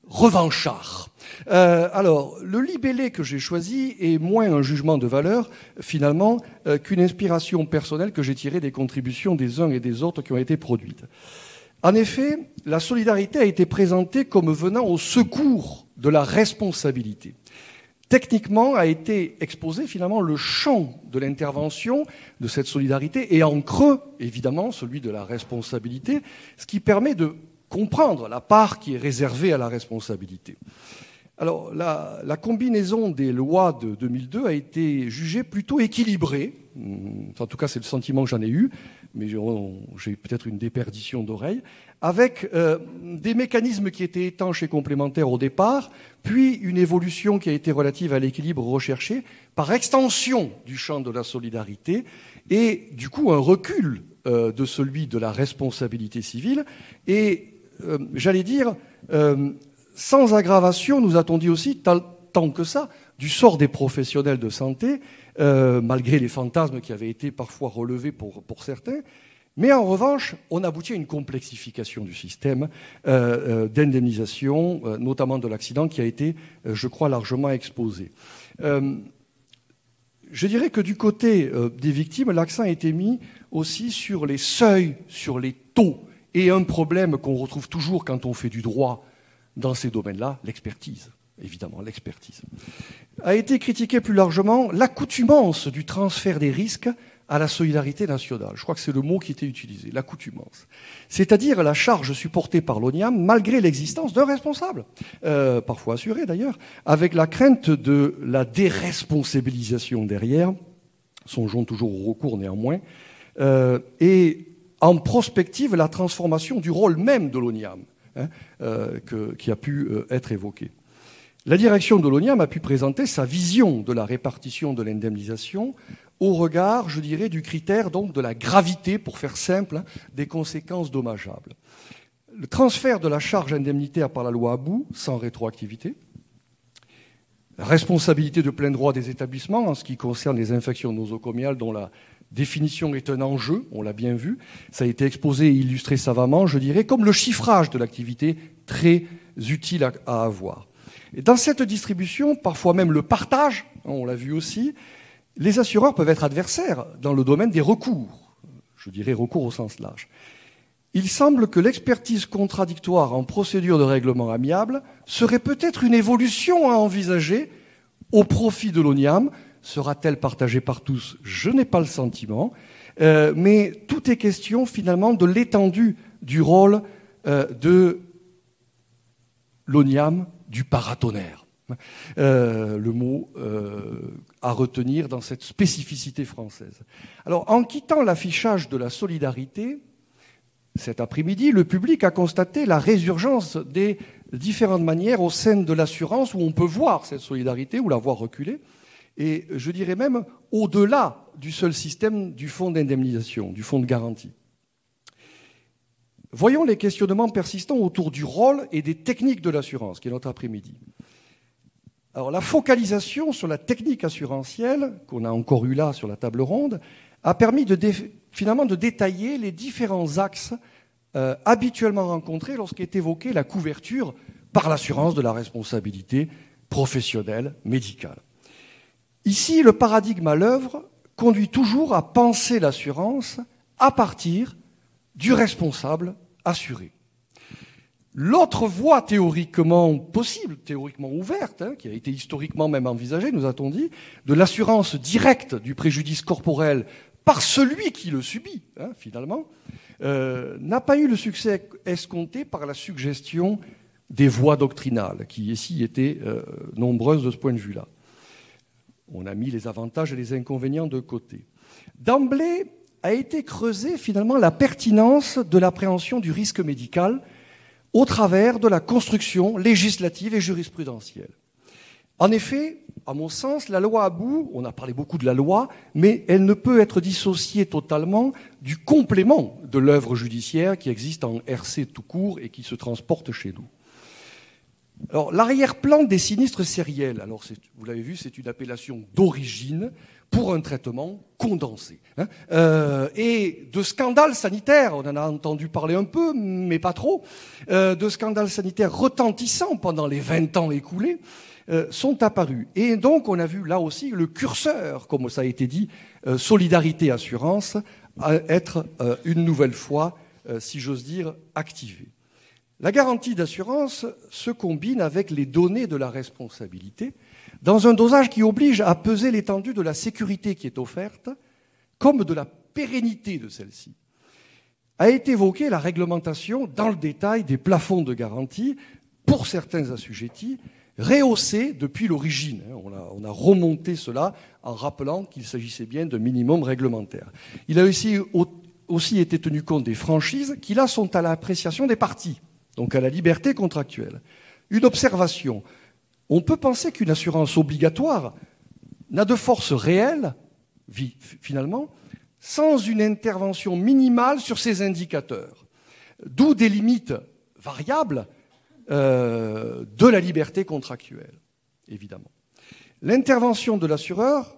revanchard. Euh, alors, le libellé que j'ai choisi est moins un jugement de valeur, finalement, euh, qu'une inspiration personnelle que j'ai tirée des contributions des uns et des autres qui ont été produites. En effet, la solidarité a été présentée comme venant au secours de la responsabilité techniquement a été exposé finalement le champ de l'intervention de cette solidarité et en creux, évidemment, celui de la responsabilité, ce qui permet de comprendre la part qui est réservée à la responsabilité. Alors, la, la combinaison des lois de 2002 a été jugée plutôt équilibrée, en tout cas c'est le sentiment que j'en ai eu, mais j'ai peut-être une déperdition d'oreille, avec euh, des mécanismes qui étaient étanches et complémentaires au départ, puis une évolution qui a été relative à l'équilibre recherché par extension du champ de la solidarité et du coup un recul euh, de celui de la responsabilité civile et euh, j'allais dire sans aggravation, nous a-t-on dit aussi tant que ça du sort des professionnels de santé, malgré les fantasmes qui avaient été parfois relevés pour, certains, mais en revanche, on aboutit à une complexification du système euh, euh, d'indemnisation, euh, notamment de l'accident, qui a été, je crois, largement exposé. je dirais que du côté des victimes, l'accent a été mis aussi sur les seuils, sur les taux, et un problème qu'on retrouve toujours quand on fait du droit dans ces domaines-là, l'expertise évidemment, l'expertise. A été critiqué plus largement l'accoutumance du transfert des risques à la solidarité nationale. Je crois que c'est le mot qui était utilisé, l'accoutumance. C'est-à-dire la charge supportée par l'ONIAM malgré l'existence d'un responsable, euh, parfois assuré d'ailleurs, avec la crainte de la déresponsabilisation derrière, songeons toujours au recours néanmoins, euh, et en prospective la transformation du rôle même de l'ONIAM, hein, euh, qui a pu être évoqué. La direction de l'ONIAM a pu présenter sa vision de la répartition de l'indemnisation au regard, je dirais, du critère donc de la gravité, pour faire simple, hein, des conséquences dommageables. Le transfert de la charge indemnitaire par la loi Abou, sans rétroactivité, responsabilité de plein droit des établissements en ce qui concerne les infections nosocomiales dont la définition est un enjeu, on l'a bien vu, ça a été exposé et illustré savamment, je dirais, comme le chiffrage de l'activité très utile à, avoir. Dans cette distribution, parfois même le partage, hein, on l'a vu aussi, les assureurs peuvent être adversaires dans le domaine des recours, je dirais recours au sens large. Il semble que l'expertise contradictoire en procédure de règlement amiable serait peut-être une évolution à envisager au profit de l'ONIAM. Sera-t-elle partagée par tous? Je n'ai pas le sentiment. Euh, mais tout est question finalement de l'étendue du rôle euh, de l'oniam, du paratonnerre. Euh, le mot à retenir dans cette spécificité française. Alors, en quittant l'affichage de la solidarité, cet après-midi, le public a constaté la résurgence des différentes manières au sein de l'assurance où on peut voir cette solidarité ou la voir reculer et je dirais même au-delà du seul système du fonds d'indemnisation, du fonds de garantie. Voyons les questionnements persistants autour du rôle et des techniques de l'assurance, qui est notre après-midi. Alors, la focalisation sur la technique assurantielle, qu'on a encore eu là sur la table ronde, a permis de finalement de détailler les différents axes euh, habituellement rencontrés lorsqu'est évoquée la couverture par l'assurance de la responsabilité professionnelle médicale. Ici, le paradigme à l'œuvre conduit toujours à penser l'assurance à partir du responsable assuré. L'autre voie théoriquement possible, théoriquement ouverte, hein, qui a été historiquement même envisagée, nous a-t-on dit, de l'assurance directe du préjudice corporel par celui qui le subit, hein, finalement, euh, n'a pas eu le succès escompté par la suggestion des voies doctrinales, qui ici étaient euh, nombreuses de ce point de vue-là. On a mis les avantages et les inconvénients de côté. D'emblée a été creusée finalement la pertinence de l'appréhension du risque médical au travers de la construction législative et jurisprudentielle. En effet, à mon sens, la loi à bout, on a parlé beaucoup de la loi, mais elle ne peut être dissociée totalement du complément de l'œuvre judiciaire qui existe en RC tout court et qui se transporte chez nous. Alors, l'arrière-plan des sinistres sériels, alors vous l'avez vu, c'est une appellation d'origine pour un traitement condensé. Hein. Euh, et de scandales sanitaires, on en a entendu parler un peu, mais pas trop, euh, de scandales sanitaires retentissants pendant les 20 ans écoulés, euh, sont apparus. Et donc, on a vu là aussi le curseur, comme ça a été dit, solidarité assurance, être une nouvelle fois, si j'ose dire, activé. La garantie d'assurance se combine avec les données de la responsabilité dans un dosage qui oblige à peser l'étendue de la sécurité qui est offerte comme de la pérennité de celle-ci. A été évoquée la réglementation dans le détail des plafonds de garantie pour certains assujettis, rehaussés depuis l'origine. On a, remonté cela en rappelant qu'il s'agissait bien de minimum réglementaire. Il a aussi, aussi été tenu compte des franchises qui, là, sont à l'appréciation des parties donc à la liberté contractuelle. Une observation. On peut penser qu'une assurance obligatoire n'a de force réelle, finalement, sans une intervention minimale sur ces indicateurs. D'où des limites variables euh, de la liberté contractuelle, évidemment. L'intervention de l'assureur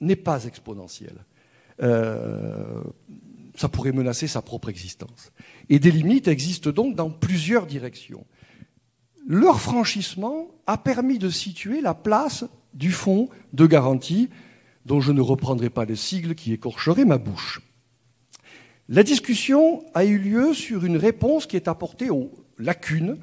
n'est pas exponentielle. Euh, ça pourrait menacer sa propre existence. Et des limites existent donc dans plusieurs directions. Leur franchissement a permis de situer la place du fonds de garantie, dont je ne reprendrai pas le sigle qui écorcherait ma bouche. La discussion a eu lieu sur une réponse qui est apportée aux lacunes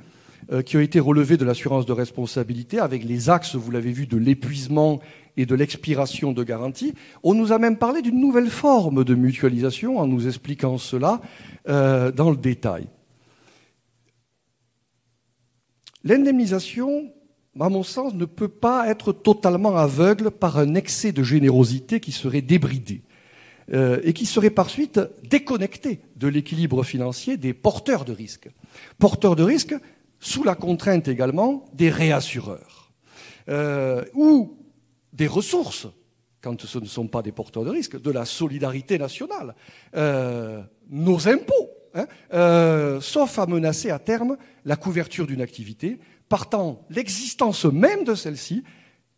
euh, qui ont été relevées de l'assurance de responsabilité avec les axes, vous l'avez vu, de l'épuisement et de l'expiration de garantie. On nous a même parlé d'une nouvelle forme de mutualisation en nous expliquant cela euh, dans le détail. L'indemnisation, à mon sens, ne peut pas être totalement aveugle par un excès de générosité qui serait débridé euh, et qui serait par suite déconnecté de l'équilibre financier des porteurs de risques. Porteurs de risques sous la contrainte également des réassureurs, euh, ou des ressources, quand ce ne sont pas des porteurs de risques, de la solidarité nationale, euh, nos impôts, hein, euh, sauf à menacer à terme la couverture d'une activité, partant l'existence même de celle-ci,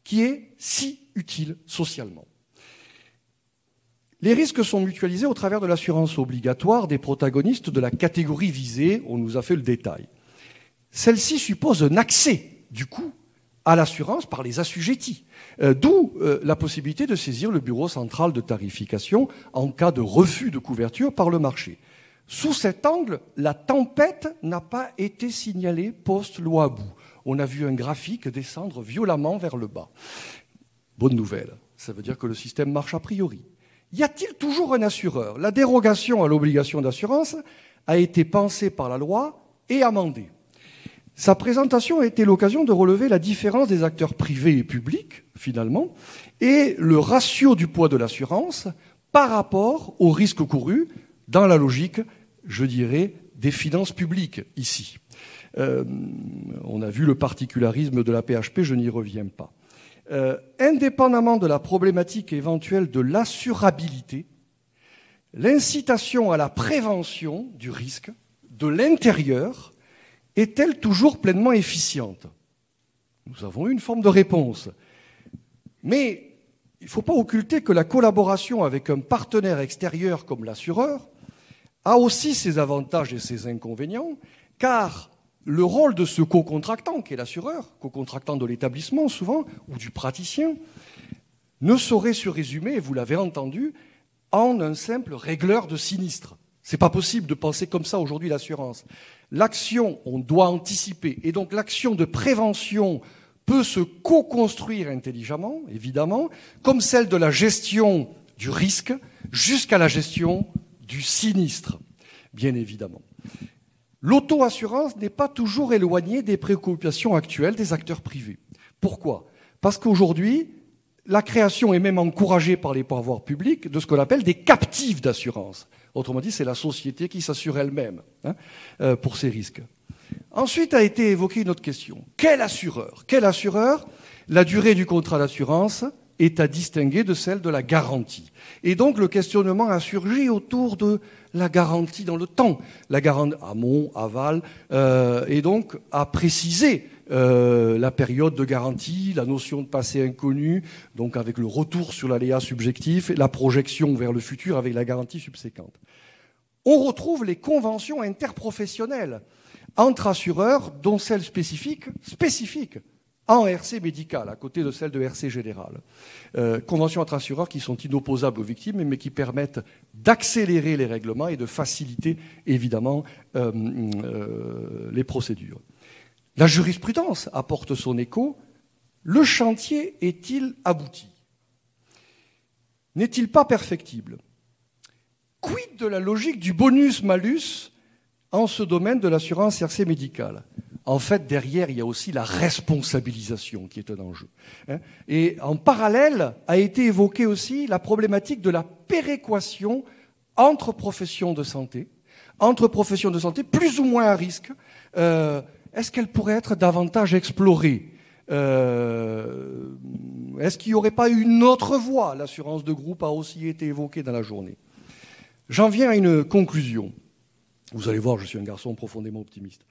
qui est si utile socialement. Les risques sont mutualisés au travers de l'assurance obligatoire des protagonistes de la catégorie visée, on nous a fait le détail. Celle-ci suppose un accès, du coup, à l'assurance par les assujettis. Euh, d'où euh, la possibilité de saisir le bureau central de tarification en cas de refus de couverture par le marché. Sous cet angle, la tempête n'a pas été signalée post-loi bout. On a vu un graphique descendre violemment vers le bas. Bonne nouvelle, ça veut dire que le système marche a priori. Y a-t-il toujours un assureur? La dérogation à l'obligation d'assurance a été pensée par la loi et amendée. Sa présentation a été l'occasion de relever la différence des acteurs privés et publics, finalement, et le ratio du poids de l'assurance par rapport aux risques courus dans la logique, je dirais, des finances publiques ici. Euh, on a vu le particularisme de la PHP, je n'y reviens pas. Euh, indépendamment de la problématique éventuelle de l'assurabilité, l'incitation à la prévention du risque de l'intérieur est-elle toujours pleinement efficiente? Nous avons eu une forme de réponse. Mais il ne faut pas occulter que la collaboration avec un partenaire extérieur comme l'assureur a aussi ses avantages et ses inconvénients, car le rôle de ce co-contractant, qui est l'assureur, co-contractant de l'établissement souvent, ou du praticien, ne saurait se résumer, vous l'avez entendu, en un simple régleur de sinistre. C'est pas possible de penser comme ça aujourd'hui l'assurance. L'action, on doit anticiper, et donc l'action de prévention peut se co-construire intelligemment, évidemment, comme celle de la gestion du risque jusqu'à la gestion du sinistre, bien évidemment. L'auto-assurance n'est pas toujours éloignée des préoccupations actuelles des acteurs privés. Pourquoi? Parce qu'aujourd'hui, la création est même encouragée par les pouvoirs publics de ce qu'on appelle des captifs d'assurance. Autrement dit, c'est la société qui s'assure elle-même hein, euh, pour ces risques. Ensuite a été évoquée une autre question. Quel assureur? Quel assureur? La durée du contrat d'assurance est à distinguer de celle de la garantie. Et donc le questionnement a surgi autour de la garantie dans le temps, la garantie amont, aval, euh, et donc a précisé euh, la période de garantie, la notion de passé inconnu, donc avec le retour sur l'aléa subjectif, la projection vers le futur avec la garantie subséquente. On retrouve les conventions interprofessionnelles entre assureurs, dont celle spécifique, spécifique en RC médical, à côté de celle de RC général. Euh, conventions entre assureurs qui sont inopposables aux victimes, mais qui permettent d'accélérer les règlements et de faciliter, évidemment, euh, les procédures. La jurisprudence apporte son écho. Le chantier est-il abouti? N'est-il pas perfectible? Quid de la logique du bonus-malus en ce domaine de l'assurance RC médicale? En fait, derrière, il y a aussi la responsabilisation qui est un enjeu. Hein. Et en parallèle, a été évoquée aussi la problématique de la péréquation entre professions de santé, entre professions de santé plus ou moins à risque. Euh, est-ce qu'elle pourrait être davantage explorée euh, Est-ce qu'il n'y aurait pas une autre voie L'assurance de groupe a aussi été évoquée dans la journée. J'en viens à une conclusion. Vous allez voir, je suis un garçon profondément optimiste.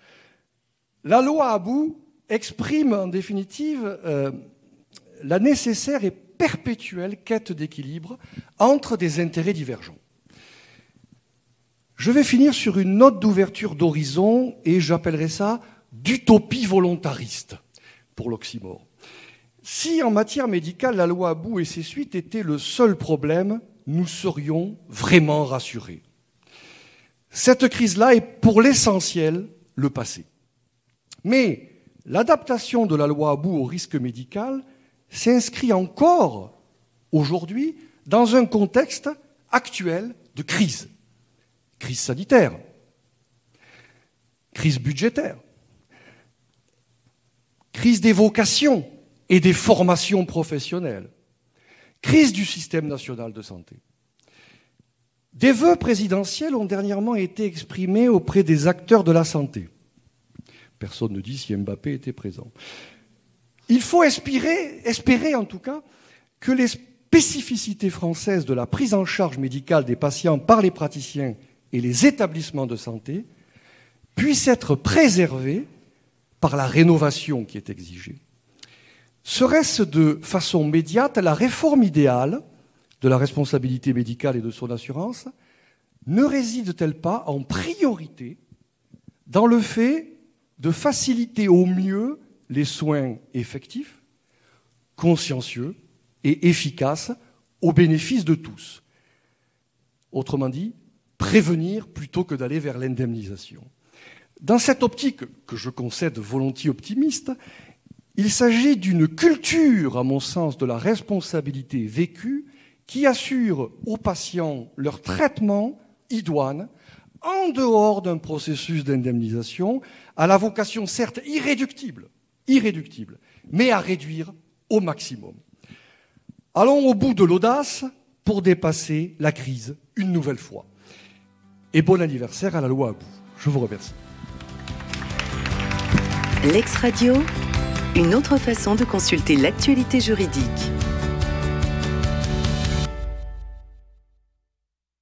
La loi Abou exprime en définitive euh, la nécessaire et perpétuelle quête d'équilibre entre des intérêts divergents. Je vais finir sur une note d'ouverture d'horizon et j'appellerai ça d'utopie volontariste pour l'oxymore. Si en matière médicale la loi Abou et ses suites étaient le seul problème, nous serions vraiment rassurés. Cette crise-là est pour l'essentiel le passé. Mais l'adaptation de la loi Abou au risque médical s'inscrit encore aujourd'hui dans un contexte actuel de crise. Crise sanitaire, crise budgétaire, crise des vocations et des formations professionnelles, crise du système national de santé. Des vœux présidentiels ont dernièrement été exprimés auprès des acteurs de la santé. Personne ne dit si Mbappé était présent. Il faut espérer, espérer en tout cas que les spécificités françaises de la prise en charge médicale des patients par les praticiens et les établissements de santé puissent être préservées par la rénovation qui est exigée. Serait-ce de façon médiate la réforme idéale de la responsabilité médicale et de son assurance? Ne réside-t-elle pas en priorité dans le fait de faciliter au mieux les soins effectifs, consciencieux et efficaces au bénéfice de tous? Autrement dit, prévenir plutôt que d'aller vers l'indemnisation. Dans cette optique, que je concède volontiers optimiste, il s'agit d'une culture, à mon sens, de la responsabilité vécue qui assurent aux patients leur traitement idoine en dehors d'un processus d'indemnisation à la vocation certes irréductible, irréductible, mais à réduire au maximum. Allons au bout de l'audace pour dépasser la crise une nouvelle fois. Et bon anniversaire à la loi à bout. Je vous remercie. L'ex-radio, une autre façon de consulter l'actualité juridique.